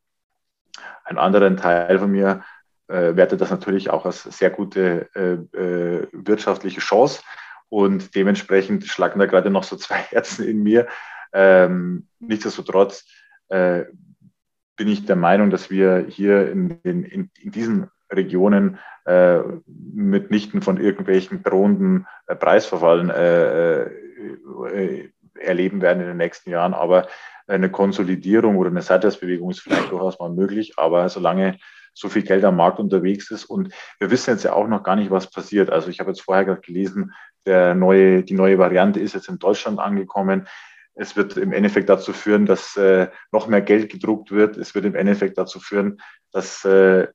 Ein anderer Teil von mir äh, wertet das natürlich auch als sehr gute äh, äh, wirtschaftliche Chance. Und dementsprechend schlagen da gerade noch so zwei Herzen in mir. Ähm, nichtsdestotrotz äh, bin ich der Meinung, dass wir hier in, in, in diesen Regionen äh, mitnichten von irgendwelchen drohenden äh, Preisverfallen äh, äh, erleben werden in den nächsten Jahren. Aber eine Konsolidierung oder eine Seitwärtsbewegung ist vielleicht durchaus mal möglich. Aber solange so viel Geld am Markt unterwegs ist und wir wissen jetzt ja auch noch gar nicht, was passiert. Also ich habe jetzt vorher gerade gelesen, der neue, die neue Variante ist jetzt in Deutschland angekommen. Es wird im Endeffekt dazu führen, dass äh, noch mehr Geld gedruckt wird. Es wird im Endeffekt dazu führen, dass äh,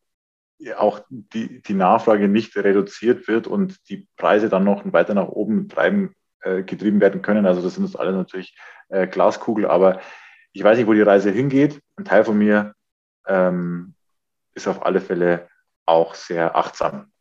auch die, die Nachfrage nicht reduziert wird und die Preise dann noch weiter nach oben treiben, äh, getrieben werden können. Also das sind jetzt alles natürlich äh, Glaskugel, aber ich weiß nicht, wo die Reise hingeht. Ein Teil von mir ähm, ist auf alle Fälle auch sehr achtsam.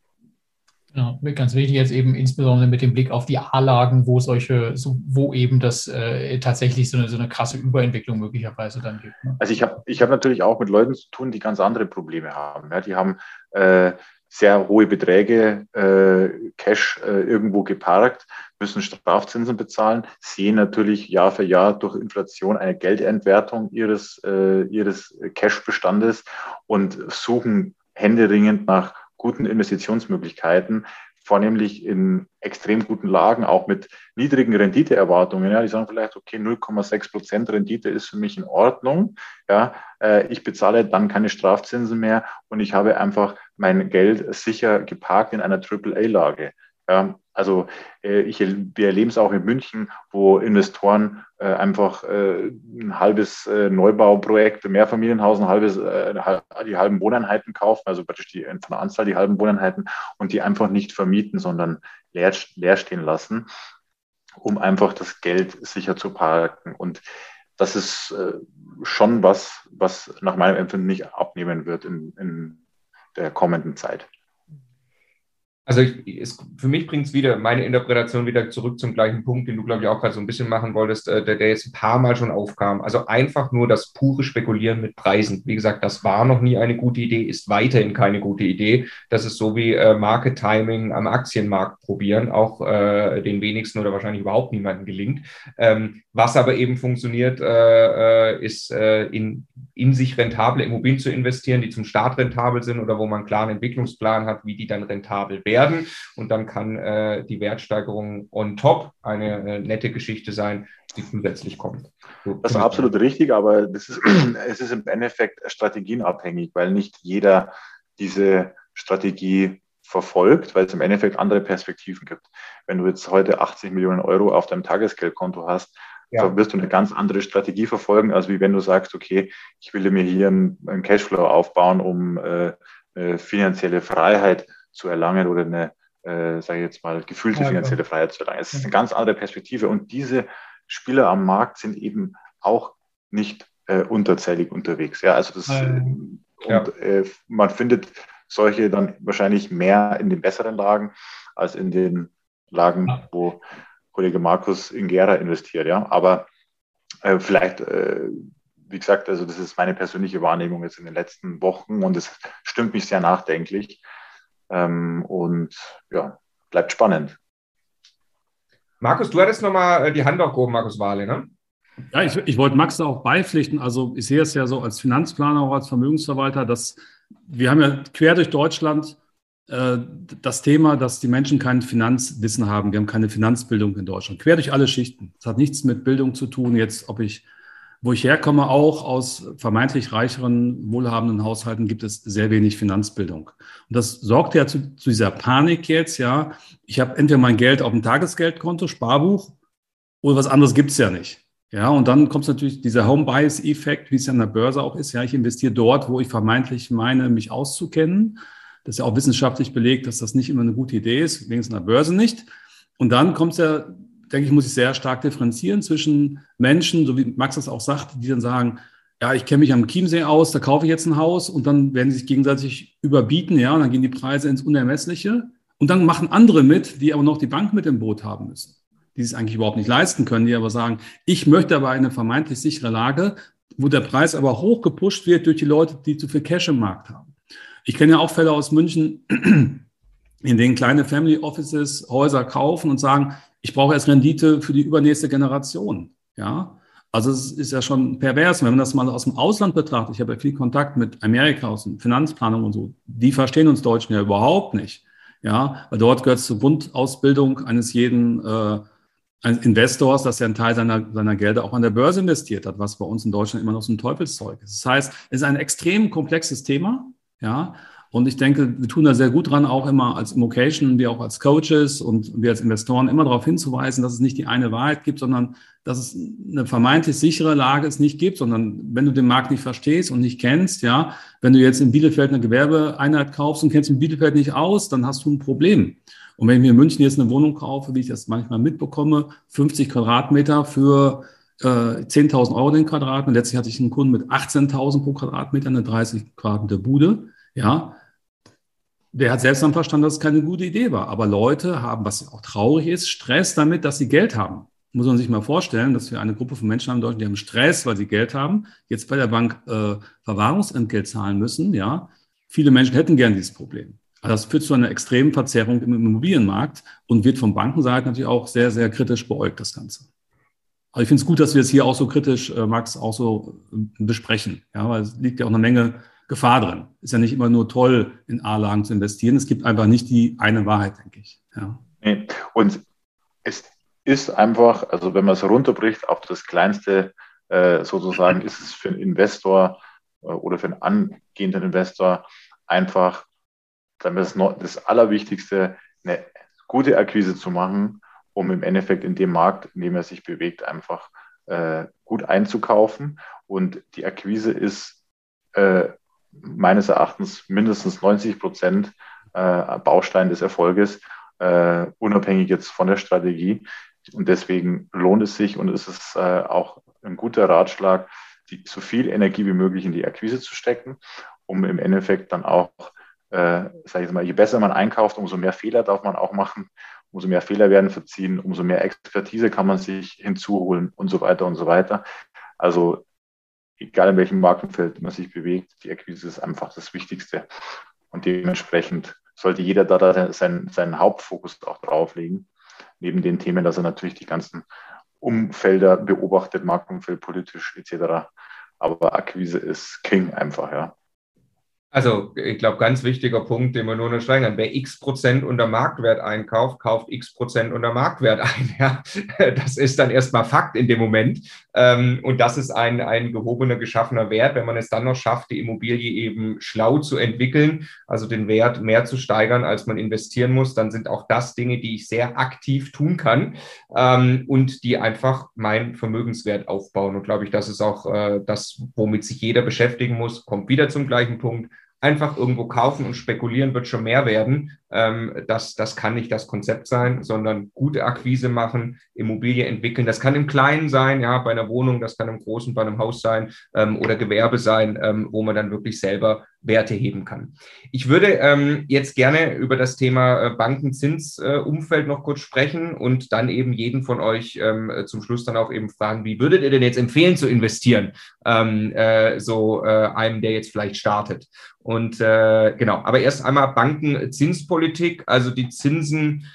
Ja, ganz wichtig jetzt eben insbesondere mit dem Blick auf die A-Lagen, wo solche, so, wo eben das äh, tatsächlich so eine, so eine krasse Überentwicklung möglicherweise dann gibt. Ne? Also ich habe ich hab natürlich auch mit Leuten zu tun, die ganz andere Probleme haben. Ja, die haben äh, sehr hohe Beträge äh, Cash äh, irgendwo geparkt, müssen Strafzinsen bezahlen, sehen natürlich Jahr für Jahr durch Inflation eine Geldentwertung ihres, äh, ihres Cash-Bestandes und suchen händeringend nach guten Investitionsmöglichkeiten, vornehmlich in extrem guten Lagen, auch mit niedrigen Renditeerwartungen. Ja, die sagen vielleicht, okay, 0,6 Prozent Rendite ist für mich in Ordnung. Ja, äh, ich bezahle dann keine Strafzinsen mehr und ich habe einfach mein Geld sicher geparkt in einer AAA-Lage. Ja, also äh, ich, wir erleben es auch in München, wo Investoren äh, einfach äh, ein halbes äh, Neubauprojekt, Mehrfamilienhaus, ein halbes, äh, die halben Wohneinheiten kaufen, also praktisch die, von der Anzahl die halben Wohneinheiten und die einfach nicht vermieten, sondern leer, leer stehen lassen, um einfach das Geld sicher zu parken. Und das ist äh, schon was, was nach meinem Empfinden nicht abnehmen wird in, in der kommenden Zeit. Also ich, es, für mich bringt es wieder meine Interpretation wieder zurück zum gleichen Punkt, den du, glaube ich, auch gerade so ein bisschen machen wolltest, äh, der, der, jetzt ein paar Mal schon aufkam. Also einfach nur das pure Spekulieren mit Preisen. Wie gesagt, das war noch nie eine gute Idee, ist weiterhin keine gute Idee. Das ist so wie äh, Market Timing am Aktienmarkt probieren, auch äh, den wenigsten oder wahrscheinlich überhaupt niemandem gelingt. Ähm, was aber eben funktioniert, äh, äh ist äh, in, in sich rentable Immobilien zu investieren, die zum Start rentabel sind oder wo man einen klaren Entwicklungsplan hat, wie die dann rentabel werden werden. Und dann kann äh, die Wertsteigerung on top eine äh, nette Geschichte sein, die zusätzlich kommt. So, das ist absolut richtig, aber das ist, es ist im Endeffekt strategienabhängig, weil nicht jeder diese Strategie verfolgt, weil es im Endeffekt andere Perspektiven gibt. Wenn du jetzt heute 80 Millionen Euro auf deinem Tagesgeldkonto hast, ja. wirst du eine ganz andere Strategie verfolgen, als wie wenn du sagst, okay, ich will mir hier einen, einen Cashflow aufbauen, um äh, äh, finanzielle Freiheit zu erlangen oder eine, äh, sage ich jetzt mal, gefühlte finanzielle Freiheit zu erlangen. Es ist eine ganz andere Perspektive und diese Spieler am Markt sind eben auch nicht äh, unterzählig unterwegs. Ja, also das, äh, und, äh, man findet solche dann wahrscheinlich mehr in den besseren Lagen als in den Lagen, wo Kollege Markus in Gera investiert. Ja, aber äh, vielleicht äh, wie gesagt, also das ist meine persönliche Wahrnehmung jetzt in den letzten Wochen und es stimmt mich sehr nachdenklich. Ähm, und ja, bleibt spannend. Markus, du hattest nochmal äh, die Hand aufgehoben, Markus Wahle, ne? Ja, ich, ich wollte Max da auch beipflichten. Also ich sehe es ja so als Finanzplaner, auch als Vermögensverwalter, dass wir haben ja quer durch Deutschland äh, das Thema, dass die Menschen kein Finanzwissen haben. Wir haben keine Finanzbildung in Deutschland. Quer durch alle Schichten. Das hat nichts mit Bildung zu tun, jetzt ob ich wo ich herkomme, auch aus vermeintlich reicheren, wohlhabenden Haushalten, gibt es sehr wenig Finanzbildung. Und das sorgt ja zu, zu dieser Panik jetzt, ja. Ich habe entweder mein Geld auf dem Tagesgeldkonto, Sparbuch, oder was anderes gibt's ja nicht. Ja, und dann kommt natürlich dieser Home Bias Effekt, wie es ja an der Börse auch ist. Ja, ich investiere dort, wo ich vermeintlich meine, mich auszukennen. Das ist ja auch wissenschaftlich belegt, dass das nicht immer eine gute Idee ist, wenigstens an der Börse nicht. Und dann kommt es ja denke ich, muss ich sehr stark differenzieren zwischen Menschen, so wie Max das auch sagt, die dann sagen, ja, ich kenne mich am Chiemsee aus, da kaufe ich jetzt ein Haus und dann werden sie sich gegenseitig überbieten, ja, und dann gehen die Preise ins Unermessliche. Und dann machen andere mit, die aber noch die Bank mit im Boot haben müssen, die es eigentlich überhaupt nicht leisten können, die aber sagen, ich möchte aber eine vermeintlich sichere Lage, wo der Preis aber hoch gepusht wird durch die Leute, die zu viel Cash im Markt haben. Ich kenne ja auch Fälle aus München, in denen kleine Family Offices Häuser kaufen und sagen, ich brauche erst Rendite für die übernächste Generation. Ja, also es ist ja schon pervers, wenn man das mal aus dem Ausland betrachtet. Ich habe ja viel Kontakt mit Amerika aus der Finanzplanung und so. Die verstehen uns Deutschen ja überhaupt nicht. Ja, weil dort gehört es zur Grundausbildung eines jeden äh, eines Investors, dass er einen Teil seiner, seiner Gelder auch an der Börse investiert hat, was bei uns in Deutschland immer noch so ein Teufelszeug ist. Das heißt, es ist ein extrem komplexes Thema. Ja, und ich denke, wir tun da sehr gut dran, auch immer als Immocation, wie auch als Coaches und wir als Investoren immer darauf hinzuweisen, dass es nicht die eine Wahrheit gibt, sondern dass es eine vermeintlich sichere Lage es nicht gibt, sondern wenn du den Markt nicht verstehst und nicht kennst, ja, wenn du jetzt in Bielefeld eine Gewerbeeinheit kaufst und kennst in Bielefeld nicht aus, dann hast du ein Problem. Und wenn ich mir in München jetzt eine Wohnung kaufe, wie ich das manchmal mitbekomme, 50 Quadratmeter für äh, 10.000 Euro den Quadratmeter. Letztlich hatte ich einen Kunden mit 18.000 pro Quadratmeter, eine 30 Quadratmeter Bude. Ja, der hat selbst dann verstanden, dass es keine gute Idee war. Aber Leute haben, was auch traurig ist, Stress damit, dass sie Geld haben. Muss man sich mal vorstellen, dass wir eine Gruppe von Menschen haben in Deutschland, die haben Stress, weil sie Geld haben, jetzt bei der Bank äh, Verwahrungsentgelt zahlen müssen. Ja, viele Menschen hätten gern dieses Problem. Aber das führt zu einer extremen Verzerrung im Immobilienmarkt und wird von Bankenseite natürlich auch sehr, sehr kritisch beäugt, das Ganze. Aber ich finde es gut, dass wir es hier auch so kritisch, äh, Max, auch so äh, besprechen. Ja, weil es liegt ja auch eine Menge Gefahr drin. Ist ja nicht immer nur toll, in A-Lagen zu investieren. Es gibt einfach nicht die eine Wahrheit, denke ich. Ja. Und es ist einfach, also wenn man es runterbricht auf das Kleinste, äh, sozusagen, ist es für einen Investor äh, oder für einen angehenden Investor einfach das, das Allerwichtigste, eine gute Akquise zu machen, um im Endeffekt in dem Markt, in dem er sich bewegt, einfach äh, gut einzukaufen. Und die Akquise ist äh, meines Erachtens mindestens 90 Prozent äh, Baustein des Erfolges, äh, unabhängig jetzt von der Strategie. Und deswegen lohnt es sich und es ist äh, auch ein guter Ratschlag, die, so viel Energie wie möglich in die Akquise zu stecken, um im Endeffekt dann auch äh, sage ich mal, je besser man einkauft, umso mehr Fehler darf man auch machen, umso mehr Fehler werden verziehen, umso mehr Expertise kann man sich hinzuholen und so weiter und so weiter. Also egal in welchem Markenfeld man sich bewegt, die Akquise ist einfach das Wichtigste. Und dementsprechend sollte jeder da seinen, seinen Hauptfokus auch drauflegen, neben den Themen, dass er natürlich die ganzen Umfelder beobachtet, Markenumfeld, politisch etc. Aber Akquise ist King einfach, ja. Also ich glaube, ganz wichtiger Punkt, den wir nur noch steigen kann. Wer x Prozent unter Marktwert einkauft, kauft x Prozent unter Marktwert ein. Ja? Das ist dann erstmal Fakt in dem Moment. Ähm, und das ist ein, ein gehobener, geschaffener Wert. Wenn man es dann noch schafft, die Immobilie eben schlau zu entwickeln, also den Wert mehr zu steigern, als man investieren muss, dann sind auch das Dinge, die ich sehr aktiv tun kann ähm, und die einfach meinen Vermögenswert aufbauen. Und glaube ich, das ist auch äh, das, womit sich jeder beschäftigen muss. Kommt wieder zum gleichen Punkt einfach irgendwo kaufen und spekulieren wird schon mehr werden. Ähm, das, das kann nicht das Konzept sein, sondern gute Akquise machen, Immobilie entwickeln. Das kann im Kleinen sein, ja, bei einer Wohnung, das kann im Großen, bei einem Haus sein ähm, oder Gewerbe sein, ähm, wo man dann wirklich selber Werte heben kann. Ich würde ähm, jetzt gerne über das Thema äh, Bankenzinsumfeld äh, noch kurz sprechen und dann eben jeden von euch ähm, zum Schluss dann auch eben fragen, wie würdet ihr denn jetzt empfehlen zu investieren? Ähm, äh, so äh, einem, der jetzt vielleicht startet. Und äh, genau, aber erst einmal Bankenzinspolitik, also die Zinsen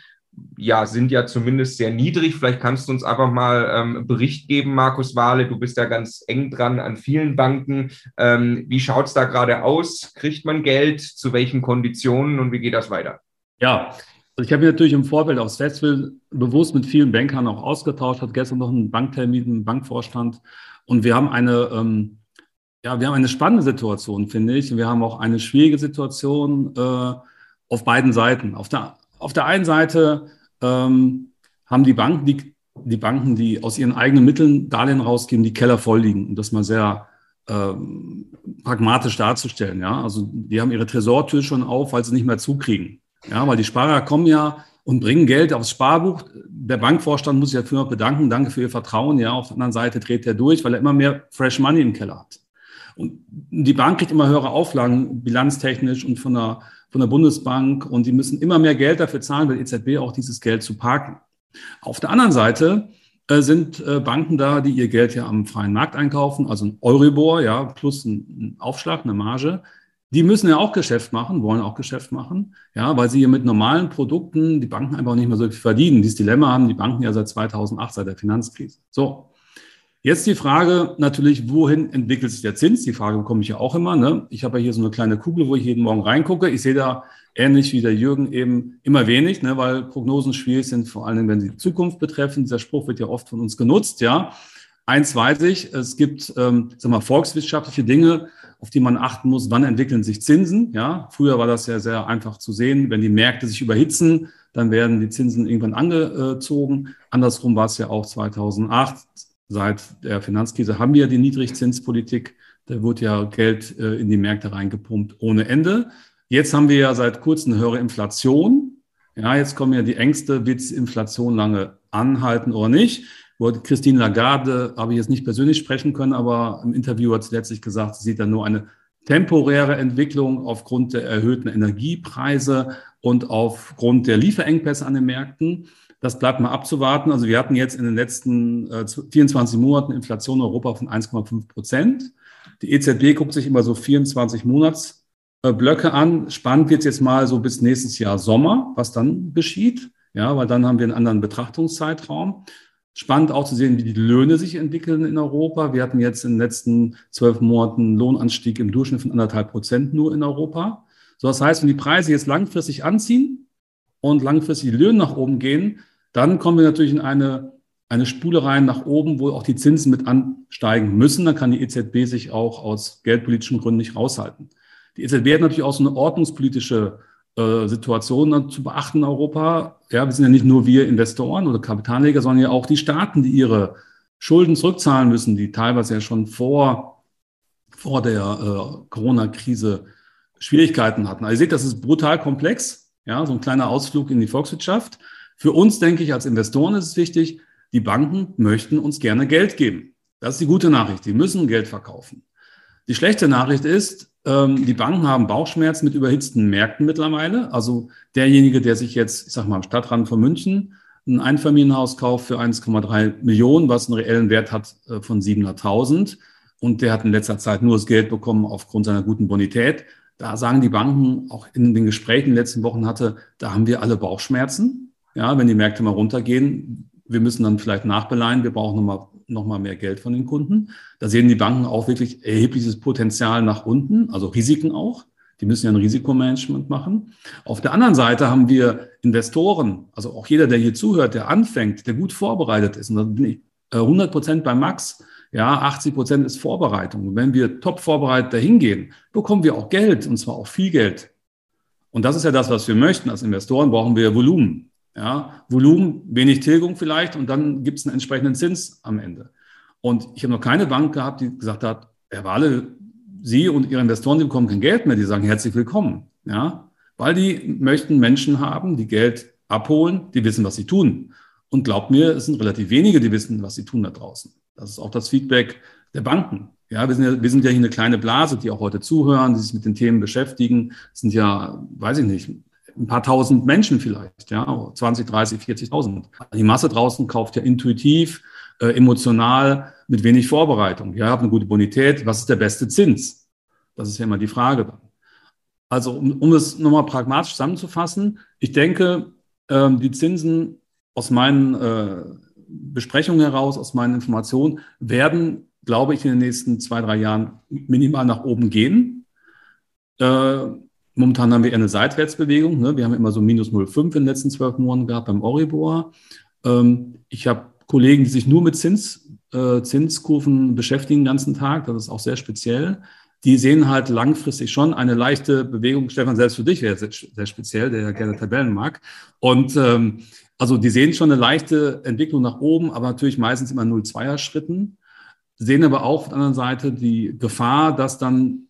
ja, sind ja zumindest sehr niedrig. Vielleicht kannst du uns einfach mal ähm, Bericht geben, Markus Wahle. Du bist ja ganz eng dran an vielen Banken. Ähm, wie schaut es da gerade aus? Kriegt man Geld? Zu welchen Konditionen und wie geht das weiter? Ja, also ich habe mich natürlich im Vorfeld aufs Festival bewusst mit vielen Bankern auch ausgetauscht, hatte gestern noch einen Banktermin mit Bankvorstand und wir haben eine, ähm, ja, wir haben eine spannende Situation, finde ich. Wir haben auch eine schwierige Situation äh, auf beiden Seiten. Auf der auf der einen Seite ähm, haben die Banken, die, die Banken, die aus ihren eigenen Mitteln Darlehen rausgeben, die Keller voll liegen, um das mal sehr ähm, pragmatisch darzustellen. Ja? Also die haben ihre Tresortür schon auf, weil sie nicht mehr zukriegen. Ja, weil die Sparer kommen ja und bringen Geld aufs Sparbuch. Der Bankvorstand muss sich dafür noch bedanken. Danke für Ihr Vertrauen. Ja, auf der anderen Seite dreht er durch, weil er immer mehr Fresh Money im Keller hat. Und die Bank kriegt immer höhere Auflagen, bilanztechnisch und von der von der Bundesbank und die müssen immer mehr Geld dafür zahlen, weil EZB auch dieses Geld zu parken. Auf der anderen Seite äh, sind äh, Banken da, die ihr Geld ja am freien Markt einkaufen, also ein Euribor, ja, plus ein, Aufschlag, eine Marge. Die müssen ja auch Geschäft machen, wollen auch Geschäft machen, ja, weil sie hier mit normalen Produkten die Banken einfach nicht mehr so viel verdienen. Dieses Dilemma haben die Banken ja seit 2008, seit der Finanzkrise. So. Jetzt die Frage natürlich, wohin entwickelt sich der Zins? Die Frage bekomme ich ja auch immer. Ne? Ich habe ja hier so eine kleine Kugel, wo ich jeden Morgen reingucke. Ich sehe da ähnlich wie der Jürgen eben immer wenig, ne? weil Prognosen schwierig sind, vor allem wenn sie die Zukunft betreffen. Dieser Spruch wird ja oft von uns genutzt. Ja, eins weiß ich: Es gibt, ähm, sag mal, volkswirtschaftliche Dinge, auf die man achten muss. Wann entwickeln sich Zinsen? Ja, früher war das ja sehr einfach zu sehen. Wenn die Märkte sich überhitzen, dann werden die Zinsen irgendwann angezogen. Andersrum war es ja auch 2008 Seit der Finanzkrise haben wir die Niedrigzinspolitik. Da wird ja Geld äh, in die Märkte reingepumpt ohne Ende. Jetzt haben wir ja seit kurzem eine höhere Inflation. Ja, jetzt kommen ja die Ängste, wird Inflation lange anhalten oder nicht? Christine Lagarde habe ich jetzt nicht persönlich sprechen können, aber im Interview hat sie letztlich gesagt, sie sieht da nur eine temporäre Entwicklung aufgrund der erhöhten Energiepreise und aufgrund der Lieferengpässe an den Märkten. Das bleibt mal abzuwarten. Also wir hatten jetzt in den letzten äh, 24 Monaten Inflation in Europa von 1,5 Prozent. Die EZB guckt sich immer so 24 Monatsblöcke an. Spannend wird jetzt mal so bis nächstes Jahr Sommer, was dann geschieht. Ja, weil dann haben wir einen anderen Betrachtungszeitraum. Spannend auch zu sehen, wie die Löhne sich entwickeln in Europa. Wir hatten jetzt in den letzten zwölf Monaten Lohnanstieg im Durchschnitt von anderthalb Prozent nur in Europa. So, das heißt, wenn die Preise jetzt langfristig anziehen, und langfristig die Löhne nach oben gehen, dann kommen wir natürlich in eine, eine Spule rein nach oben, wo auch die Zinsen mit ansteigen müssen. Dann kann die EZB sich auch aus geldpolitischen Gründen nicht raushalten. Die EZB hat natürlich auch so eine ordnungspolitische äh, Situation zu beachten in Europa. Ja, wir sind ja nicht nur wir Investoren oder Kapitalleger, sondern ja auch die Staaten, die ihre Schulden zurückzahlen müssen, die teilweise ja schon vor, vor der äh, Corona-Krise Schwierigkeiten hatten. Also ihr seht, das ist brutal komplex. Ja, so ein kleiner Ausflug in die Volkswirtschaft. Für uns, denke ich, als Investoren ist es wichtig, die Banken möchten uns gerne Geld geben. Das ist die gute Nachricht. Die müssen Geld verkaufen. Die schlechte Nachricht ist, ähm, die Banken haben Bauchschmerzen mit überhitzten Märkten mittlerweile. Also derjenige, der sich jetzt, ich sag mal, am Stadtrand von München ein Einfamilienhaus kauft für 1,3 Millionen, was einen reellen Wert hat äh, von 700.000 und der hat in letzter Zeit nur das Geld bekommen aufgrund seiner guten Bonität. Da sagen die Banken, auch in den Gesprächen in den letzten Wochen hatte, da haben wir alle Bauchschmerzen. Ja, wenn die Märkte mal runtergehen, wir müssen dann vielleicht nachbeleihen, wir brauchen nochmal noch mal mehr Geld von den Kunden. Da sehen die Banken auch wirklich erhebliches Potenzial nach unten, also Risiken auch. Die müssen ja ein Risikomanagement machen. Auf der anderen Seite haben wir Investoren, also auch jeder, der hier zuhört, der anfängt, der gut vorbereitet ist. Und da bin ich 100 äh, Prozent bei Max. Ja, 80 Prozent ist Vorbereitung. Und wenn wir top vorbereitet dahin gehen, bekommen wir auch Geld und zwar auch viel Geld. Und das ist ja das, was wir möchten. Als Investoren brauchen wir Volumen. Ja, Volumen, wenig Tilgung vielleicht und dann gibt es einen entsprechenden Zins am Ende. Und ich habe noch keine Bank gehabt, die gesagt hat, Herr Wale, Sie und Ihre Investoren, die bekommen kein Geld mehr, die sagen herzlich willkommen. Ja, weil die möchten Menschen haben, die Geld abholen, die wissen, was sie tun. Und glaubt mir, es sind relativ wenige, die wissen, was sie tun da draußen. Das ist auch das Feedback der Banken. Ja, wir sind ja, wir sind ja hier eine kleine Blase, die auch heute zuhören, die sich mit den Themen beschäftigen. Das sind ja, weiß ich nicht, ein paar tausend Menschen vielleicht, ja, 20, 30, 40.000. Die Masse draußen kauft ja intuitiv, äh, emotional, mit wenig Vorbereitung. Ja, habt eine gute Bonität. Was ist der beste Zins? Das ist ja immer die Frage. Also, um, um es nochmal pragmatisch zusammenzufassen, ich denke, äh, die Zinsen aus meinen äh, Besprechungen heraus, aus meinen Informationen, werden, glaube ich, in den nächsten zwei, drei Jahren minimal nach oben gehen. Äh, Momentan haben wir eher eine Seitwärtsbewegung. Ne? Wir haben immer so minus 0,5 in den letzten zwölf Monaten gehabt beim Oribor. Ähm, ich habe Kollegen, die sich nur mit Zins, äh, Zinskurven beschäftigen den ganzen Tag. Das ist auch sehr speziell. Die sehen halt langfristig schon eine leichte Bewegung. Stefan, selbst für dich wäre sehr, sehr speziell, der ja gerne Tabellen mag. Und ähm, also die sehen schon eine leichte Entwicklung nach oben, aber natürlich meistens immer 0,2er Schritten. Sehen aber auch auf der anderen Seite die Gefahr, dass dann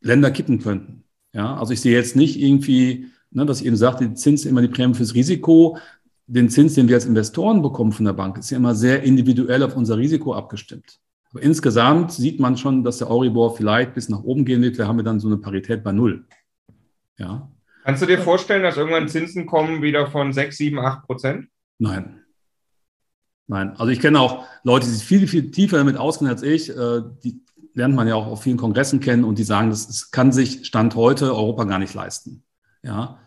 Länder kippen könnten. Ja, also ich sehe jetzt nicht irgendwie, ne, was ich eben sagte, die Zins immer die Prämie fürs Risiko. Den Zins, den wir als Investoren bekommen von der Bank, ist ja immer sehr individuell auf unser Risiko abgestimmt. Aber insgesamt sieht man schon, dass der Euribor vielleicht bis nach oben gehen wird. Da haben wir dann so eine Parität bei Null. Ja. Kannst du dir vorstellen, dass irgendwann Zinsen kommen wieder von 6, 7, 8 Prozent? Nein. Nein. Also ich kenne auch Leute, die sich viel, viel tiefer damit auskennen als ich. Äh, die lernt man ja auch auf vielen Kongressen kennen und die sagen, das, kann sich Stand heute Europa gar nicht leisten. Ja,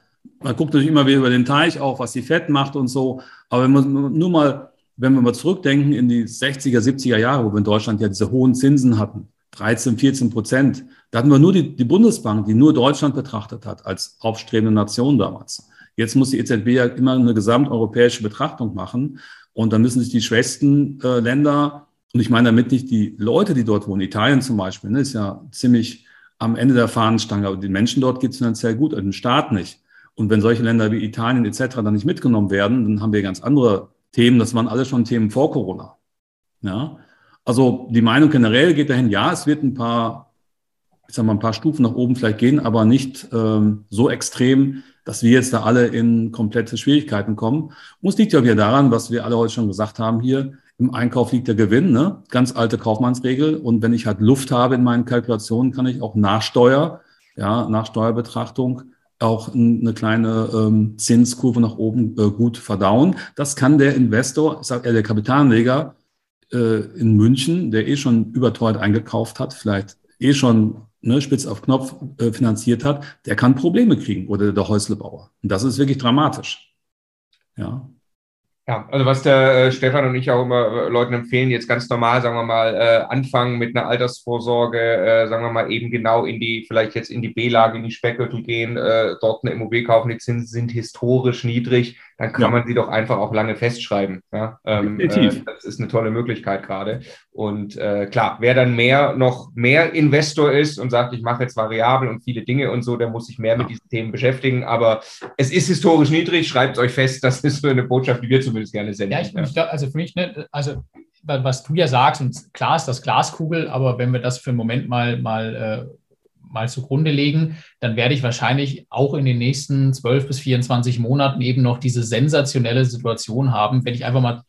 man guckt natürlich immer wieder über den Teich auch, was die FED macht und so. Aber wenn man nur mal, wenn wir mal zurückdenken in die 60er, 70er Jahre, wo wir in Deutschland ja diese hohen Zinsen hatten, 13, 14 Prozent, da hatten wir nur die, die Bundesbank, die nur Deutschland betrachtet hat als aufstrebende Nation damals. Jetzt muss die EZB ja immer eine gesamteuropäische Betrachtung machen. Und dann müssen sich die schwächsten äh, Länder und ich meine damit nicht die Leute, die dort wohnen. Italien zum Beispiel ne, ist ja ziemlich am Ende der Fahnenstange, aber den Menschen dort geht es finanziell gut, also den Staat nicht. Und wenn solche Länder wie Italien etc. dann nicht mitgenommen werden, dann haben wir ganz andere Themen. Das waren alle schon Themen vor Corona. Ja? Also die Meinung generell geht dahin, ja, es wird ein paar, ich sag mal, ein paar Stufen nach oben vielleicht gehen, aber nicht ähm, so extrem, dass wir jetzt da alle in komplette Schwierigkeiten kommen. Und es liegt ja wieder daran, was wir alle heute schon gesagt haben hier, im Einkauf liegt der Gewinn, ne? ganz alte Kaufmannsregel. Und wenn ich halt Luft habe in meinen Kalkulationen, kann ich auch nach Steuer, ja, nach Steuerbetrachtung auch eine kleine ähm, Zinskurve nach oben äh, gut verdauen. Das kann der Investor, ich sage eher der Kapitalanleger äh, in München, der eh schon überteuert eingekauft hat, vielleicht eh schon ne, spitz auf Knopf äh, finanziert hat, der kann Probleme kriegen oder der Häuslebauer. Und das ist wirklich dramatisch. Ja. Ja, also was der äh, Stefan und ich auch immer äh, Leuten empfehlen, jetzt ganz normal, sagen wir mal, äh, anfangen mit einer Altersvorsorge, äh, sagen wir mal, eben genau in die, vielleicht jetzt in die B-Lage, in die Speckgürtel gehen, äh, dort eine Immobilie kaufen, die Zinsen sind historisch niedrig, dann kann ja. man sie doch einfach auch lange festschreiben. Ja? Ähm, Definitiv. Äh, das ist eine tolle Möglichkeit gerade. Und äh, klar, wer dann mehr noch mehr Investor ist und sagt, ich mache jetzt variabel und viele Dinge und so, der muss sich mehr ja. mit diesen Themen beschäftigen. Aber es ist historisch niedrig, schreibt euch fest, das ist so eine Botschaft, die wir zumindest gerne senden. Ja, ich, ja. Ich, also für mich, ne, also was du ja sagst, und klar ist das Glaskugel, aber wenn wir das für einen Moment mal, mal äh, mal zugrunde legen, dann werde ich wahrscheinlich auch in den nächsten 12 bis 24 Monaten eben noch diese sensationelle Situation haben, wenn ich einfach mal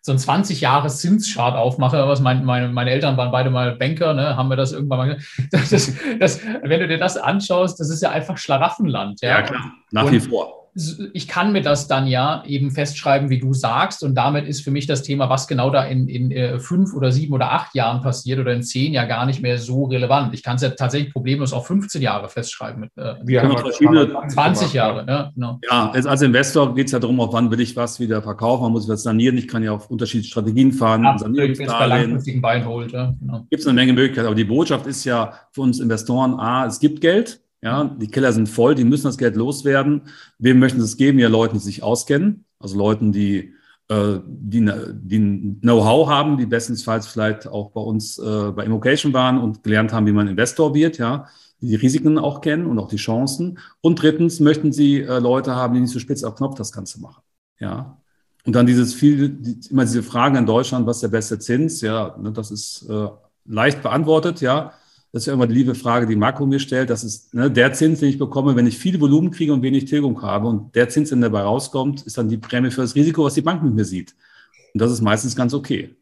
so ein 20 Jahre Zinschart aufmache, was mein, meine, meine Eltern waren beide mal Banker, ne, haben wir das irgendwann mal das, das, das, wenn du dir das anschaust, das ist ja einfach Schlaraffenland. Ja, ja klar, nach wie vor ich kann mir das dann ja eben festschreiben, wie du sagst. Und damit ist für mich das Thema, was genau da in, in äh, fünf oder sieben oder acht Jahren passiert oder in zehn ja gar nicht mehr so relevant. Ich kann es ja tatsächlich problemlos auf 15 Jahre festschreiben. Mit, äh, Wir haben verschiedene 20 Jahre. Ne? Genau. Ja, als Investor geht es ja darum, auf wann will ich was wieder verkaufen. Man muss es sanieren. Ich kann ja auf unterschiedliche Strategien fahren. Ja, Sanierungsdarlehen. Genau. Gibt es eine Menge Möglichkeiten. Aber die Botschaft ist ja für uns Investoren, A, es gibt Geld. Ja, die Keller sind voll, die müssen das Geld loswerden. Wem möchten sie es geben? Ja, Leuten, die sich auskennen, also Leuten, die, äh, die, die Know-how haben, die bestenfalls vielleicht auch bei uns äh, bei Immocation waren und gelernt haben, wie man Investor wird, ja, die die Risiken auch kennen und auch die Chancen. Und drittens möchten sie äh, Leute haben, die nicht so spitz auf Knopf das Ganze machen. Ja. Und dann dieses viel, die, immer diese Fragen in Deutschland, was ist der beste Zins? Ja, ne, das ist äh, leicht beantwortet, ja. Das ist ja immer die liebe Frage, die Marco mir stellt. Das ist ne, der Zins, den ich bekomme, wenn ich viel Volumen kriege und wenig Tilgung habe. Und der Zins, der dabei rauskommt, ist dann die Prämie für das Risiko, was die Bank mit mir sieht. Und das ist meistens ganz okay.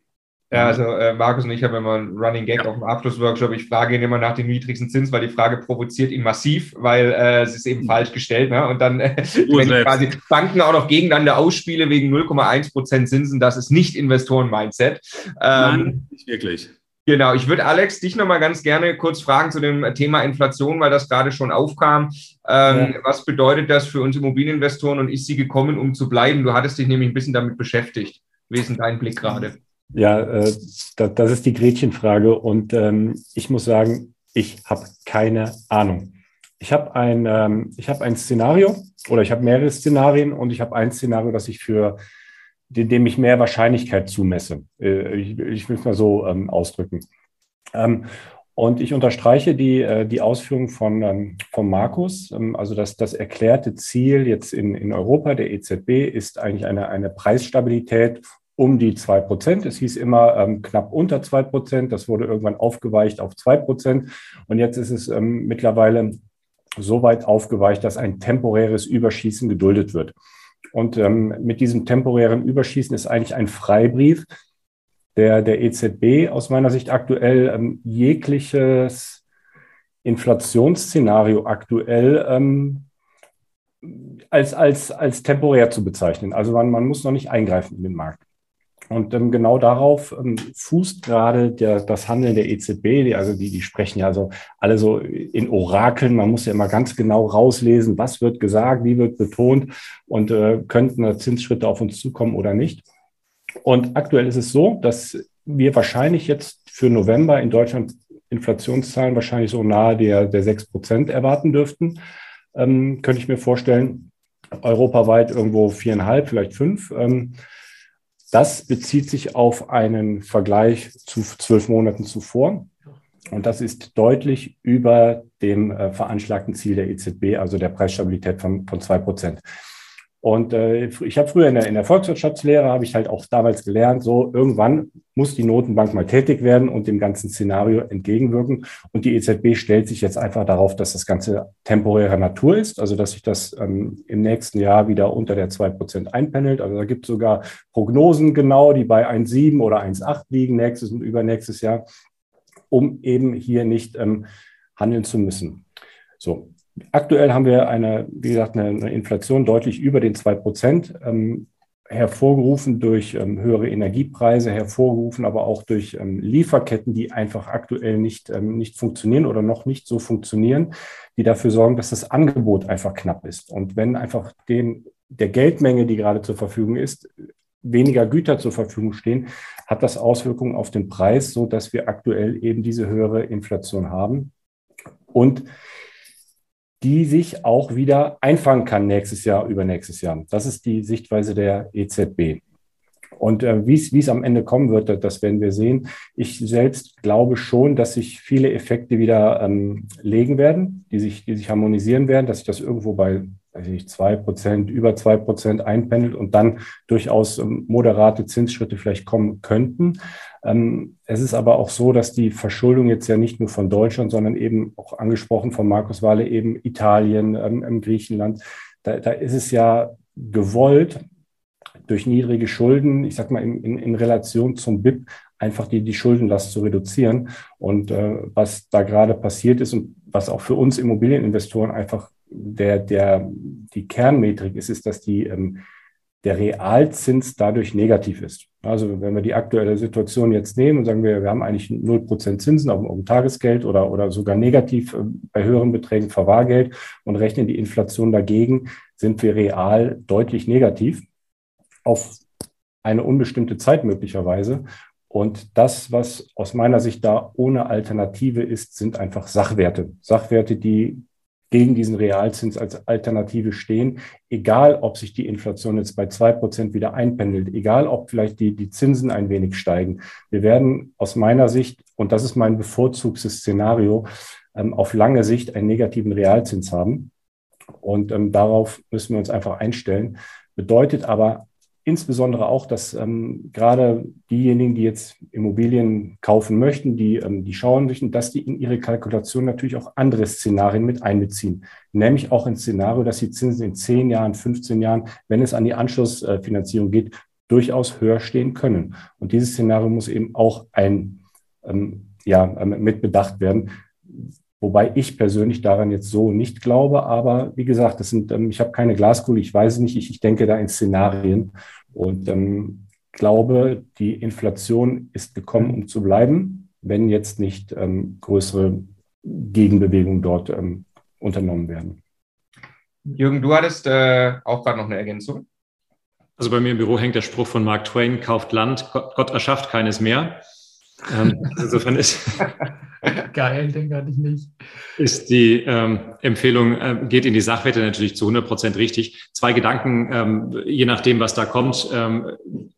Ja, also äh, Markus und ich haben immer einen Running Gag ja. auf dem Abschlussworkshop. Ich frage ihn immer nach dem niedrigsten Zins, weil die Frage provoziert ihn massiv, weil äh, es ist eben mhm. falsch gestellt. Ne? Und dann, äh, wenn ich quasi Banken auch noch gegeneinander ausspiele wegen 0,1 Prozent Zinsen, das ist nicht Investoren-Mindset. Ähm, Nein, nicht wirklich. Genau, ich würde Alex dich nochmal ganz gerne kurz fragen zu dem Thema Inflation, weil das gerade schon aufkam. Ähm, ja. Was bedeutet das für uns Immobilieninvestoren und ist sie gekommen, um zu bleiben? Du hattest dich nämlich ein bisschen damit beschäftigt. Wie ist denn dein Blick gerade? Ja, äh, das, das, ist die Gretchenfrage und ähm, ich muss sagen, ich habe keine Ahnung. Ich habe ein, ähm, hab ein Szenario oder ich habe mehrere Szenarien und ich habe ein Szenario, das ich für dem ich mehr Wahrscheinlichkeit zumesse. Äh, ich, ich will es mal so ähm, ausdrücken. Ähm, und ich unterstreiche die, äh, die Ausführung von, ähm, von Markus. Ähm, also das, das erklärte Ziel jetzt in, in Europa der EZB ist eigentlich eine, eine Preisstabilität um die zwei Prozent. Es hieß immer ähm, knapp unter zwei Prozent. Das wurde irgendwann aufgeweicht auf zwei Prozent. Und jetzt ist es ähm, mittlerweile so weit aufgeweicht, dass ein temporäres Überschießen geduldet wird. Und ähm, mit diesem temporären Überschießen ist eigentlich ein Freibrief der, der EZB aus meiner Sicht aktuell ähm, jegliches Inflationsszenario aktuell ähm, als, als, als temporär zu bezeichnen. Also man, man muss noch nicht eingreifen in den Markt. Und ähm, genau darauf ähm, fußt gerade der, das Handeln der EZB. Also die, die sprechen ja so alle so in Orakeln. Man muss ja immer ganz genau rauslesen, was wird gesagt, wie wird betont und äh, könnten Zinsschritte auf uns zukommen oder nicht. Und aktuell ist es so, dass wir wahrscheinlich jetzt für November in Deutschland Inflationszahlen wahrscheinlich so nahe der, der 6 Prozent erwarten dürften. Ähm, könnte ich mir vorstellen, europaweit irgendwo viereinhalb, vielleicht fünf. Ähm, das bezieht sich auf einen Vergleich zu zwölf Monaten zuvor. Und das ist deutlich über dem äh, veranschlagten Ziel der EZB, also der Preisstabilität von, von zwei Prozent. Und äh, ich habe früher in der, in der Volkswirtschaftslehre, habe ich halt auch damals gelernt, so irgendwann muss die Notenbank mal tätig werden und dem ganzen Szenario entgegenwirken. Und die EZB stellt sich jetzt einfach darauf, dass das Ganze temporärer Natur ist, also dass sich das ähm, im nächsten Jahr wieder unter der zwei Prozent einpendelt. Also da gibt es sogar Prognosen genau, die bei 1,7 oder 1,8 liegen nächstes und übernächstes Jahr, um eben hier nicht ähm, handeln zu müssen. So, Aktuell haben wir eine, wie gesagt, eine, Inflation deutlich über den zwei Prozent, ähm, hervorgerufen durch ähm, höhere Energiepreise, hervorgerufen aber auch durch ähm, Lieferketten, die einfach aktuell nicht, ähm, nicht funktionieren oder noch nicht so funktionieren, die dafür sorgen, dass das Angebot einfach knapp ist. Und wenn einfach dem, der Geldmenge, die gerade zur Verfügung ist, weniger Güter zur Verfügung stehen, hat das Auswirkungen auf den Preis, so dass wir aktuell eben diese höhere Inflation haben. Und die sich auch wieder einfangen kann nächstes Jahr, übernächstes Jahr. Das ist die Sichtweise der EZB. Und äh, wie es am Ende kommen wird, das werden wir sehen. Ich selbst glaube schon, dass sich viele Effekte wieder ähm, legen werden, die sich, die sich harmonisieren werden, dass sich das irgendwo bei weiß ich nicht, zwei Prozent, über zwei Prozent einpendelt und dann durchaus ähm, moderate Zinsschritte vielleicht kommen könnten. Ähm, es ist aber auch so, dass die Verschuldung jetzt ja nicht nur von Deutschland, sondern eben auch angesprochen von Markus Wahle eben Italien, ähm, Griechenland, da, da ist es ja gewollt, durch niedrige Schulden, ich sag mal in, in, in Relation zum BIP, einfach die, die Schuldenlast zu reduzieren. Und äh, was da gerade passiert ist und was auch für uns Immobilieninvestoren einfach der, der, die Kernmetrik ist, ist, dass die, ähm, der Realzins dadurch negativ ist. Also wenn wir die aktuelle Situation jetzt nehmen und sagen wir, wir haben eigentlich 0% Zinsen auf, dem Tagesgeld oder, oder sogar negativ äh, bei höheren Beträgen Verwahrgeld und rechnen die Inflation dagegen, sind wir real deutlich negativ auf eine unbestimmte Zeit möglicherweise. Und das, was aus meiner Sicht da ohne Alternative ist, sind einfach Sachwerte. Sachwerte, die gegen diesen Realzins als Alternative stehen, egal ob sich die Inflation jetzt bei zwei Prozent wieder einpendelt, egal ob vielleicht die, die Zinsen ein wenig steigen. Wir werden aus meiner Sicht, und das ist mein bevorzugtes Szenario, ähm, auf lange Sicht einen negativen Realzins haben. Und ähm, darauf müssen wir uns einfach einstellen. Bedeutet aber insbesondere auch, dass ähm, gerade diejenigen, die jetzt Immobilien kaufen möchten, die, ähm, die schauen möchten, dass die in ihre Kalkulation natürlich auch andere Szenarien mit einbeziehen. Nämlich auch ein Szenario, dass die Zinsen in 10 Jahren, 15 Jahren, wenn es an die Anschlussfinanzierung geht, durchaus höher stehen können. Und dieses Szenario muss eben auch ein, ähm, ja, ähm, mit bedacht werden. Wobei ich persönlich daran jetzt so nicht glaube. Aber wie gesagt, das sind, ähm, ich habe keine Glaskugel, ich weiß es nicht, ich, ich denke da in Szenarien und ähm, glaube, die Inflation ist gekommen, um zu bleiben, wenn jetzt nicht ähm, größere Gegenbewegungen dort ähm, unternommen werden. Jürgen, du hattest äh, auch gerade noch eine Ergänzung. Also bei mir im Büro hängt der Spruch von Mark Twain, kauft Land, Gott erschafft keines mehr. Ähm, insofern ist geil, den hatte ich nicht. Ist die ähm, Empfehlung, äh, geht in die Sachwerte natürlich zu 100 Prozent richtig. Zwei Gedanken, ähm, je nachdem, was da kommt, ähm,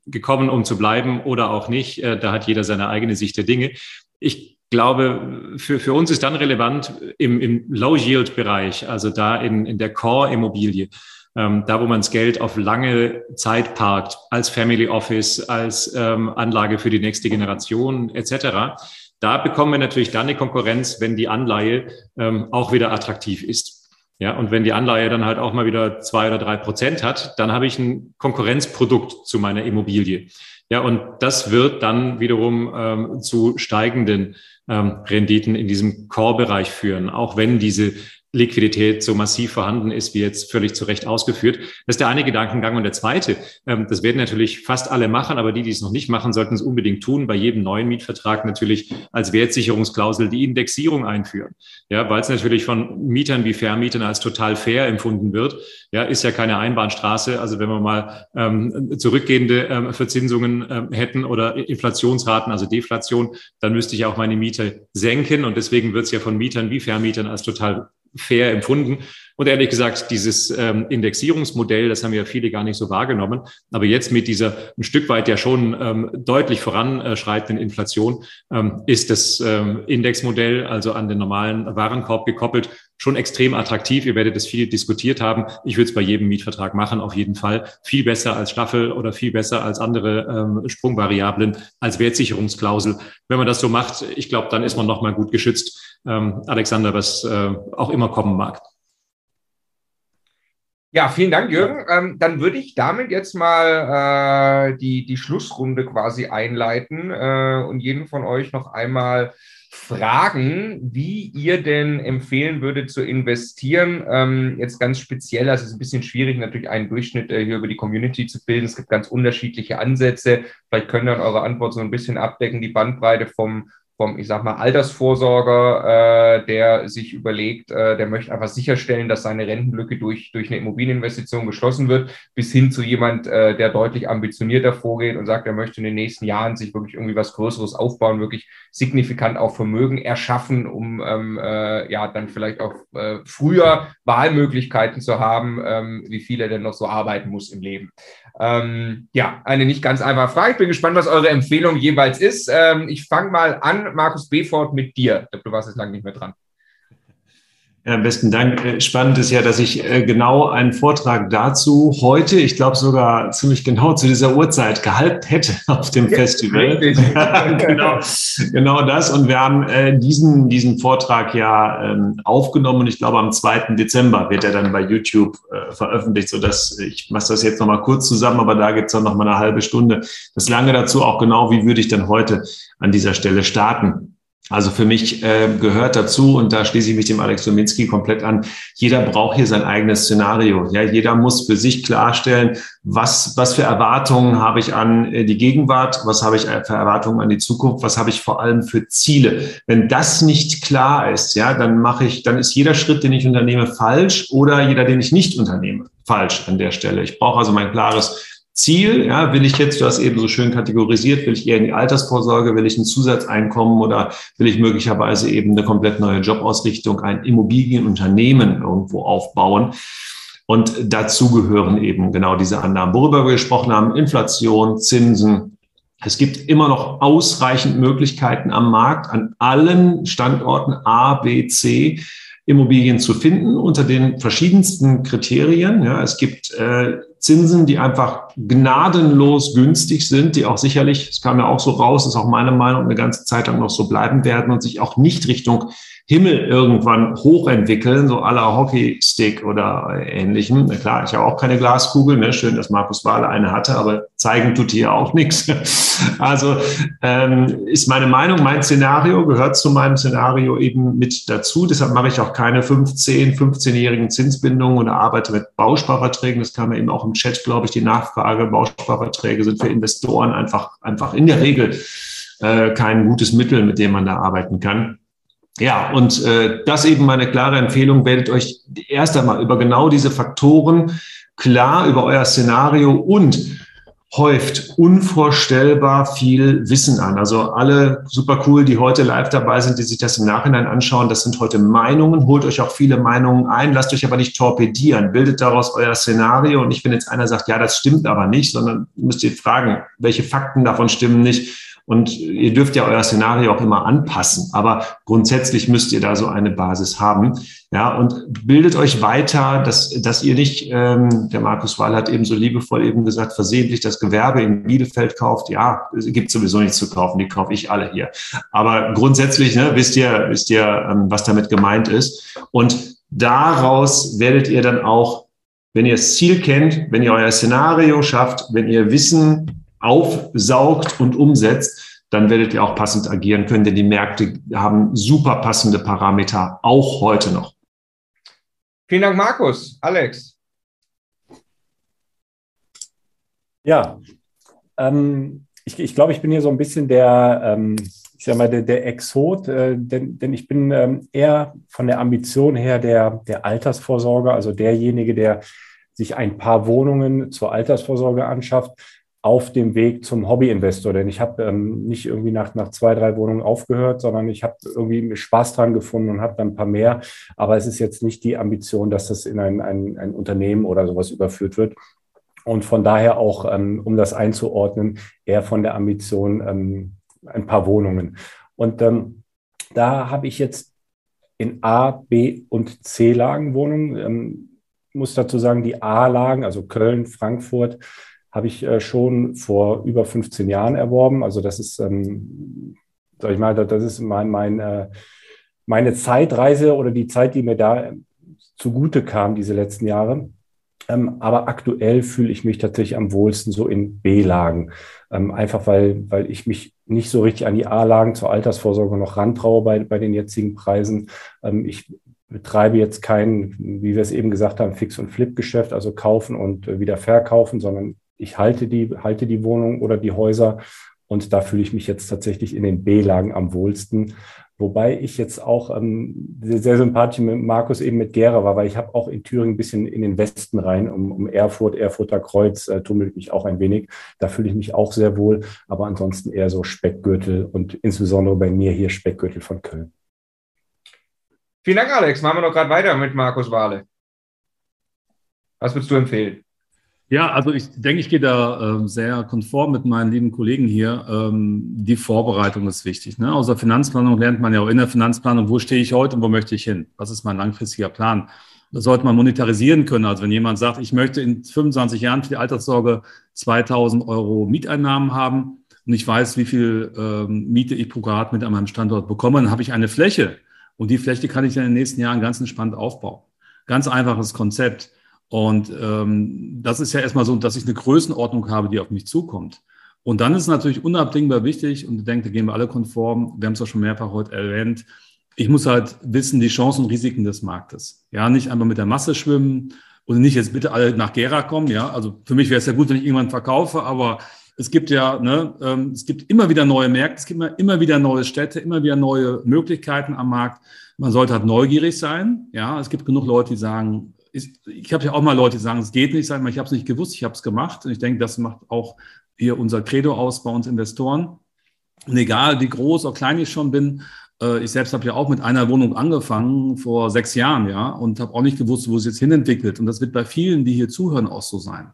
gekommen, um zu bleiben oder auch nicht. Äh, da hat jeder seine eigene Sicht der Dinge. Ich glaube, für, für uns ist dann relevant im, im Low-Yield-Bereich, also da in, in der Core-Immobilie ähm, da wo man das Geld auf lange Zeit parkt, als Family Office, als ähm, Anlage für die nächste Generation etc., da bekommen wir natürlich dann eine Konkurrenz, wenn die Anleihe ähm, auch wieder attraktiv ist. Ja, und wenn die Anleihe dann halt auch mal wieder zwei oder drei Prozent hat, dann habe ich ein Konkurrenzprodukt zu meiner Immobilie. Ja, und das wird dann wiederum ähm, zu steigenden ähm, Renditen in diesem Core-Bereich führen, auch wenn diese Liquidität so massiv vorhanden ist, wie jetzt völlig zu Recht ausgeführt. Das ist der eine Gedankengang. Und der zweite, ähm, das werden natürlich fast alle machen, aber die, die es noch nicht machen, sollten es unbedingt tun, bei jedem neuen Mietvertrag natürlich als Wertsicherungsklausel die Indexierung einführen. Ja, weil es natürlich von Mietern wie Vermietern als total fair empfunden wird. Ja, ist ja keine Einbahnstraße. Also wenn wir mal ähm, zurückgehende ähm, Verzinsungen ähm, hätten oder Inflationsraten, also Deflation, dann müsste ich auch meine Miete senken. Und deswegen wird es ja von Mietern wie Vermietern als total fair empfunden. Und ehrlich gesagt, dieses ähm, Indexierungsmodell, das haben ja viele gar nicht so wahrgenommen. Aber jetzt mit dieser ein Stück weit ja schon ähm, deutlich voranschreitenden Inflation ähm, ist das ähm, Indexmodell, also an den normalen Warenkorb gekoppelt, schon extrem attraktiv. Ihr werdet es viel diskutiert haben. Ich würde es bei jedem Mietvertrag machen, auf jeden Fall. Viel besser als Staffel oder viel besser als andere ähm, Sprungvariablen, als Wertsicherungsklausel. Wenn man das so macht, ich glaube, dann ist man nochmal gut geschützt. Ähm, Alexander, was äh, auch immer kommen mag. Ja, vielen Dank, Jürgen. Ähm, dann würde ich damit jetzt mal äh, die, die Schlussrunde quasi einleiten äh, und jeden von euch noch einmal fragen, wie ihr denn empfehlen würdet zu investieren. Ähm, jetzt ganz speziell, also es ist ein bisschen schwierig, natürlich einen Durchschnitt äh, hier über die Community zu bilden. Es gibt ganz unterschiedliche Ansätze. Vielleicht können dann eure Antwort so ein bisschen abdecken, die Bandbreite vom vom, ich sag mal, Altersvorsorger, äh, der sich überlegt, äh, der möchte einfach sicherstellen, dass seine Rentenlücke durch, durch eine Immobilieninvestition geschlossen wird, bis hin zu jemand, äh, der deutlich ambitionierter vorgeht und sagt, er möchte in den nächsten Jahren sich wirklich irgendwie was Größeres aufbauen, wirklich signifikant auch Vermögen erschaffen, um ähm, äh, ja dann vielleicht auch äh, früher Wahlmöglichkeiten zu haben, ähm, wie viel er denn noch so arbeiten muss im Leben. Ähm, ja, eine nicht ganz einfache Frage. Ich bin gespannt, was eure Empfehlung jeweils ist. Ähm, ich fange mal an, Markus Befort, mit dir. Ich glaube, du warst jetzt lange nicht mehr dran. Ja, besten Dank. Äh, spannend ist ja, dass ich äh, genau einen Vortrag dazu heute, ich glaube sogar ziemlich genau zu dieser Uhrzeit gehalten hätte auf dem Festival. genau, genau das. Und wir haben äh, diesen, diesen Vortrag ja ähm, aufgenommen und ich glaube am 2. Dezember wird er dann bei YouTube veröffentlicht, sodass ich mache das jetzt nochmal kurz zusammen, aber da gibt es dann nochmal eine halbe Stunde. Das lange dazu auch genau, wie würde ich denn heute an dieser Stelle starten. Also für mich äh, gehört dazu, und da schließe ich mich dem Alex Dominski komplett an, jeder braucht hier sein eigenes Szenario. Ja, jeder muss für sich klarstellen, was, was für Erwartungen habe ich an äh, die Gegenwart, was habe ich für Erwartungen an die Zukunft, was habe ich vor allem für Ziele. Wenn das nicht klar ist, ja, dann mache ich, dann ist jeder Schritt, den ich unternehme, falsch oder jeder, den ich nicht unternehme, falsch an der Stelle. Ich brauche also mein klares Ziel, ja, will ich jetzt, du hast eben so schön kategorisiert, will ich eher in die Altersvorsorge, will ich ein Zusatzeinkommen oder will ich möglicherweise eben eine komplett neue Jobausrichtung, ein Immobilienunternehmen irgendwo aufbauen? Und dazu gehören eben genau diese Annahmen, worüber wir gesprochen haben, Inflation, Zinsen. Es gibt immer noch ausreichend Möglichkeiten am Markt an allen Standorten A, B, C Immobilien zu finden unter den verschiedensten Kriterien. Ja, es gibt äh, Zinsen, die einfach gnadenlos günstig sind, die auch sicherlich, es kam ja auch so raus, ist auch meine Meinung, eine ganze Zeit lang noch so bleiben werden und sich auch nicht Richtung Himmel irgendwann hochentwickeln, so aller Hockeystick oder ähnlichem. Na klar, ich habe auch keine Glaskugel. Ne? Schön, dass Markus Wahle eine hatte, aber zeigen tut hier auch nichts. Also ähm, ist meine Meinung, mein Szenario gehört zu meinem Szenario eben mit dazu. Deshalb mache ich auch keine 15, 15-jährigen Zinsbindungen oder arbeite mit Bausparverträgen. Das kam ja eben auch im Chat, glaube ich, die Nachfrage. Bausparverträge sind für Investoren einfach, einfach in der Regel äh, kein gutes Mittel, mit dem man da arbeiten kann. Ja, und äh, das eben meine klare Empfehlung, werdet euch erst einmal über genau diese Faktoren klar über euer Szenario und häuft unvorstellbar viel Wissen an. Also alle super cool, die heute live dabei sind, die sich das im Nachhinein anschauen, das sind heute Meinungen. Holt euch auch viele Meinungen ein, lasst euch aber nicht torpedieren. Bildet daraus euer Szenario. Und nicht, wenn jetzt einer sagt, ja, das stimmt aber nicht, sondern müsst ihr fragen, welche Fakten davon stimmen nicht und ihr dürft ja euer Szenario auch immer anpassen. Aber grundsätzlich müsst ihr da so eine Basis haben. Ja, und bildet euch weiter, dass, dass ihr nicht, ähm, der Markus Wahl hat eben so liebevoll eben gesagt, versehentlich das Gewerbe in Bielefeld kauft. Ja, gibt sowieso nichts zu kaufen, die kaufe ich alle hier. Aber grundsätzlich ne, wisst ihr, wisst ihr, ähm, was damit gemeint ist. Und daraus werdet ihr dann auch, wenn ihr das Ziel kennt, wenn ihr euer Szenario schafft, wenn ihr Wissen aufsaugt und umsetzt, dann werdet ihr auch passend agieren können, denn die Märkte haben super passende Parameter, auch heute noch. Vielen Dank, Markus. Alex. Ja, ähm, ich, ich glaube, ich bin hier so ein bisschen der, ähm, ich sag mal, der, der Exot, äh, denn, denn ich bin ähm, eher von der Ambition her der, der Altersvorsorge, also derjenige, der sich ein paar Wohnungen zur Altersvorsorge anschafft, auf dem Weg zum Hobbyinvestor. Denn ich habe ähm, nicht irgendwie nach, nach zwei, drei Wohnungen aufgehört, sondern ich habe irgendwie Spaß dran gefunden und habe dann ein paar mehr. Aber es ist jetzt nicht die Ambition, dass das in ein, ein, ein Unternehmen oder sowas überführt wird. Und von daher auch, ähm, um das einzuordnen, eher von der Ambition ähm, ein paar Wohnungen. Und ähm, da habe ich jetzt in A, B und C-Lagen Wohnungen. Ähm, muss dazu sagen, die A-Lagen, also Köln, Frankfurt, habe ich äh, schon vor über 15 Jahren erworben. Also das ist, ähm, sag ich mal, das ist mein, mein, äh, meine Zeitreise oder die Zeit, die mir da zugute kam, diese letzten Jahre. Ähm, aber aktuell fühle ich mich tatsächlich am wohlsten so in B-Lagen. Ähm, einfach weil, weil ich mich nicht so richtig an die A-Lagen zur Altersvorsorge noch rantraue bei, bei den jetzigen Preisen. Ähm, ich betreibe jetzt kein, wie wir es eben gesagt haben, Fix- und Flip-Geschäft, also kaufen und äh, wieder verkaufen, sondern ich halte die, halte die Wohnung oder die Häuser und da fühle ich mich jetzt tatsächlich in den B-Lagen am wohlsten. Wobei ich jetzt auch ähm, sehr, sympathisch mit Markus eben mit Gera war, weil ich habe auch in Thüringen ein bisschen in den Westen rein, um, um Erfurt, Erfurter Kreuz, äh, tummelt mich auch ein wenig. Da fühle ich mich auch sehr wohl, aber ansonsten eher so Speckgürtel und insbesondere bei mir hier Speckgürtel von Köln. Vielen Dank, Alex. Machen wir noch gerade weiter mit Markus Wahle. Was würdest du empfehlen? Ja, also ich denke, ich gehe da äh, sehr konform mit meinen lieben Kollegen hier. Ähm, die Vorbereitung ist wichtig. Ne? Außer Finanzplanung lernt man ja auch in der Finanzplanung, wo stehe ich heute und wo möchte ich hin? Was ist mein langfristiger Plan? Das sollte man monetarisieren können. Also wenn jemand sagt, ich möchte in 25 Jahren für die Alterssorge 2000 Euro Mieteinnahmen haben und ich weiß, wie viel ähm, Miete ich pro Grad mit an meinem Standort bekomme, dann habe ich eine Fläche. Und die Fläche kann ich in den nächsten Jahren ganz entspannt aufbauen. Ganz einfaches Konzept. Und ähm, das ist ja erstmal so, dass ich eine Größenordnung habe, die auf mich zukommt. Und dann ist natürlich unabdingbar wichtig, und ich denke, da gehen wir alle konform, wir haben es ja schon mehrfach heute erwähnt, ich muss halt wissen, die Chancen und Risiken des Marktes. Ja, nicht einfach mit der Masse schwimmen und nicht jetzt bitte alle nach Gera kommen. Ja, also für mich wäre es ja gut, wenn ich irgendwann verkaufe, aber es gibt ja, ne, ähm, es gibt immer wieder neue Märkte, es gibt immer, immer wieder neue Städte, immer wieder neue Möglichkeiten am Markt. Man sollte halt neugierig sein. Ja, es gibt genug Leute, die sagen, ich, ich habe ja auch mal Leute, die sagen, es geht nicht, sagen, ich habe es nicht gewusst, ich habe es gemacht. Und ich denke, das macht auch hier unser Credo aus bei uns Investoren. Und egal, wie groß oder klein ich schon bin, äh, ich selbst habe ja auch mit einer Wohnung angefangen vor sechs Jahren, ja, und habe auch nicht gewusst, wo es jetzt hinentwickelt. Und das wird bei vielen, die hier zuhören, auch so sein.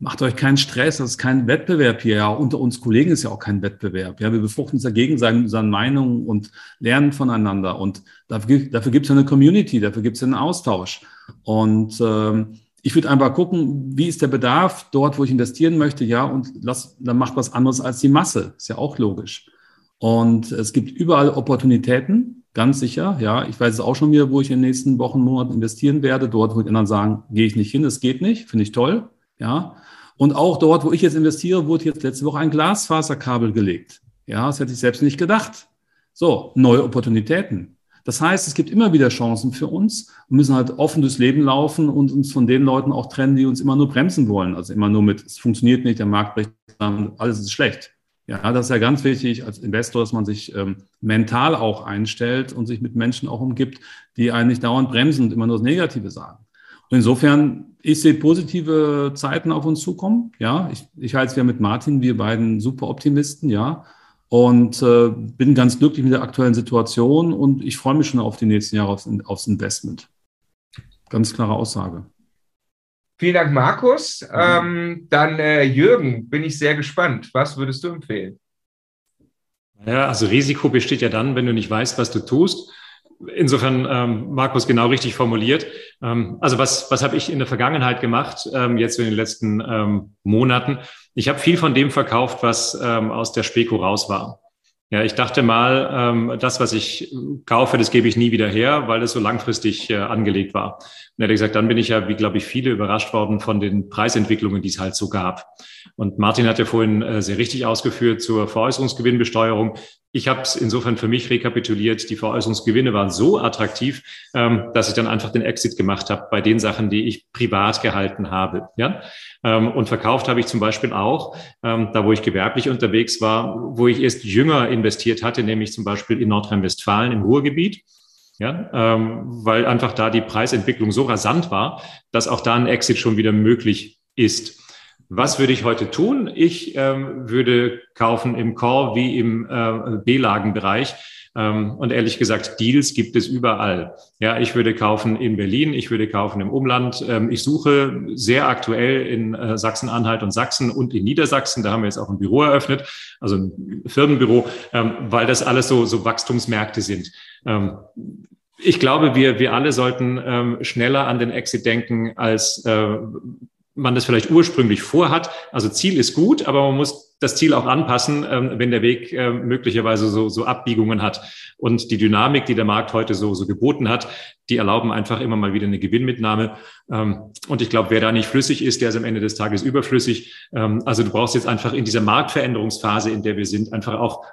Macht euch keinen Stress, das ist kein Wettbewerb hier. Ja, unter uns Kollegen ist ja auch kein Wettbewerb. Ja, wir befruchten uns dagegen seine, seine Meinungen und lernen voneinander. Und dafür, dafür gibt es ja eine Community, dafür gibt es einen Austausch. Und ähm, ich würde einfach gucken, wie ist der Bedarf dort, wo ich investieren möchte, ja, und lass, dann macht was anderes als die Masse. Ist ja auch logisch. Und es gibt überall Opportunitäten, ganz sicher. Ja, ich weiß es auch schon wieder, wo ich in den nächsten Wochen, Monaten investieren werde. Dort, wo die anderen sagen, gehe ich nicht hin, es geht nicht, finde ich toll. Ja. Und auch dort, wo ich jetzt investiere, wurde jetzt letzte Woche ein Glasfaserkabel gelegt. Ja, das hätte ich selbst nicht gedacht. So, neue Opportunitäten. Das heißt, es gibt immer wieder Chancen für uns. Wir müssen halt offen durchs Leben laufen und uns von den Leuten auch trennen, die uns immer nur bremsen wollen. Also immer nur mit, es funktioniert nicht, der Markt bricht alles ist schlecht. Ja, das ist ja ganz wichtig als Investor, dass man sich ähm, mental auch einstellt und sich mit Menschen auch umgibt, die einen nicht dauernd bremsen und immer nur das Negative sagen. Insofern, ich sehe positive Zeiten auf uns zukommen. Ja, ich, ich halte es ja mit Martin, wir beiden super Optimisten, ja und äh, bin ganz glücklich mit der aktuellen Situation und ich freue mich schon auf die nächsten Jahre aufs, aufs Investment. Ganz klare Aussage. Vielen Dank, Markus. Mhm. Ähm, dann äh, Jürgen, bin ich sehr gespannt. Was würdest du empfehlen? Ja, also Risiko besteht ja dann, wenn du nicht weißt, was du tust. Insofern, ähm, Markus, genau richtig formuliert. Ähm, also was, was habe ich in der Vergangenheit gemacht, ähm, jetzt in den letzten ähm, Monaten? Ich habe viel von dem verkauft, was ähm, aus der Speko raus war. Ja, ich dachte mal, ähm, das, was ich kaufe, das gebe ich nie wieder her, weil es so langfristig äh, angelegt war. Hat gesagt, dann bin ich ja, wie glaube ich, viele überrascht worden von den Preisentwicklungen, die es halt so gab. Und Martin hat ja vorhin äh, sehr richtig ausgeführt zur Veräußerungsgewinnbesteuerung. Ich habe es insofern für mich rekapituliert. Die Veräußerungsgewinne waren so attraktiv, ähm, dass ich dann einfach den Exit gemacht habe bei den Sachen, die ich privat gehalten habe. Ja? Ähm, und verkauft habe ich zum Beispiel auch, ähm, da wo ich gewerblich unterwegs war, wo ich erst jünger investiert hatte, nämlich zum Beispiel in Nordrhein-Westfalen im Ruhrgebiet. Ja, ähm, weil einfach da die Preisentwicklung so rasant war, dass auch da ein Exit schon wieder möglich ist. Was würde ich heute tun? Ich ähm, würde kaufen im Core wie im äh, B-Lagenbereich. Ähm, und ehrlich gesagt, Deals gibt es überall. Ja, ich würde kaufen in Berlin, ich würde kaufen im Umland. Ähm, ich suche sehr aktuell in äh, Sachsen-Anhalt und Sachsen und in Niedersachsen. Da haben wir jetzt auch ein Büro eröffnet, also ein Firmenbüro, ähm, weil das alles so, so Wachstumsmärkte sind. Ich glaube, wir, wir alle sollten ähm, schneller an den Exit denken, als äh, man das vielleicht ursprünglich vorhat. Also Ziel ist gut, aber man muss das Ziel auch anpassen, ähm, wenn der Weg äh, möglicherweise so, so Abbiegungen hat. Und die Dynamik, die der Markt heute so, so geboten hat, die erlauben einfach immer mal wieder eine Gewinnmitnahme. Ähm, und ich glaube, wer da nicht flüssig ist, der ist am Ende des Tages überflüssig. Ähm, also du brauchst jetzt einfach in dieser Marktveränderungsphase, in der wir sind, einfach auch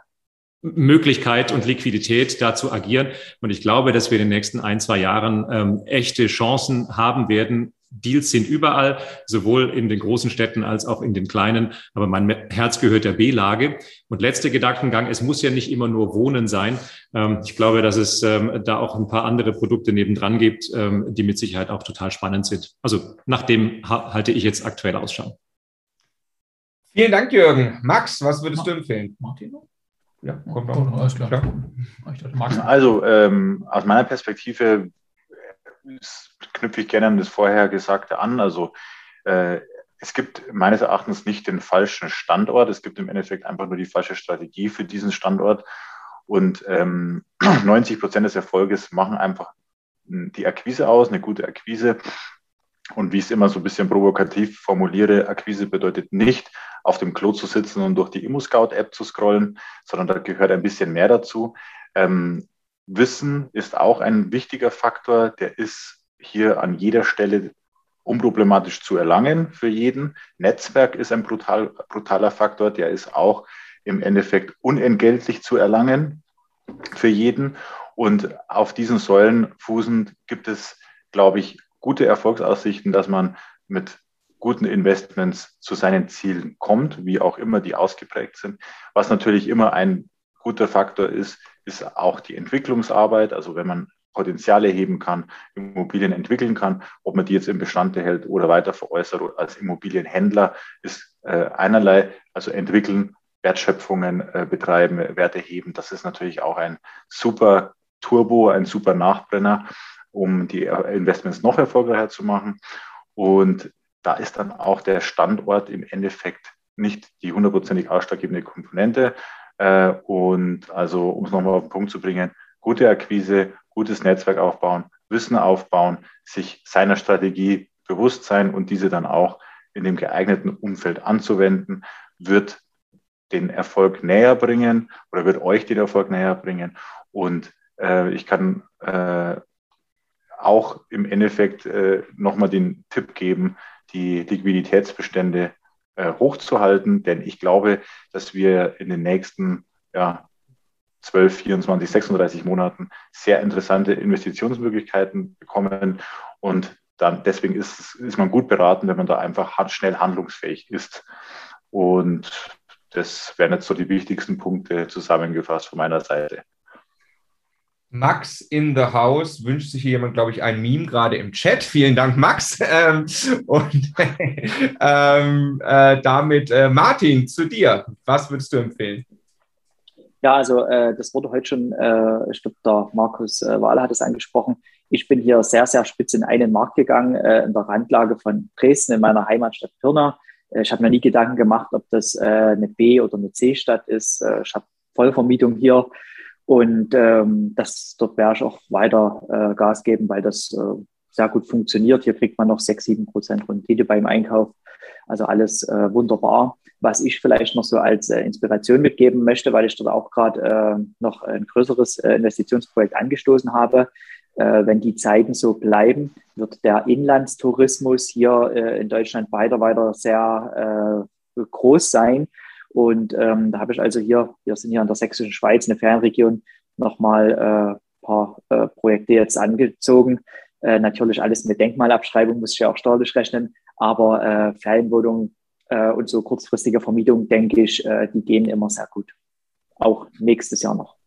Möglichkeit und Liquidität da zu agieren. Und ich glaube, dass wir in den nächsten ein, zwei Jahren ähm, echte Chancen haben werden, Deals sind überall, sowohl in den großen Städten als auch in den kleinen. Aber mein Herz gehört der B-Lage. Und letzter Gedankengang, es muss ja nicht immer nur Wohnen sein. Ähm, ich glaube, dass es ähm, da auch ein paar andere Produkte nebendran gibt, ähm, die mit Sicherheit auch total spannend sind. Also nach dem halte ich jetzt aktuell Ausschau. Vielen Dank, Jürgen. Max, was würdest Ma du empfehlen? Martin? Ja, kommt noch. Alles klar. Also ähm, aus meiner Perspektive knüpfe ich gerne an das vorher Gesagte an. Also äh, es gibt meines Erachtens nicht den falschen Standort. Es gibt im Endeffekt einfach nur die falsche Strategie für diesen Standort. Und ähm, 90 Prozent des Erfolges machen einfach die Akquise aus, eine gute Akquise. Und wie ich es immer so ein bisschen provokativ formuliere, Akquise bedeutet nicht, auf dem Klo zu sitzen und durch die ImmoScout-App zu scrollen, sondern da gehört ein bisschen mehr dazu. Ähm, Wissen ist auch ein wichtiger Faktor, der ist hier an jeder Stelle unproblematisch zu erlangen für jeden. Netzwerk ist ein brutal, brutaler Faktor, der ist auch im Endeffekt unentgeltlich zu erlangen für jeden. Und auf diesen Säulen fußend gibt es, glaube ich, gute Erfolgsaussichten, dass man mit guten Investments zu seinen Zielen kommt, wie auch immer die ausgeprägt sind. Was natürlich immer ein guter Faktor ist, ist auch die Entwicklungsarbeit. Also wenn man Potenziale heben kann, Immobilien entwickeln kann, ob man die jetzt im Bestand erhält oder weiter veräußert als Immobilienhändler, ist äh, einerlei, also entwickeln, Wertschöpfungen äh, betreiben, Werte heben. Das ist natürlich auch ein super Turbo, ein super Nachbrenner, um die Investments noch erfolgreicher zu machen. Und da ist dann auch der Standort im Endeffekt nicht die hundertprozentig ausschlaggebende Komponente. Äh, und also, um es nochmal auf den Punkt zu bringen, gute Akquise, gutes Netzwerk aufbauen, Wissen aufbauen, sich seiner Strategie bewusst sein und diese dann auch in dem geeigneten Umfeld anzuwenden, wird den Erfolg näher bringen oder wird euch den Erfolg näher bringen. Und äh, ich kann äh, auch im Endeffekt äh, nochmal den Tipp geben, die Liquiditätsbestände äh, hochzuhalten, denn ich glaube, dass wir in den nächsten ja, 12, 24, 36 Monaten sehr interessante Investitionsmöglichkeiten bekommen und dann deswegen ist, ist man gut beraten, wenn man da einfach schnell handlungsfähig ist. Und das wären jetzt so die wichtigsten Punkte zusammengefasst von meiner Seite. Max in the House wünscht sich hier jemand, glaube ich, ein Meme gerade im Chat. Vielen Dank, Max. Ähm, und ähm, äh, damit äh, Martin zu dir. Was würdest du empfehlen? Ja, also äh, das wurde heute schon, äh, ich glaube, der Markus äh, Wahler hat es angesprochen. Ich bin hier sehr, sehr spitz in einen Markt gegangen, äh, in der Randlage von Dresden, in meiner Heimatstadt Pirna. Äh, ich habe mir nie Gedanken gemacht, ob das eine B- oder eine C-Stadt ist. Ich habe Vollvermietung hier und ähm, das, dort werde ich auch weiter äh, Gas geben, weil das äh, sehr gut funktioniert. Hier kriegt man noch sechs, sieben Prozent Rendite beim Einkauf. Also alles äh, wunderbar. Was ich vielleicht noch so als äh, Inspiration mitgeben möchte, weil ich dort auch gerade äh, noch ein größeres äh, Investitionsprojekt angestoßen habe. Äh, wenn die Zeiten so bleiben, wird der Inlandstourismus hier äh, in Deutschland weiter, weiter sehr äh, groß sein. Und ähm, da habe ich also hier, wir sind hier in der sächsischen Schweiz, eine Fernregion, nochmal ein äh, paar äh, Projekte jetzt angezogen. Äh, natürlich alles mit Denkmalabschreibung, muss ich ja auch steuerlich rechnen, aber äh, Ferienwohnungen äh, und so kurzfristige Vermietung, denke ich, äh, die gehen immer sehr gut. Auch nächstes Jahr noch.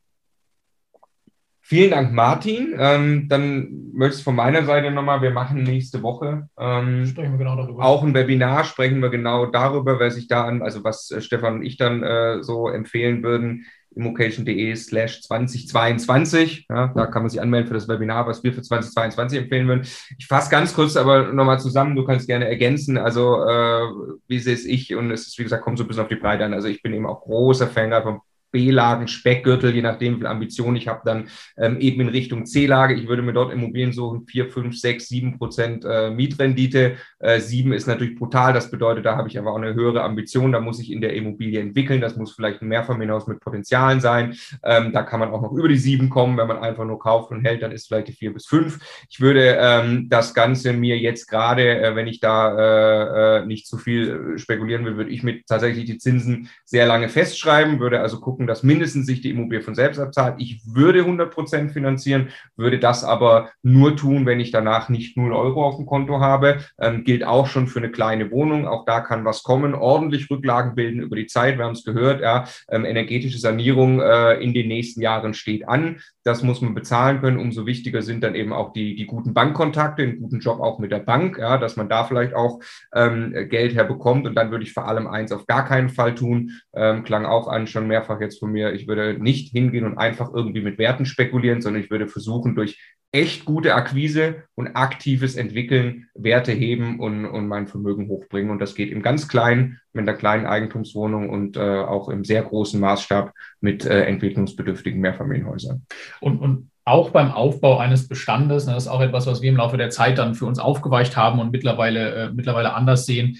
Vielen Dank, Martin. Ähm, dann möchte ich von meiner Seite nochmal, wir machen nächste Woche ähm, sprechen wir genau darüber. auch ein Webinar, sprechen wir genau darüber, wer sich da an, also was äh, Stefan und ich dann äh, so empfehlen würden, immocation.de slash 2022. Ja, da kann man sich anmelden für das Webinar, was wir für 2022 empfehlen würden. Ich fasse ganz kurz aber nochmal zusammen, du kannst gerne ergänzen. Also, äh, wie sehe es ich? Und es ist, wie gesagt, kommt so ein bisschen auf die Breite an. Also, ich bin eben auch großer Fan von B-Lagen, Speckgürtel, je nachdem, wie viel Ambition ich habe, dann ähm, eben in Richtung C-Lage. Ich würde mir dort Immobilien suchen, 4, 5, 6, 7 Prozent äh, Mietrendite. Äh, 7 ist natürlich brutal. Das bedeutet, da habe ich aber auch eine höhere Ambition. Da muss ich in der Immobilie entwickeln. Das muss vielleicht ein Mehrfamilienhaus mit Potenzialen sein. Ähm, da kann man auch noch über die 7 kommen. Wenn man einfach nur kauft und hält, dann ist vielleicht die 4 bis 5. Ich würde ähm, das Ganze mir jetzt gerade, äh, wenn ich da äh, äh, nicht zu viel äh, spekulieren will, würde ich mit tatsächlich die Zinsen sehr lange festschreiben, würde also gucken, gucken, dass mindestens sich die Immobilie von selbst abzahlt. Ich würde 100 Prozent finanzieren, würde das aber nur tun, wenn ich danach nicht 0 Euro auf dem Konto habe. Ähm, gilt auch schon für eine kleine Wohnung. Auch da kann was kommen. Ordentlich Rücklagen bilden über die Zeit. Wir haben es gehört. Ja, ähm, energetische Sanierung äh, in den nächsten Jahren steht an. Das muss man bezahlen können. Umso wichtiger sind dann eben auch die, die guten Bankkontakte, einen guten Job auch mit der Bank, ja, dass man da vielleicht auch ähm, Geld herbekommt. Und dann würde ich vor allem eins auf gar keinen Fall tun. Ähm, klang auch an, schon mehrfach jetzt jetzt von mir, ich würde nicht hingehen und einfach irgendwie mit Werten spekulieren, sondern ich würde versuchen, durch echt gute Akquise und aktives Entwickeln Werte heben und, und mein Vermögen hochbringen. Und das geht im ganz kleinen, mit einer kleinen Eigentumswohnung und äh, auch im sehr großen Maßstab mit äh, entwicklungsbedürftigen Mehrfamilienhäusern. Und, und auch beim Aufbau eines Bestandes, das ist auch etwas, was wir im Laufe der Zeit dann für uns aufgeweicht haben und mittlerweile, äh, mittlerweile anders sehen,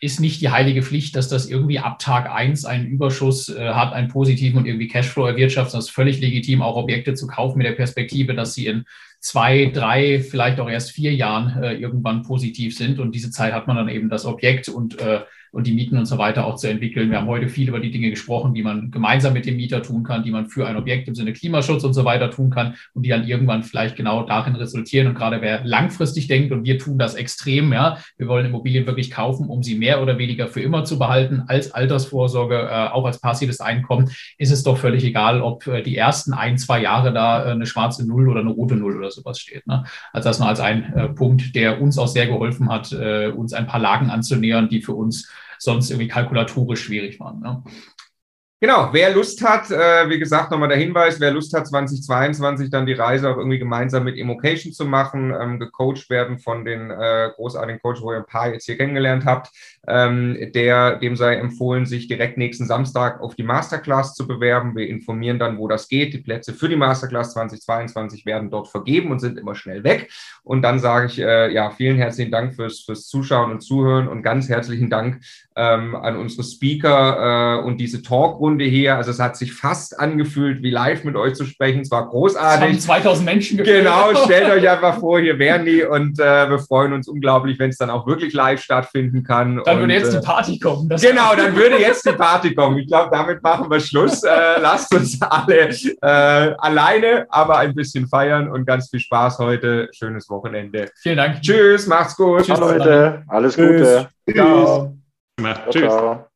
ist nicht die heilige Pflicht, dass das irgendwie ab Tag eins einen Überschuss äh, hat, einen positiven und irgendwie Cashflow erwirtschaftet. Das ist völlig legitim, auch Objekte zu kaufen mit der Perspektive, dass sie in zwei, drei, vielleicht auch erst vier Jahren äh, irgendwann positiv sind. Und diese Zeit hat man dann eben das Objekt und äh, und die Mieten und so weiter auch zu entwickeln. Wir haben heute viel über die Dinge gesprochen, die man gemeinsam mit dem Mieter tun kann, die man für ein Objekt im Sinne Klimaschutz und so weiter tun kann und die dann irgendwann vielleicht genau darin resultieren. Und gerade wer langfristig denkt, und wir tun das extrem, ja, wir wollen Immobilien wirklich kaufen, um sie mehr oder weniger für immer zu behalten, als Altersvorsorge, äh, auch als passives Einkommen, ist es doch völlig egal, ob äh, die ersten ein, zwei Jahre da äh, eine schwarze Null oder eine rote Null oder sowas steht. Ne? Also das nur als ein äh, Punkt, der uns auch sehr geholfen hat, äh, uns ein paar Lagen anzunähern, die für uns sonst irgendwie kalkulatorisch schwierig waren. Ne? Genau, wer Lust hat, äh, wie gesagt, nochmal der Hinweis, wer Lust hat, 2022 dann die Reise auch irgendwie gemeinsam mit Immocation zu machen, ähm, gecoacht werden von den äh, großartigen Coaches, wo ihr ein paar jetzt hier kennengelernt habt, ähm, der, dem sei empfohlen, sich direkt nächsten Samstag auf die Masterclass zu bewerben. Wir informieren dann, wo das geht. Die Plätze für die Masterclass 2022 werden dort vergeben und sind immer schnell weg. Und dann sage ich, äh, ja, vielen herzlichen Dank fürs, fürs Zuschauen und Zuhören und ganz herzlichen Dank ähm, an unsere Speaker äh, und diese Talkrunde hier. Also es hat sich fast angefühlt, wie live mit euch zu sprechen. Es war großartig. Es haben 2000 Menschen gefühlt. Genau, stellt euch einfach vor, hier wären die und äh, wir freuen uns unglaublich, wenn es dann auch wirklich live stattfinden kann. Dann und, würde jetzt die äh, Party kommen. genau, dann würde jetzt die Party kommen. Ich glaube, damit machen wir Schluss. Äh, lasst uns alle äh, alleine, aber ein bisschen feiern und ganz viel Spaß heute. Schönes Wochenende. Vielen Dank. Tschüss, macht's gut. Tschüss, Leute. Alles Gute. Ciao. Tschüss. Ciao.